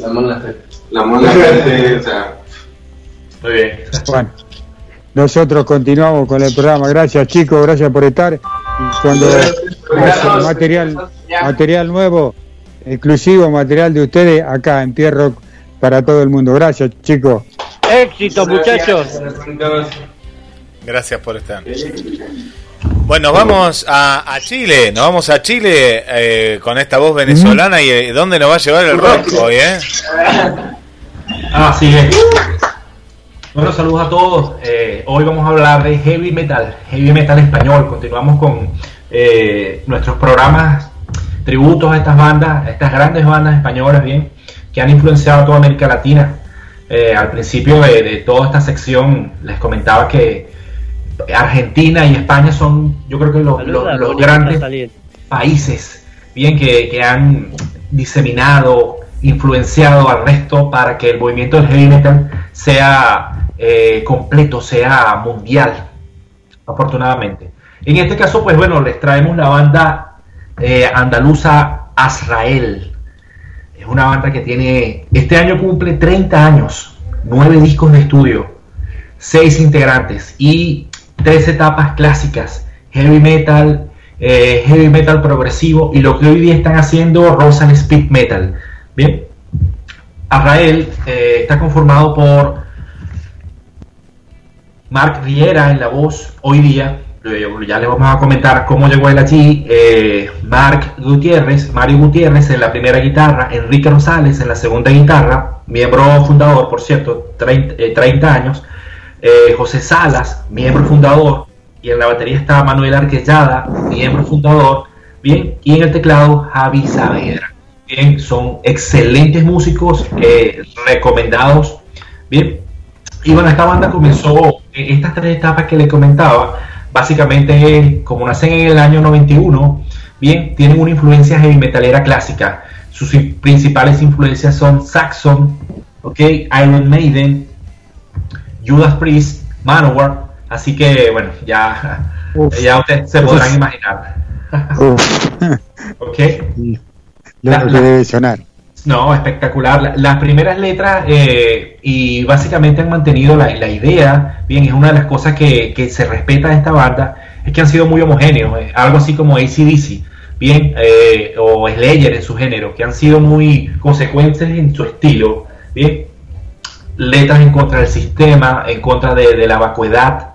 la mona La mona Ferte, o sea. Muy bien. Bueno, nosotros continuamos con el programa. Gracias chicos, gracias por estar. Cuando material, material nuevo, exclusivo material de ustedes acá en Pierre Rock para todo el mundo. Gracias chicos. Éxito, muchachos. Gracias por estar. Bueno, vamos a, a Chile, nos vamos a Chile eh, con esta voz venezolana y eh, ¿dónde nos va a llevar el rock hoy, eh? Así es. Bueno, saludos a todos. Eh, hoy vamos a hablar de heavy metal, heavy metal español. Continuamos con eh, nuestros programas tributos a estas bandas, a estas grandes bandas españolas, bien, que han influenciado a toda América Latina. Eh, al principio de, de toda esta sección les comentaba que Argentina y España son, yo creo que los, Saluda, grandes países bien que, que han diseminado, influenciado al resto para que el movimiento del heavy metal sea eh, completo, sea mundial, afortunadamente. En este caso, pues bueno, les traemos la banda eh, andaluza Azrael. Es una banda que tiene, este año cumple 30 años nueve discos de estudio, seis integrantes y tres etapas clásicas, heavy metal, eh, heavy metal progresivo y lo que hoy día están haciendo rock and speed metal. Bien, Azrael está conformado por Mark Riera en la voz hoy día. Ya le vamos a comentar cómo llegó él allí. eh, Mark Gutiérrez, Mario Gutiérrez en la primera guitarra, Enrique Rosales en la segunda guitarra, miembro fundador, por cierto, 30, eh, 30 años. eh, José Salas, miembro fundador, y en la batería está Manuel Arquellada, miembro fundador, bien, y en el teclado Javi Saavedra. Bien, son excelentes músicos, recomendados, bien, y bueno, esta banda comenzó en estas tres etapas que le comentaba, básicamente como nacen en el año 91, bien, tienen una influencia heavy metalera clásica. Sus in- principales influencias son Saxon, ok, Iron Maiden, Judas Priest, Manowar, así que bueno, ya, ya ustedes se podrán Uf. imaginar. ok. Lo La- que debe sonar. No, espectacular. La- Las primeras letras eh, y básicamente han mantenido la, idea, bien, es una de las cosas que, que se respeta de esta banda, es que han sido muy homogéneos, eh, algo así como ACDC, bien, eh, o Slayer en su género, que han sido muy consecuentes en su estilo, bien, letras en contra del sistema, en contra de, la vacuidad,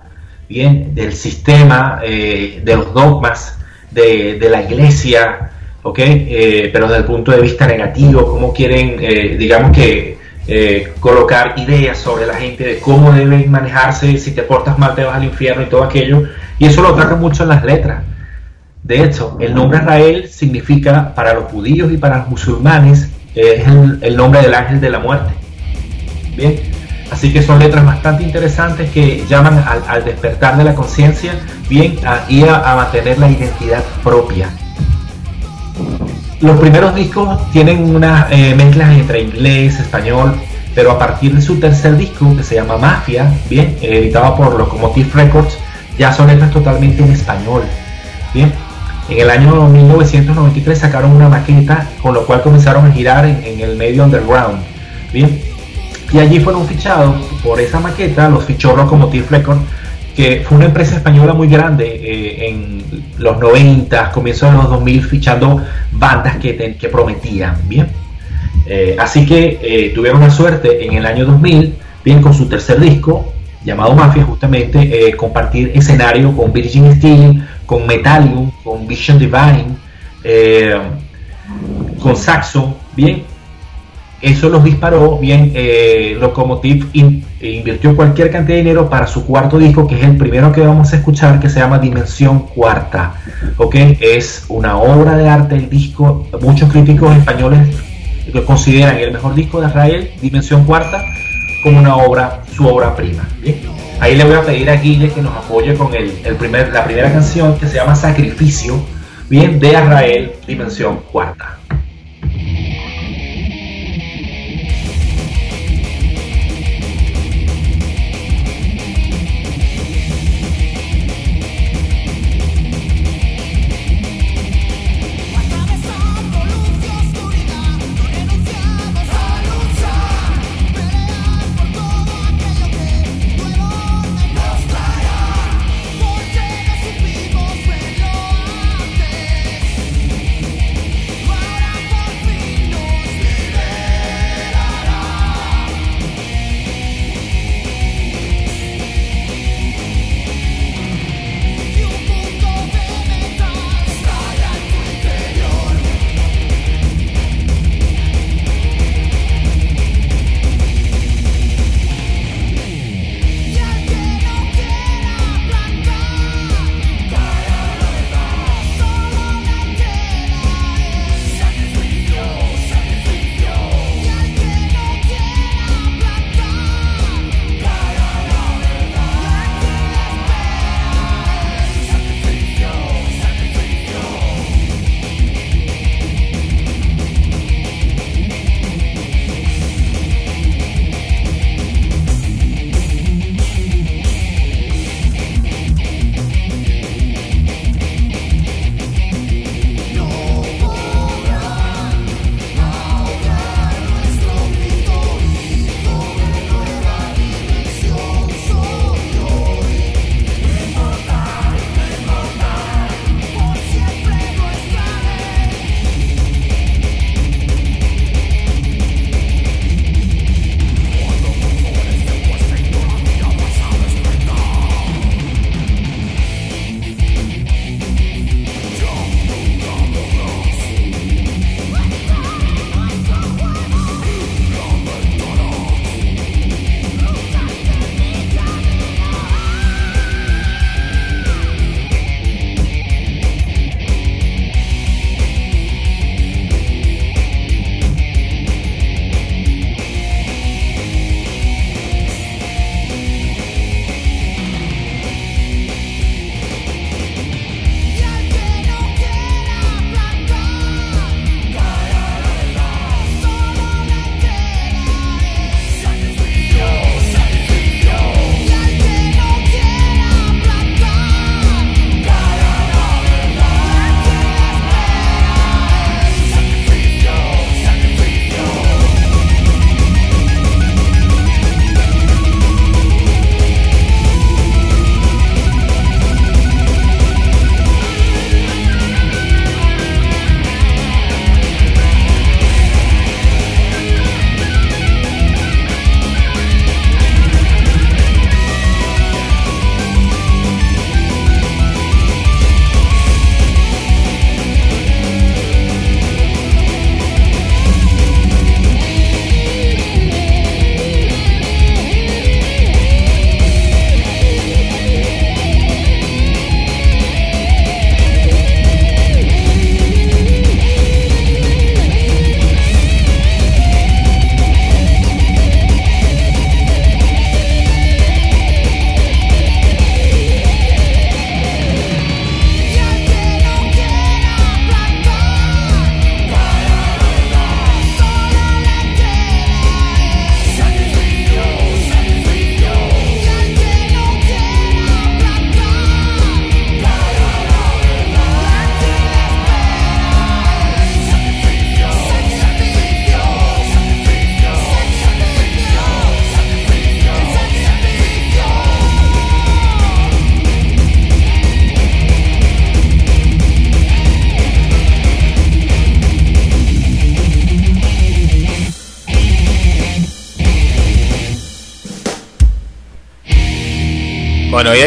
bien, del sistema, eh, de los dogmas, de la iglesia, ¿ok? Eh, pero desde el punto de vista negativo, cómo quieren, eh, digamos que, eh, colocar ideas sobre la gente de cómo deben manejarse, si te portas mal te vas al infierno y todo aquello, y eso lo trata mucho en las letras. De hecho, el nombre Israel significa para los judíos y para los musulmanes, es el, nombre del ángel de la muerte. Bien, así que son letras bastante interesantes que llaman al, al despertar de la conciencia, bien, y a mantener la identidad propia. Los primeros discos tienen unas eh, mezclas entre inglés, español, pero a partir de su tercer disco, que se llama Mafia, bien, eh, editado por Locomotive Records, ya son letras totalmente en español. Bien, en el año 1993 sacaron una maqueta, con lo cual comenzaron a girar en, en el medio underground. Bien, y allí fueron fichados por esa maqueta, los fichó Locomotive Records, fue una empresa española muy grande eh, en los 90, comienzos de los 2000, fichando bandas que, prometían, ¿bien? Eh, así que eh, tuvieron la suerte en el año 2000, bien, con su tercer disco, llamado Mafia, justamente, compartir escenario con Virgin Steel, con Metallium, con Vision Divine, con Saxon, bien, eso los disparó bien. Eh, Locomotive in- invirtió cualquier cantidad de dinero para su cuarto disco, que es el primero que vamos a escuchar, que se llama Dimensión Cuarta. ¿ok? Es una obra de arte el disco. Muchos críticos españoles lo consideran el mejor disco de Israel, Dimensión Cuarta, como una obra, su obra prima. ¿bien? Ahí le voy a pedir a Guille que nos apoye con el, el primer, la primera canción que se llama Sacrificio, bien, de Israel, Dimensión Cuarta.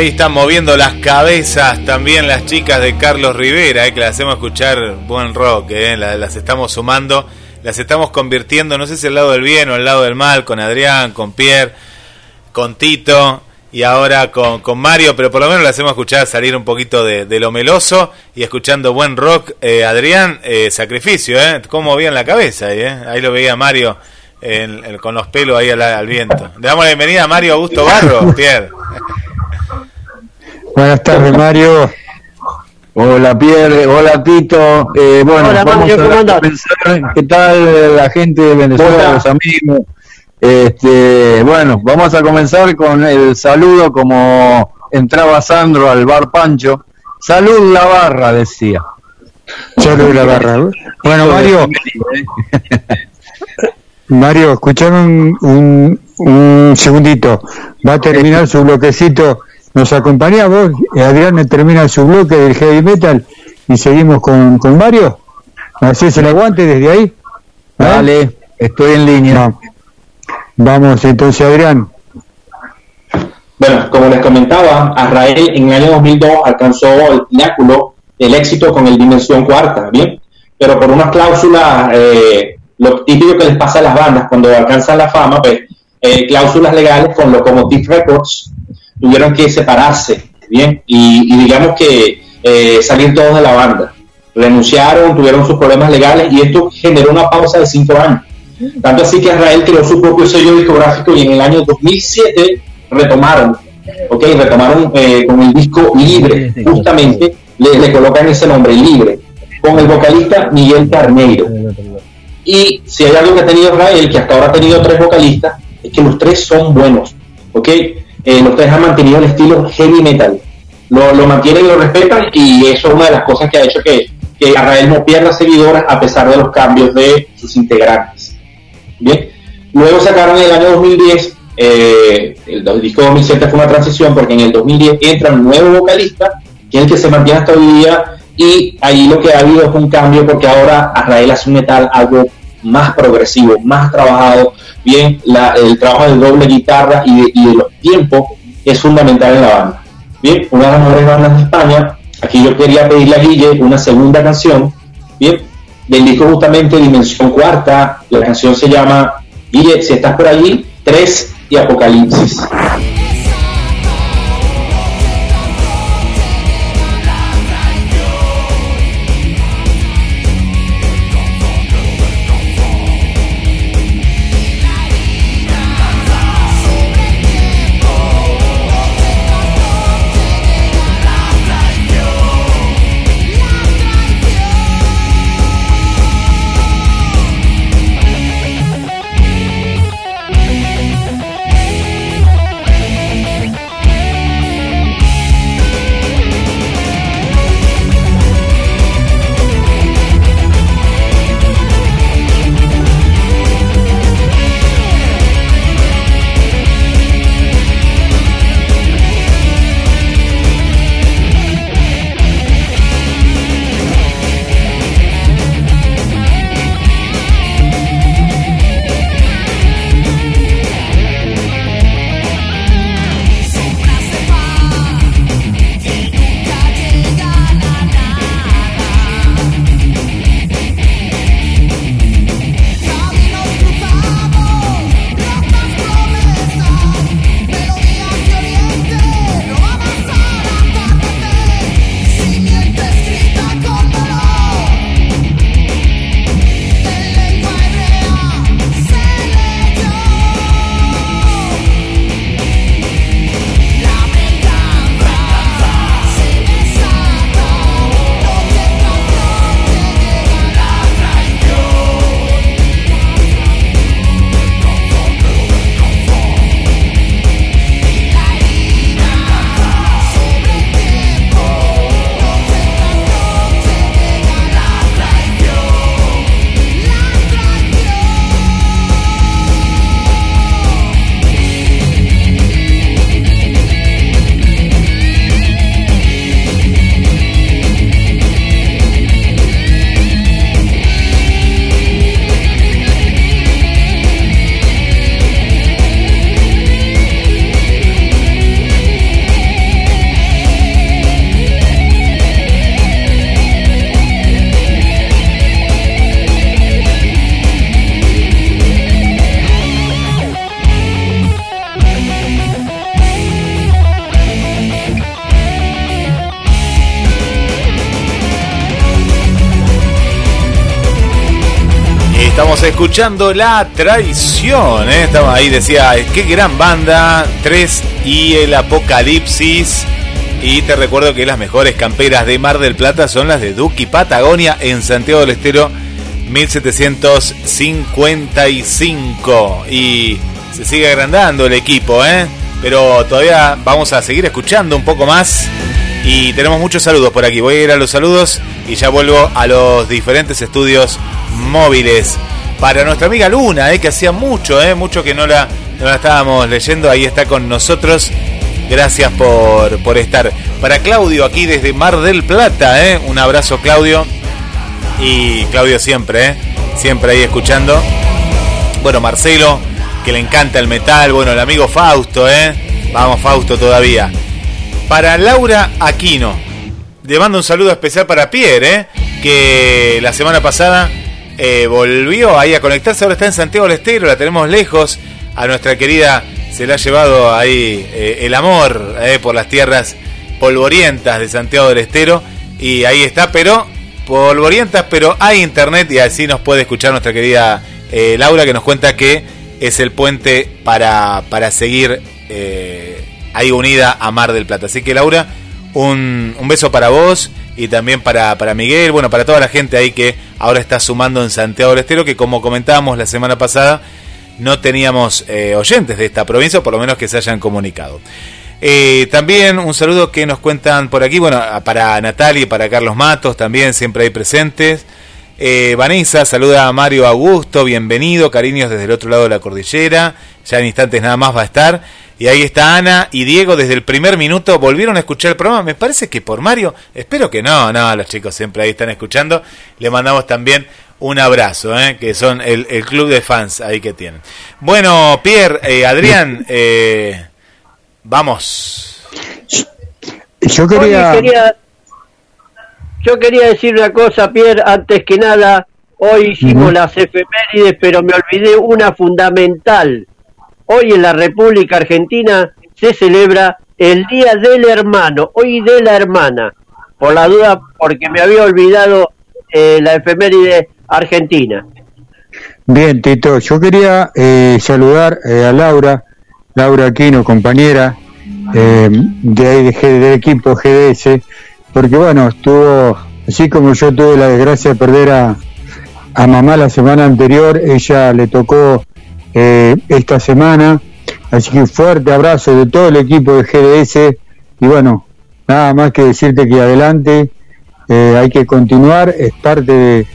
Están moviendo las cabezas también las chicas de Carlos Rivera, eh, que las hacemos escuchar buen rock, eh, la- las estamos sumando, las estamos convirtiendo, no sé si al lado del bien o al lado del mal, con Adrián, con Pierre, con Tito y ahora con, con Mario, pero por lo menos las hacemos escuchar salir un poquito de, lo meloso y escuchando buen rock. Eh, Adrián, eh, sacrificio, ¿eh? ¿Cómo movían la cabeza ahí? Ahí lo veía Mario en- con los pelos ahí al, al viento. Le damos la bienvenida a Mario Augusto Barro, Pierre. Buenas tardes, Mario. Hola Pierre, hola Tito. Eh, bueno, Hola, vamos Mario. ¿Qué tal eh, la gente de Venezuela, Hola. los amigos? Este, bueno, vamos a comenzar con el saludo como entraba Sandro al bar Pancho. Salud la barra, decía. Salud la barra. Bueno, Mario. Mario, escuchame un, un, un segundito. Va a terminar su bloquecito. ¿Nos acompañás vos? Adrián termina su bloque del heavy metal y seguimos con, con Mario. ¿Hacés el aguante desde ahí? ¿Eh? Dale, estoy en línea. Vamos, entonces, Adrián. Bueno, como les comentaba, Azrael en el año 2002 alcanzó el pináculo del éxito con el Dimensión Cuarta, ¿bien? Pero por unas cláusulas, eh, lo típico que les pasa a las bandas cuando alcanzan la fama, pues eh, cláusulas legales con Locomotive Records tuvieron que separarse, ¿bien? Y, y digamos que eh, salir todos de la banda. Renunciaron, tuvieron sus problemas legales y esto generó una pausa de cinco años. Tanto así que Israel creó su propio sello discográfico y en el año 2007 retomaron, ¿ok? Retomaron eh, con el disco Libre, justamente le, le colocan ese nombre, Libre, con el vocalista Miguel Carneiro. Y si hay algo que ha tenido Israel, que hasta ahora ha tenido tres vocalistas, es que los tres son buenos, ¿ok? Los tres han mantenido el estilo heavy metal. Lo, lo mantienen y lo respetan y eso es una de las cosas que ha hecho que, que Israel no pierda seguidores a pesar de los cambios de sus integrantes. Bien, luego sacaron en el año 2010, eh, el, el disco 2007 fue una transición porque en el 2010 entra un nuevo vocalista, que es el que se mantiene hasta hoy día, y ahí lo que ha habido es un cambio porque ahora Israel hace un metal algo más progresivo, más trabajado, bien, el trabajo de doble guitarra y de, y de los tiempos es fundamental en la banda. Bien, una de las mejores bandas de España, aquí yo quería pedirle a Guille una segunda canción, bien, del disco justamente Dimensión Cuarta, la canción se llama Guille, si estás por allí, 3 y Apocalipsis. Escuchando La Traición. ¿eh? Estamos ahí, decía, qué gran banda. 3 y el Apocalipsis. Y te recuerdo que las mejores camperas de Mar del Plata son las de Duki Patagonia en Santiago del Estero 1755. Y se sigue agrandando el equipo, ¿eh? Pero todavía vamos a seguir escuchando un poco más. Y tenemos muchos saludos por aquí. Voy a ir a los saludos y ya vuelvo a los diferentes estudios móviles. Para nuestra amiga Luna, eh, que hacía mucho, eh, mucho que no la, no la estábamos leyendo, ahí está con nosotros. Gracias por, por estar. Para Claudio, aquí desde Mar del Plata, eh, un abrazo Claudio. Y Claudio siempre, eh, siempre ahí escuchando. Bueno, Marcelo, que le encanta el metal. Bueno, el amigo Fausto, ¿eh? Vamos, Fausto, todavía. Para Laura Aquino, le mando un saludo especial para Pierre, ¿eh? Que la semana pasada eh, volvió ahí a conectarse. Ahora está en Santiago del Estero, la tenemos lejos. A nuestra querida se le ha llevado ahí eh, el amor eh, por las tierras polvorientas de Santiago del Estero. Y ahí está, pero polvorientas, pero hay internet y así nos puede escuchar nuestra querida Laura que nos cuenta que es el puente para, para seguir ahí unida a Mar del Plata. Así que Laura, un, un beso para vos y también para, para Miguel, bueno, para toda la gente ahí que ahora está sumando en Santiago del Estero, que como comentábamos la semana pasada, no teníamos eh, oyentes de esta provincia, por lo menos que se hayan comunicado. Eh, también un saludo que nos cuentan por aquí, bueno, para Natalia y para Carlos Matos, también siempre hay presentes. Eh, Vanessa saluda a Mario Augusto, bienvenido, cariños desde el otro lado de la cordillera, ya en instantes nada más va a estar. Y ahí está Ana y Diego desde el primer minuto, volvieron a escuchar el programa, me parece que por Mario, espero que no, no, los chicos siempre ahí están escuchando, le mandamos también un abrazo, ¿eh? que son el, el club de fans ahí que tienen. Bueno, Pierre, eh, Adrián, eh, vamos. Yo Oye, quería, yo quería decir una cosa, Pierre, antes que nada, hoy hicimos las efemérides, pero me olvidé una fundamental. Hoy en la República Argentina se celebra el Día del Hermano, hoy de la hermana, por la duda, porque me había olvidado eh, la efeméride argentina. bien, Tito, yo quería eh, saludar eh, a Laura, Laura Aquino, compañera eh, de ahí de del equipo GDS, porque bueno, estuvo, así como yo tuve la desgracia de perder a mamá la semana anterior, ella le tocó eh, esta semana, así que fuerte abrazo de todo el equipo de GDS y bueno, nada más que decirte que adelante, eh, hay que continuar, es parte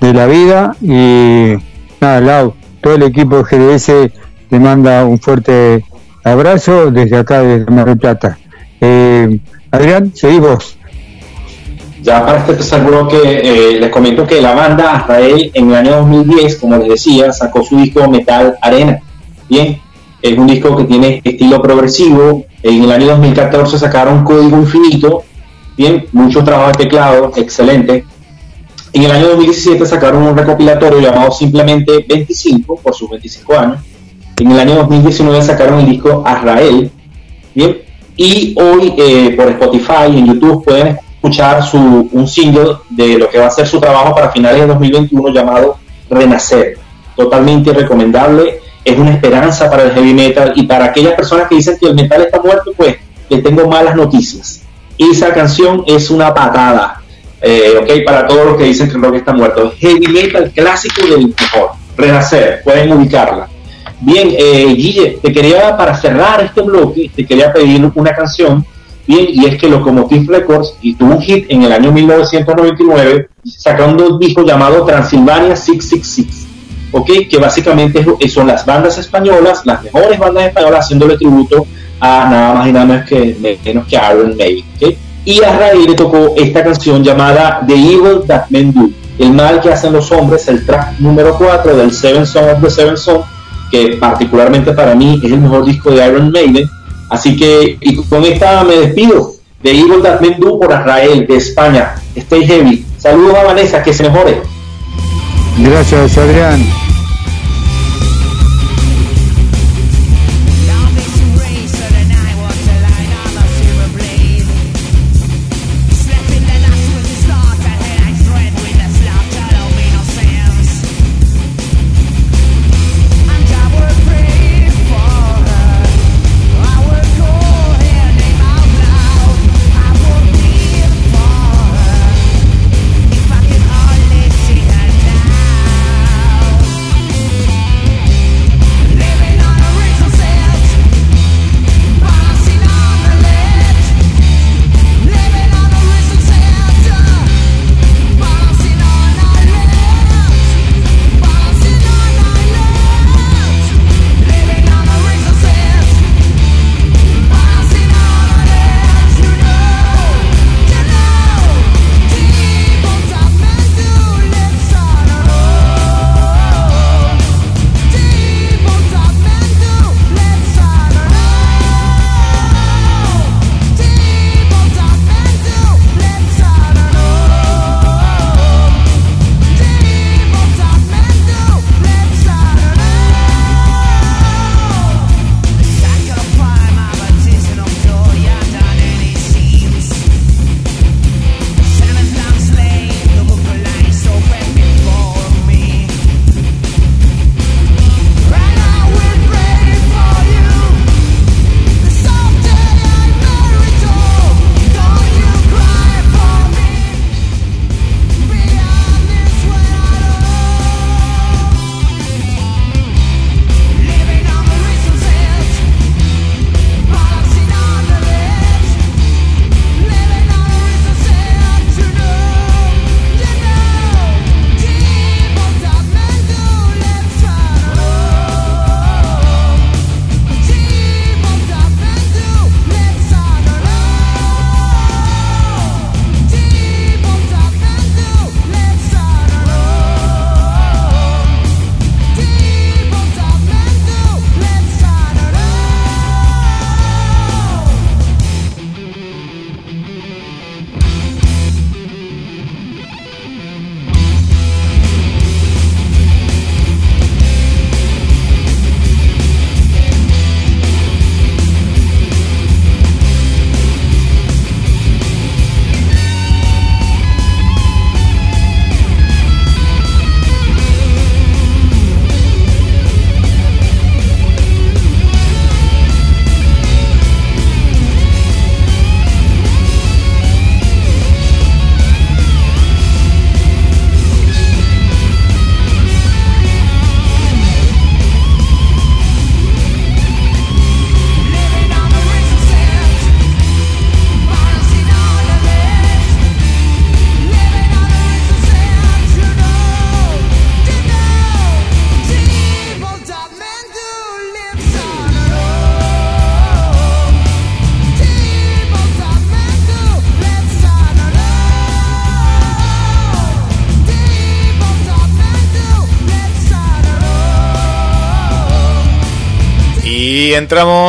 de, la vida y nada, Lau, todo el equipo de GDS te manda un fuerte abrazo desde acá, desde Mar del Plata. Eh, Adrián, seguís vos. Ya para este tercer bloque, eh, les comento que la banda Azrael en el año 2010, como les decía, sacó su disco Metal Arena. Bien, es un disco que tiene estilo progresivo. En el año 2014 sacaron Código Infinito. Bien, mucho trabajo de teclado, excelente. En el año 2017 sacaron un recopilatorio llamado simplemente 25, por sus 25 años. En el año 2019 sacaron el disco Azrael. Bien, y hoy eh, por Spotify y en YouTube pueden escuchar su, un single de lo que va a ser su trabajo para finales de 2021 llamado Renacer. Totalmente recomendable, es una esperanza para el heavy metal y para aquellas personas que dicen que el metal está muerto, pues les tengo malas noticias. Esa canción es una patada, eh, ok, para todos los que dicen que el rock está muerto. Heavy metal clásico del mejor, Renacer, pueden ubicarla. Bien, eh, Guille, te quería, para cerrar este bloque, te quería pedir una canción, bien, y es que Locomotive Records y tuvo un hit en el año 1999, sacando un disco llamado Transilvania 666, ok, que básicamente es- son las bandas españolas, las mejores bandas españolas haciéndole tributo a nada más y nada menos que, menos que Iron Maiden. Y a Raíl le tocó esta canción llamada The Evil That Men Do, el mal que hacen los hombres, el track número 4 del Seven Son of the Seven Son, que particularmente para mí es el mejor disco de Iron Maiden. Así que y con esta me despido de Evil That por Israel, de España. Stay heavy. Saludos a Vanessa, que se mejore. Gracias, Adrián.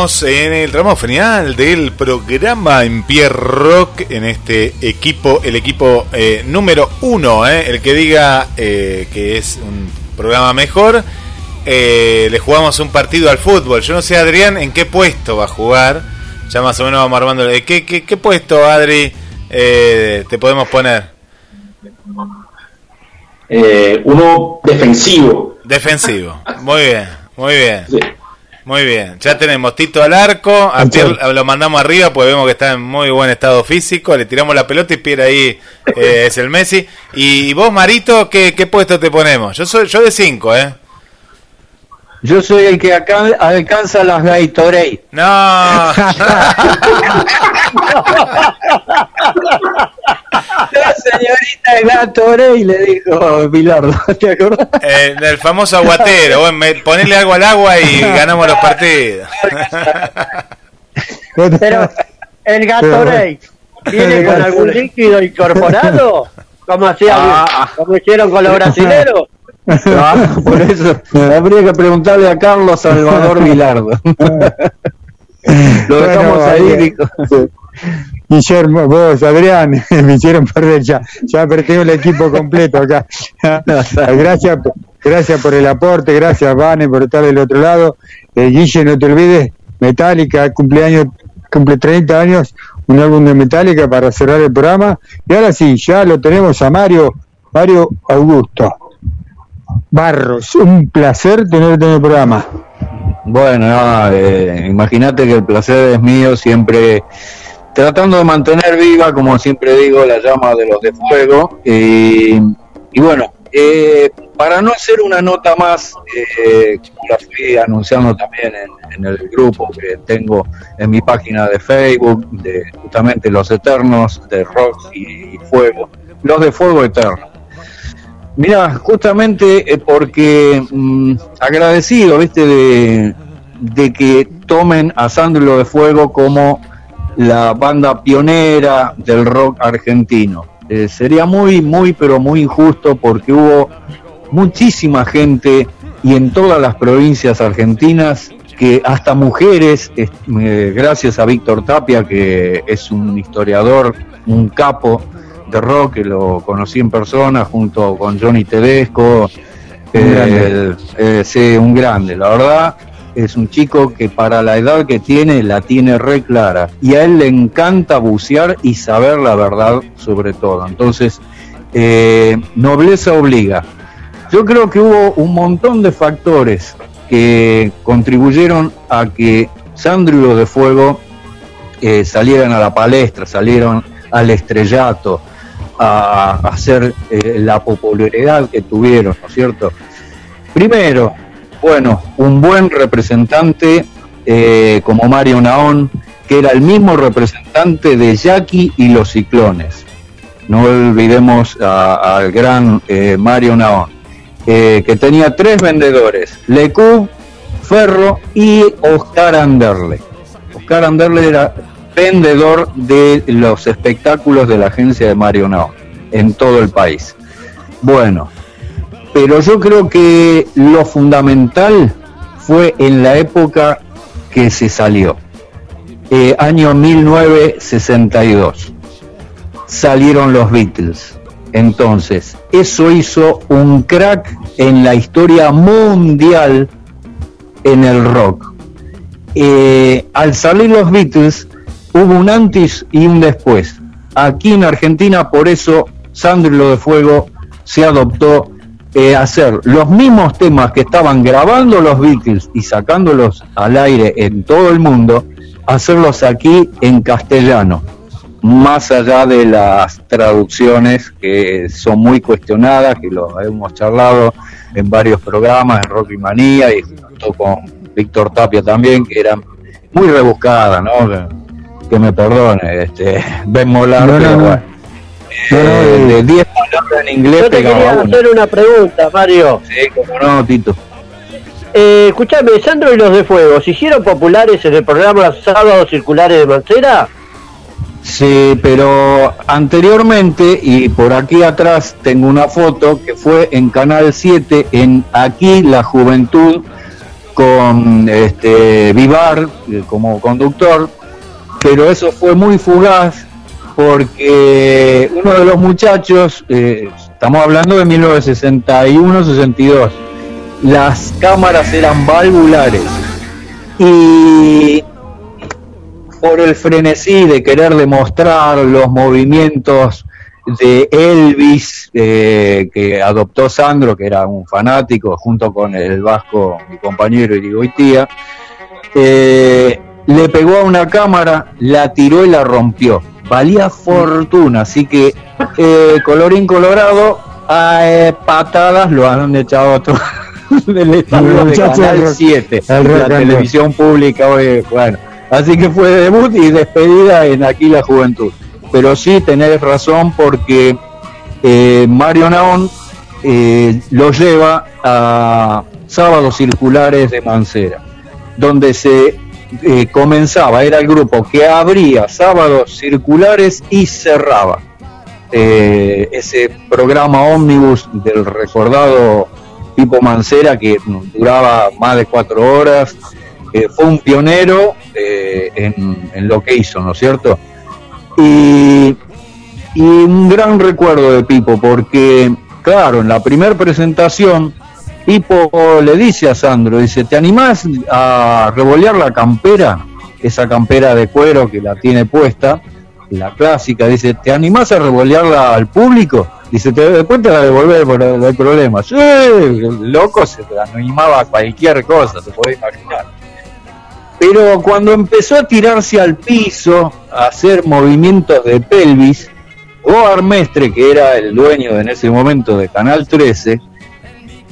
En el tramo final del programa en Pierre Rock, en este equipo, el equipo eh, número uno, eh, el que diga eh, que es un programa mejor. le jugamos un partido al fútbol. Yo no sé, Adrián, en qué puesto va a jugar. Ya más o menos vamos armando. ¿Qué, qué, qué puesto, Adri, te podemos poner? Uno defensivo. Defensivo. Muy bien, muy bien. Muy bien. Ya tenemos Tito al arco. A Pierre lo mandamos arriba pues vemos que está en muy buen estado físico. Le tiramos la pelota y Pierre ahí eh, es el Messi. Y vos, Marito, ¿qué, qué puesto te ponemos? Yo soy yo de 5, ¿eh? Yo soy el que acá alcanza las Gatorade. No. La señorita Gatorade le dijo Bilardo, ¿te acordás? Eh, el famoso aguatero. Ponele algo al agua y ganamos los partidos. Pero el Gatorade viene con algún líquido incorporado, como hacían, Ah. como hicieron con los brasileros. Ah, por eso habría que preguntarle a Carlos Salvador Bilardo. Lo dejamos Bueno, ahí. Guillermo, vos, Adrián, me hicieron perder ya. Ya perdí el equipo completo acá. gracias, gracias por el aporte, gracias, Vane, por estar del otro lado. Eh, Guille, no te olvides, Metallica, cumpleaños, cumple 30 años, un álbum de Metallica para cerrar el programa. Y ahora sí, ya lo tenemos a Mario, Mario Augusto. Barros, un placer tenerte en el programa. Bueno, no, eh, imagínate que el placer es mío, siempre tratando de mantener viva, como siempre digo, la llama de los de fuego. Y, y bueno, eh, para no hacer una nota más, eh, la fui anunciando también en, el grupo que tengo en mi página de Facebook, de justamente Los Eternos, de Rock y, y Fuego, los de Fuego Eterno. Mira, justamente eh, porque mm, agradecido, viste, de, de que tomen a Sandro de Fuego como la banda pionera del rock argentino. Eh, sería muy, muy, pero muy injusto porque hubo muchísima gente y en todas las provincias argentinas que hasta mujeres, es- eh, gracias a Víctor Tapia, que es un historiador, un capo de rock, que lo conocí en persona junto con Johnny Tedesco, Un eh, eh, sí, un grande, la verdad es un chico que para la edad que tiene la tiene re clara y a él le encanta bucear y saber la verdad sobre todo. Entonces, eh, nobleza obliga. Yo creo que hubo un montón de factores que contribuyeron a que los de Fuego eh, salieran a la palestra, salieron al estrellato, a, a hacer eh, la popularidad que tuvieron, ¿no es cierto? Primero, bueno, un buen representante eh, como Mario Naón, que era el mismo representante de Jackie y los Ciclones. No olvidemos al gran eh, Mario Naón, eh, que tenía tres vendedores, Lecub, Ferro y Oscar Anderle. Oscar Anderle era vendedor de los espectáculos de la agencia de Mario Naón en todo el país. Bueno, pero yo creo que lo fundamental fue en la época que se salió, eh, año 1962, salieron los Beatles. Entonces, eso hizo un crack en la historia mundial en el rock. Eh, al salir los Beatles, hubo un antes y un después. Aquí en Argentina, por eso, Sandro de Fuego se adoptó eh, hacer los mismos temas que estaban grabando los Beatles y sacándolos al aire en todo el mundo, hacerlos aquí en castellano, más allá de las traducciones que son muy cuestionadas, que lo hemos charlado en varios programas, en Rock y Manía y junto con Víctor Tapia también, que eran muy rebuscadas, ¿no? Que, me perdone, este, Ben Molar, No, no, pero no. bueno. Eh, de 10 palabras en inglés Yo te quería hacer una pregunta, Mario. Sí, como no, Tito. Eh, escuchame, Sandro y los de Fuego, ¿se hicieron populares en el programa Sábados Circulares de Mancera? Sí, pero anteriormente, y por aquí atrás tengo una foto que fue en Canal 7, en Aquí la Juventud, con este, Vivar eh, como conductor, pero eso fue muy fugaz porque uno de los muchachos, eh, estamos hablando de 1961-62, las cámaras eran valvulares y por el frenesí de querer demostrar los movimientos de Elvis eh, que adoptó Sandro, que era un fanático, junto con el vasco, mi compañero Irigoitía, eh, le pegó a una cámara, la tiró y la rompió. Valía fortuna, así que eh, colorín colorado, a eh, patadas lo han echado a otro del estadio de Canal del rock- 7, del rock la televisión pública hoy, bueno. Así que fue debut y despedida en Aquí la Juventud. Pero sí tenés razón porque eh, Mario Naón eh, lo lleva a Sábados Circulares de Mancera, donde se eh, comenzaba, era el grupo que abría Sábados Circulares y cerraba eh, ese programa ómnibus del recordado Pipo Mancera que duraba más de cuatro horas. eh, fue un pionero en, en lo que hizo, ¿no es cierto? Y, y un gran recuerdo de Pipo, porque, claro, en la primera presentación, Pipo le dice a Sandro, dice, ¿te animás a revolear la campera? Esa campera de cuero que la tiene puesta, la clásica, dice, ¿te animás a revolearla al público? Dice, "Te- después te la devolver, no hay problema. Sí, el loco se animaba a cualquier cosa, se puede imaginar. Pero cuando empezó a tirarse al piso, a hacer movimientos de pelvis, Goar Mestre, que era el dueño en ese momento de Canal 13,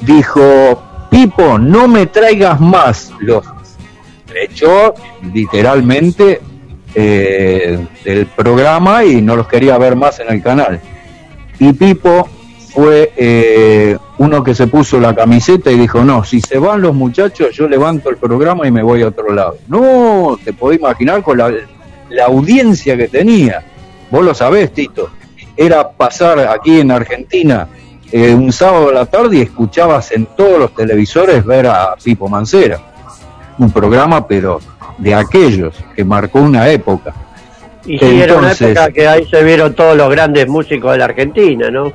dijo, Pipo, no me traigas más los echó literalmente eh, del programa y no los quería ver más en el canal. Y Pipo fue eh, uno que se puso la camiseta y dijo, no, si se van los muchachos, yo levanto el programa y me voy a otro lado. No, te podés imaginar con la, la audiencia que tenía. Vos lo sabés, Tito. Era pasar aquí en Argentina eh, un sábado a la tarde y escuchabas en todos los televisores ver a Pipo Mancera. Un programa, pero de aquellos, que marcó una época. Y sí, era una Entonces- época que ahí se vieron todos los grandes músicos de la Argentina, ¿no?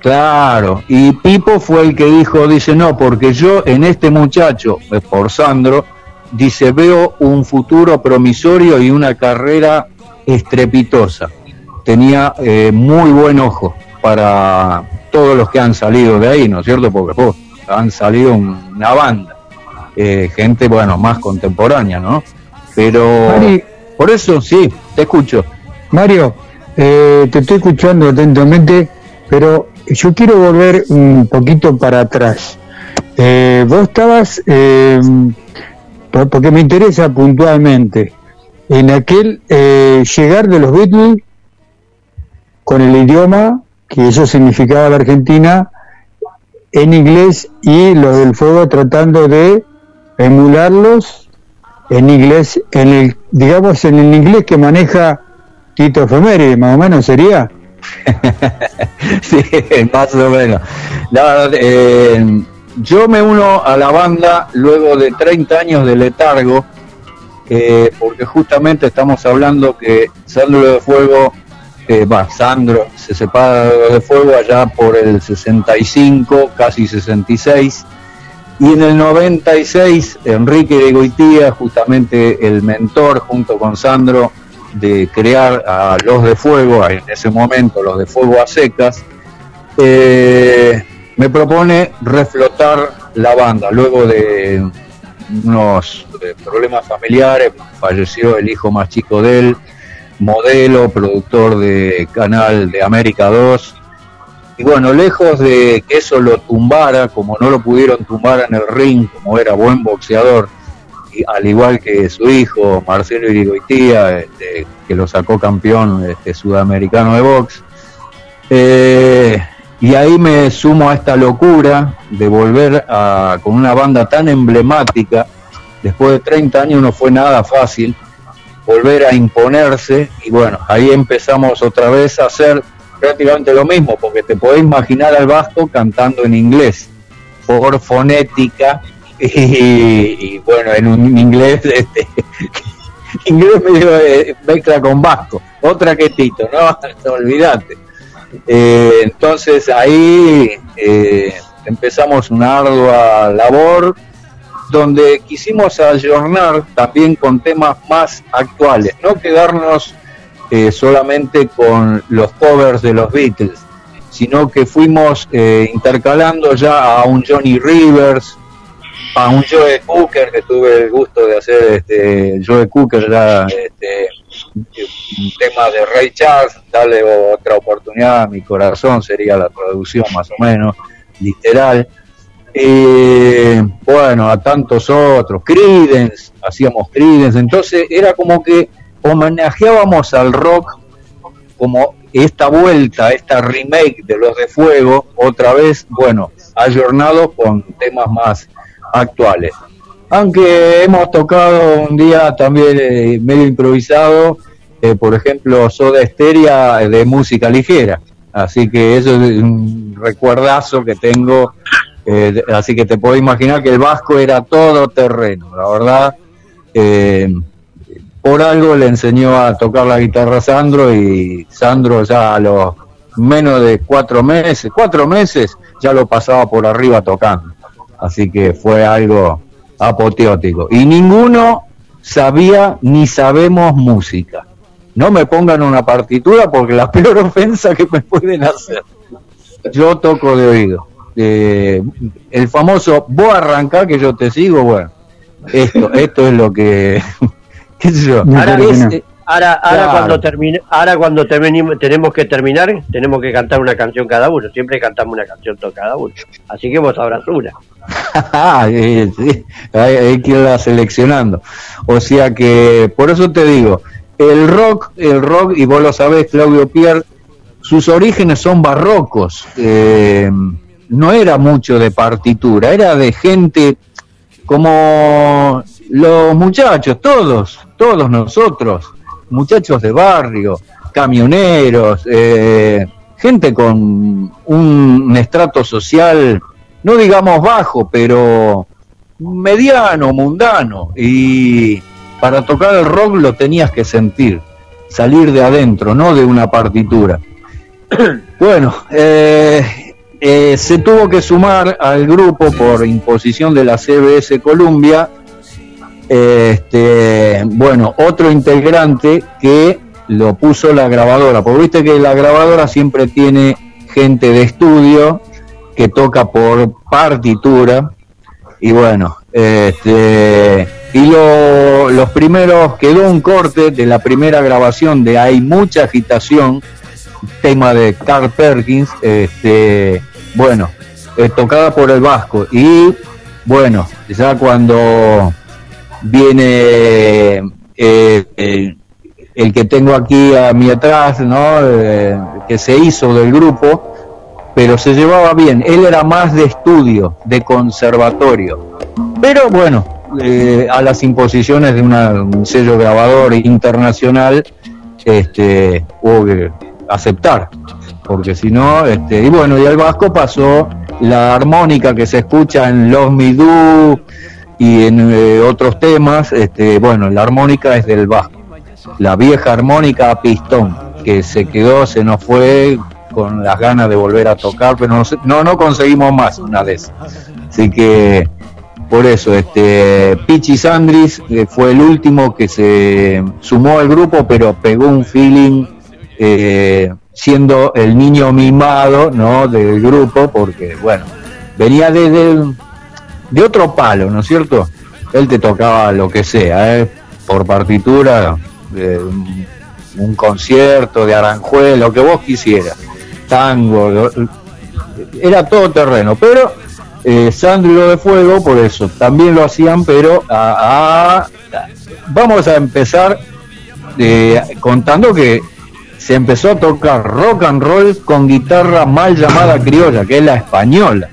Claro, y Pipo fue el que dijo, dice, no, porque yo en este muchacho, eh, por Sandro, dice, veo un futuro promisorio y una carrera estrepitosa. Tenía eh, muy buen ojo para todos los que han salido de ahí, ¿no es cierto? Porque oh, han salido una banda, eh, gente, bueno, más contemporánea, ¿no? Pero Mari. por eso sí, te escucho. Mario, eh, te estoy escuchando atentamente, pero yo quiero volver un poquito para atrás. Eh, vos estabas, eh, por- porque me interesa puntualmente, en aquel eh, llegar de los Beatles con el idioma que eso significaba la Argentina en inglés y los del fuego tratando de emularlos en inglés, en el, digamos, en el inglés que maneja Tito Efeméride, más o menos sería. sí, más o menos. La- eh, yo me uno a la banda luego de 30 años de letargo, eh, porque justamente estamos hablando que Sandro de Fuego, Sandro se separa de Fuego allá por el 65, casi 66, y en el 96 Enrique de Goitía, justamente el mentor junto con Sandro, de crear a los de fuego, en ese momento los de fuego a secas, eh, me propone reflotar la banda. Luego de unos problemas familiares, falleció el hijo más chico de él, modelo, productor de Canal de América 2. Y bueno, lejos de que eso lo tumbara, como no lo pudieron tumbar en el ring, como era buen boxeador, y al igual que su hijo Marcelo Irigoitía, que lo sacó campeón este, sudamericano de box. Eh, y ahí me sumo a esta locura de volver a, con una banda tan emblemática. Después de 30 años no fue nada fácil volver a imponerse y bueno, ahí empezamos otra vez a hacer prácticamente lo mismo, porque te podés imaginar al Vasco cantando en inglés por fonética y, y, bueno, en un inglés, este, inglés medio eh, mezcla con vasco, otra que Tito, no, no olvidate. Eh, entonces ahí eh, empezamos una ardua labor donde quisimos ayornar también con temas más actuales, no quedarnos eh, solamente con los covers de los Beatles, sino que fuimos eh, intercalando ya a un Johnny Rivers, a un Joe Cooker, que tuve el gusto de hacer este Joe Cooker ya este, un tema de Ray Charles, darle otra oportunidad a mi corazón, sería la traducción más o menos, literal. Eh, bueno, a tantos otros, Creedence, hacíamos Creedence, entonces era como que homenajeábamos al rock como esta vuelta, esta remake de Los de Fuego, otra vez, bueno, ayornado con temas más actuales. Aunque hemos tocado un día también eh, medio improvisado, eh, por ejemplo, Soda Esteria de música ligera. Así que eso es un recuerdazo que tengo. Eh, así que te puedo imaginar que el Vasco era todo terreno, la verdad. Eh, por algo le enseñó a tocar la guitarra a Sandro y Sandro ya a los menos de cuatro meses, cuatro meses ya lo pasaba por arriba tocando. Así que fue algo apoteótico. Y ninguno sabía ni sabemos música. No me pongan una partitura porque la peor ofensa que me pueden hacer. Yo toco de oído. Eh, el famoso vos arrancá que yo te sigo, bueno, esto, esto es lo que, qué sé yo. Ahora, Es, es- eh, ahora, ahora claro. cuando termine, ahora cuando terminemos- tenemos que terminar, tenemos que cantar una canción cada uno. Siempre cantamos una canción to- cada uno. Así que vos sabrás una. Sí, hay, hay que irla seleccionando. O sea que, por eso te digo, el rock, el rock, y vos lo sabés, Claudio Pierre, sus orígenes son barrocos. Eh, no era mucho de partitura, era de gente como los muchachos, todos, todos nosotros, muchachos de barrio, camioneros, eh, gente con un estrato social, no digamos bajo, pero mediano, mundano. Y para tocar el rock lo tenías que sentir, salir de adentro, no de una partitura. Bueno, eh, eh, se tuvo que sumar al grupo por imposición de la CBS Columbia. Este, bueno, otro integrante que lo puso la grabadora, porque viste que la grabadora siempre tiene gente de estudio que toca por partitura y bueno, este, y lo- los primeros quedó un corte de la primera grabación de Hay mucha agitación, tema de Carl Perkins, este, bueno, eh, tocada por el Vasco y bueno, ya cuando viene eh, el que tengo aquí a mi atrás, ¿no? Eh, que se hizo del grupo, pero se llevaba bien. Él era más de estudio, de conservatorio. Pero bueno, a las imposiciones de un sello grabador internacional, este, hubo que aceptar, porque si no, este, y bueno, y al vasco pasó la armónica que se escucha en Los Me Do y en eh, otros temas, este, bueno, la armónica es del vasco, la vieja armónica a pistón, que se quedó, se nos fue con las ganas de volver a tocar, pero no, no conseguimos más una de esas. Así que por eso, este Pichi Sandris eh, fue el último que se sumó al grupo, pero pegó un feeling eh, siendo el niño mimado ¿no? del grupo, porque bueno, venía de, de, otro palo, ¿no es cierto? Él te tocaba lo que sea, ¿eh? por partitura, de un, concierto de Aranjuez, lo que vos quisieras, tango, era todo terreno, pero eh, Sandro de Fuego, por eso, también lo hacían, pero vamos a empezar eh, contando que se empezó a tocar rock and roll con guitarra mal llamada criolla, que es la española.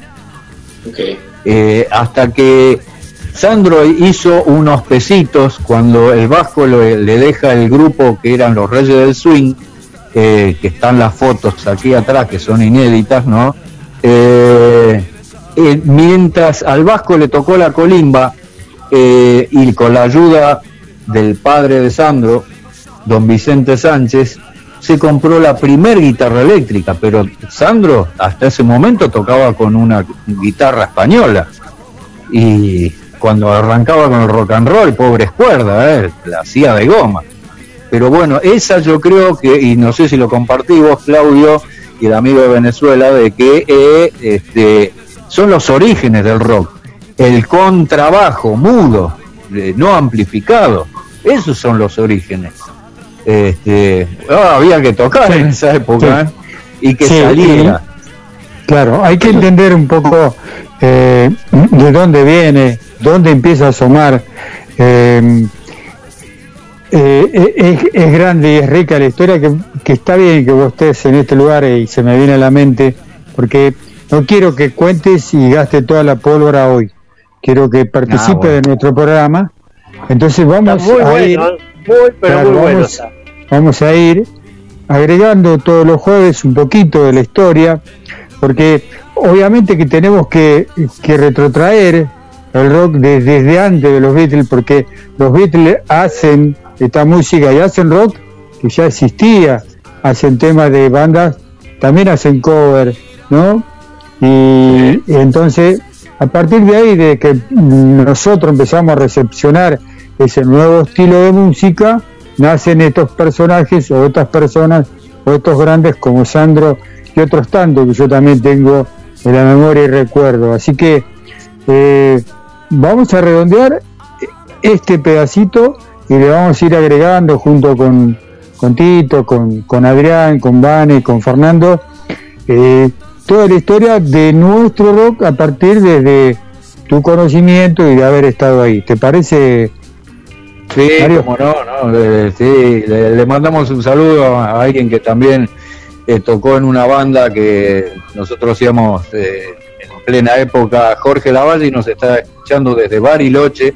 Eh, hasta que Sandro hizo unos pesitos cuando el Vasco lo- le deja el grupo que eran los Reyes del Swing, eh, que están las fotos aquí atrás, que son inéditas, ¿no? Eh, mientras al Vasco le tocó la colimba y con la ayuda del padre de Sandro, don Vicente Sánchez, se compró la primer guitarra eléctrica, pero Sandro hasta ese momento tocaba con una guitarra española y cuando arrancaba con el rock and roll, pobres cuerdas, eh, la hacía de goma. Pero bueno, esa yo creo que, y no sé si lo compartí vos, Claudio, y el amigo de Venezuela, de que eh, este, son los orígenes del rock. El contrabajo mudo, no amplificado, esos son los orígenes. Este, había que tocar Sí, en esa época sí. ¿eh? y que Sí, saliera. y- claro, hay que entender un poco eh, de dónde viene, dónde empieza a asomar. eh, eh, es, es grande y es rica la historia que, que está bien que vos estés en este lugar y se me viene a la mente, porque no quiero que cuentes y gastes toda la pólvora hoy. Quiero que participe Ah, bueno. de nuestro programa. Entonces vamos a ir. bueno, muy, pero Claro, muy bueno. vamos, está. Vamos a ir agregando todos los jueves un poquito de la historia, porque obviamente que tenemos que, que retrotraer el rock de- desde antes de los Beatles, porque los Beatles hacen esta música y hacen rock que ya existía, hacen temas de bandas, también hacen cover, ¿no? Y entonces, a partir de ahí, de que nosotros empezamos a recepcionar ese nuevo estilo de música, nacen estos personajes o estas personas o estos grandes como Sandro y otros tantos que yo también tengo en la memoria y recuerdo. Así que eh, vamos a redondear este pedacito y le vamos a ir agregando junto con, con Tito, con, con Adrián, con Vane, con Fernando, eh, toda la historia de nuestro rock a partir desde tu conocimiento y de haber estado ahí. ¿Te parece? Sí, como no, no, eh, sí, le, le mandamos un saludo a alguien que también eh, tocó en una banda que nosotros hacíamos eh, en plena época, Jorge Lavalle, y nos está escuchando desde Bariloche.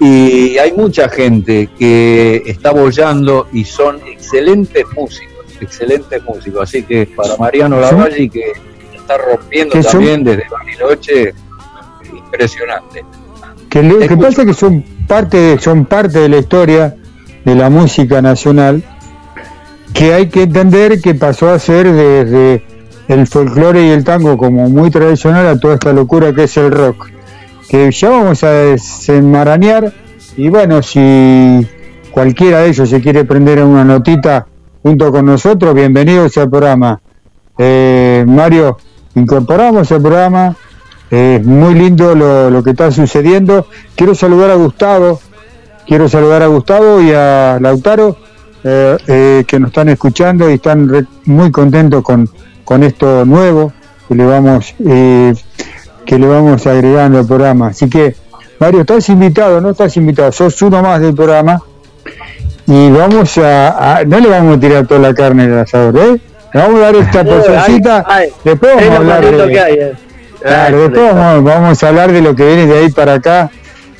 Y hay mucha gente que está bollando y son excelentes músicos, excelentes músicos. Así que para Mariano Lavalle, que está rompiendo son- también desde Bariloche, impresionante. Que que pasa que son parte de, son parte de la historia de la música nacional que hay que entender que pasó a ser desde el folclore y el tango como muy tradicional a toda esta locura que es el rock que ya vamos a desenmarañar. Y bueno si cualquiera de ellos se quiere prender en una notita junto con nosotros bienvenidos al programa. Eh, Mario incorporamos al programa es muy lindo lo, lo que está sucediendo. Quiero saludar a Gustavo, quiero saludar a Gustavo y a Lautaro, eh, eh, que nos están escuchando y están re- muy contentos con, con esto nuevo que le vamos eh, que le vamos agregando al programa. Así que, Mario, estás invitado, no estás invitado, sos uno más del programa y vamos a, a- no le vamos a tirar toda la carne del asador, ¿eh? Le vamos a dar esta Eh, porcioncita, después es vamos a hablar de- eh. Claro, Ah, después vamos, vamos a hablar de lo que viene de ahí para acá,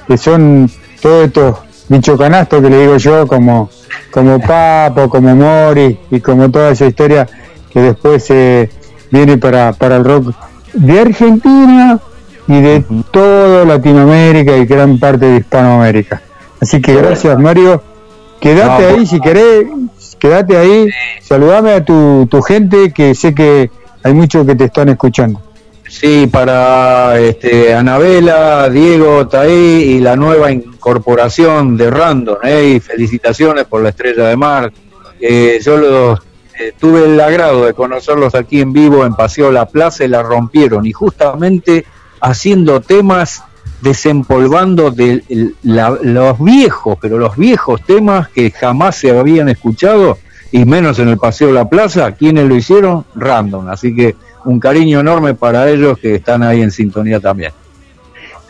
que son todos estos bicho canastos que le digo yo, como, como Papo, como Mori y como toda esa historia que después eh, viene para, para el rock de Argentina y de toda Latinoamérica y gran parte de Hispanoamérica. Así que gracias Mario, quédate No, ahí si querés, quédate ahí, saludame a tu, tu gente que sé que hay muchos que te están escuchando. Sí, para este, Anabela, Diego ahí y la nueva incorporación de Random, ¿eh? y felicitaciones por la Estrella de Mar. Eh, yo eh, tuve el agrado de conocerlos aquí en vivo en Paseo La Plaza y la rompieron, y justamente haciendo temas, desempolvando de la- los viejos, pero los viejos temas que jamás se habían escuchado, y menos en el Paseo La Plaza, ¿quiénes lo hicieron? Random, así que un cariño enorme para ellos que están ahí en sintonía también.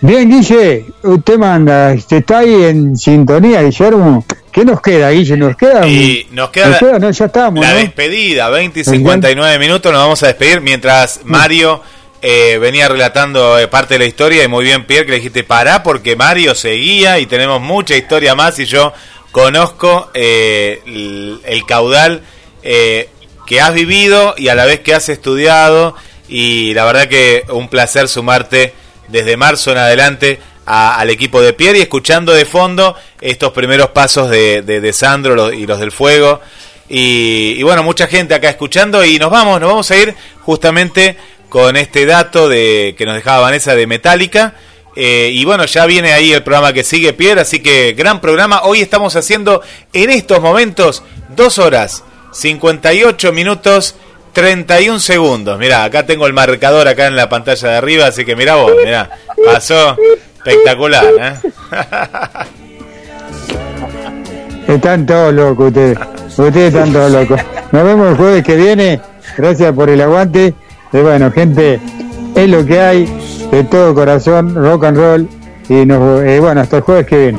Bien, Guille, usted manda, ¿este ¿está ahí en sintonía, Guillermo? ¿Qué nos queda, Guille? ¿Nos queda? Y nos queda, no, ya estamos, la ¿no? despedida, 20 y 59 minutos, nos vamos a despedir mientras Mario eh, venía relatando eh, parte de la historia y muy bien Pierre que le dijiste pará porque Mario seguía y tenemos mucha historia más y yo conozco eh, el, el caudal eh, que has vivido y a la vez que has estudiado y la verdad que un placer sumarte desde marzo en adelante al equipo de Pierre y escuchando de fondo estos primeros pasos de, Sandro y los del fuego. Y, y bueno, mucha gente acá escuchando y nos vamos, nos vamos a ir justamente con este dato de que nos dejaba Vanessa de Metallica. Eh, y bueno, ya viene ahí el programa que sigue Pierre, así que gran programa. Hoy estamos haciendo en estos momentos dos horas, 58 minutos, 31 segundos. Mirá, acá tengo el marcador acá en la pantalla de arriba, así que mirá vos, mirá, pasó espectacular. ¿eh? Están todos locos ustedes. Ustedes están todos locos. Nos vemos el jueves que viene. Gracias por el aguante. Y bueno, gente, es lo que hay. De todo corazón, rock and roll. Y nos, eh, bueno, hasta el jueves que viene.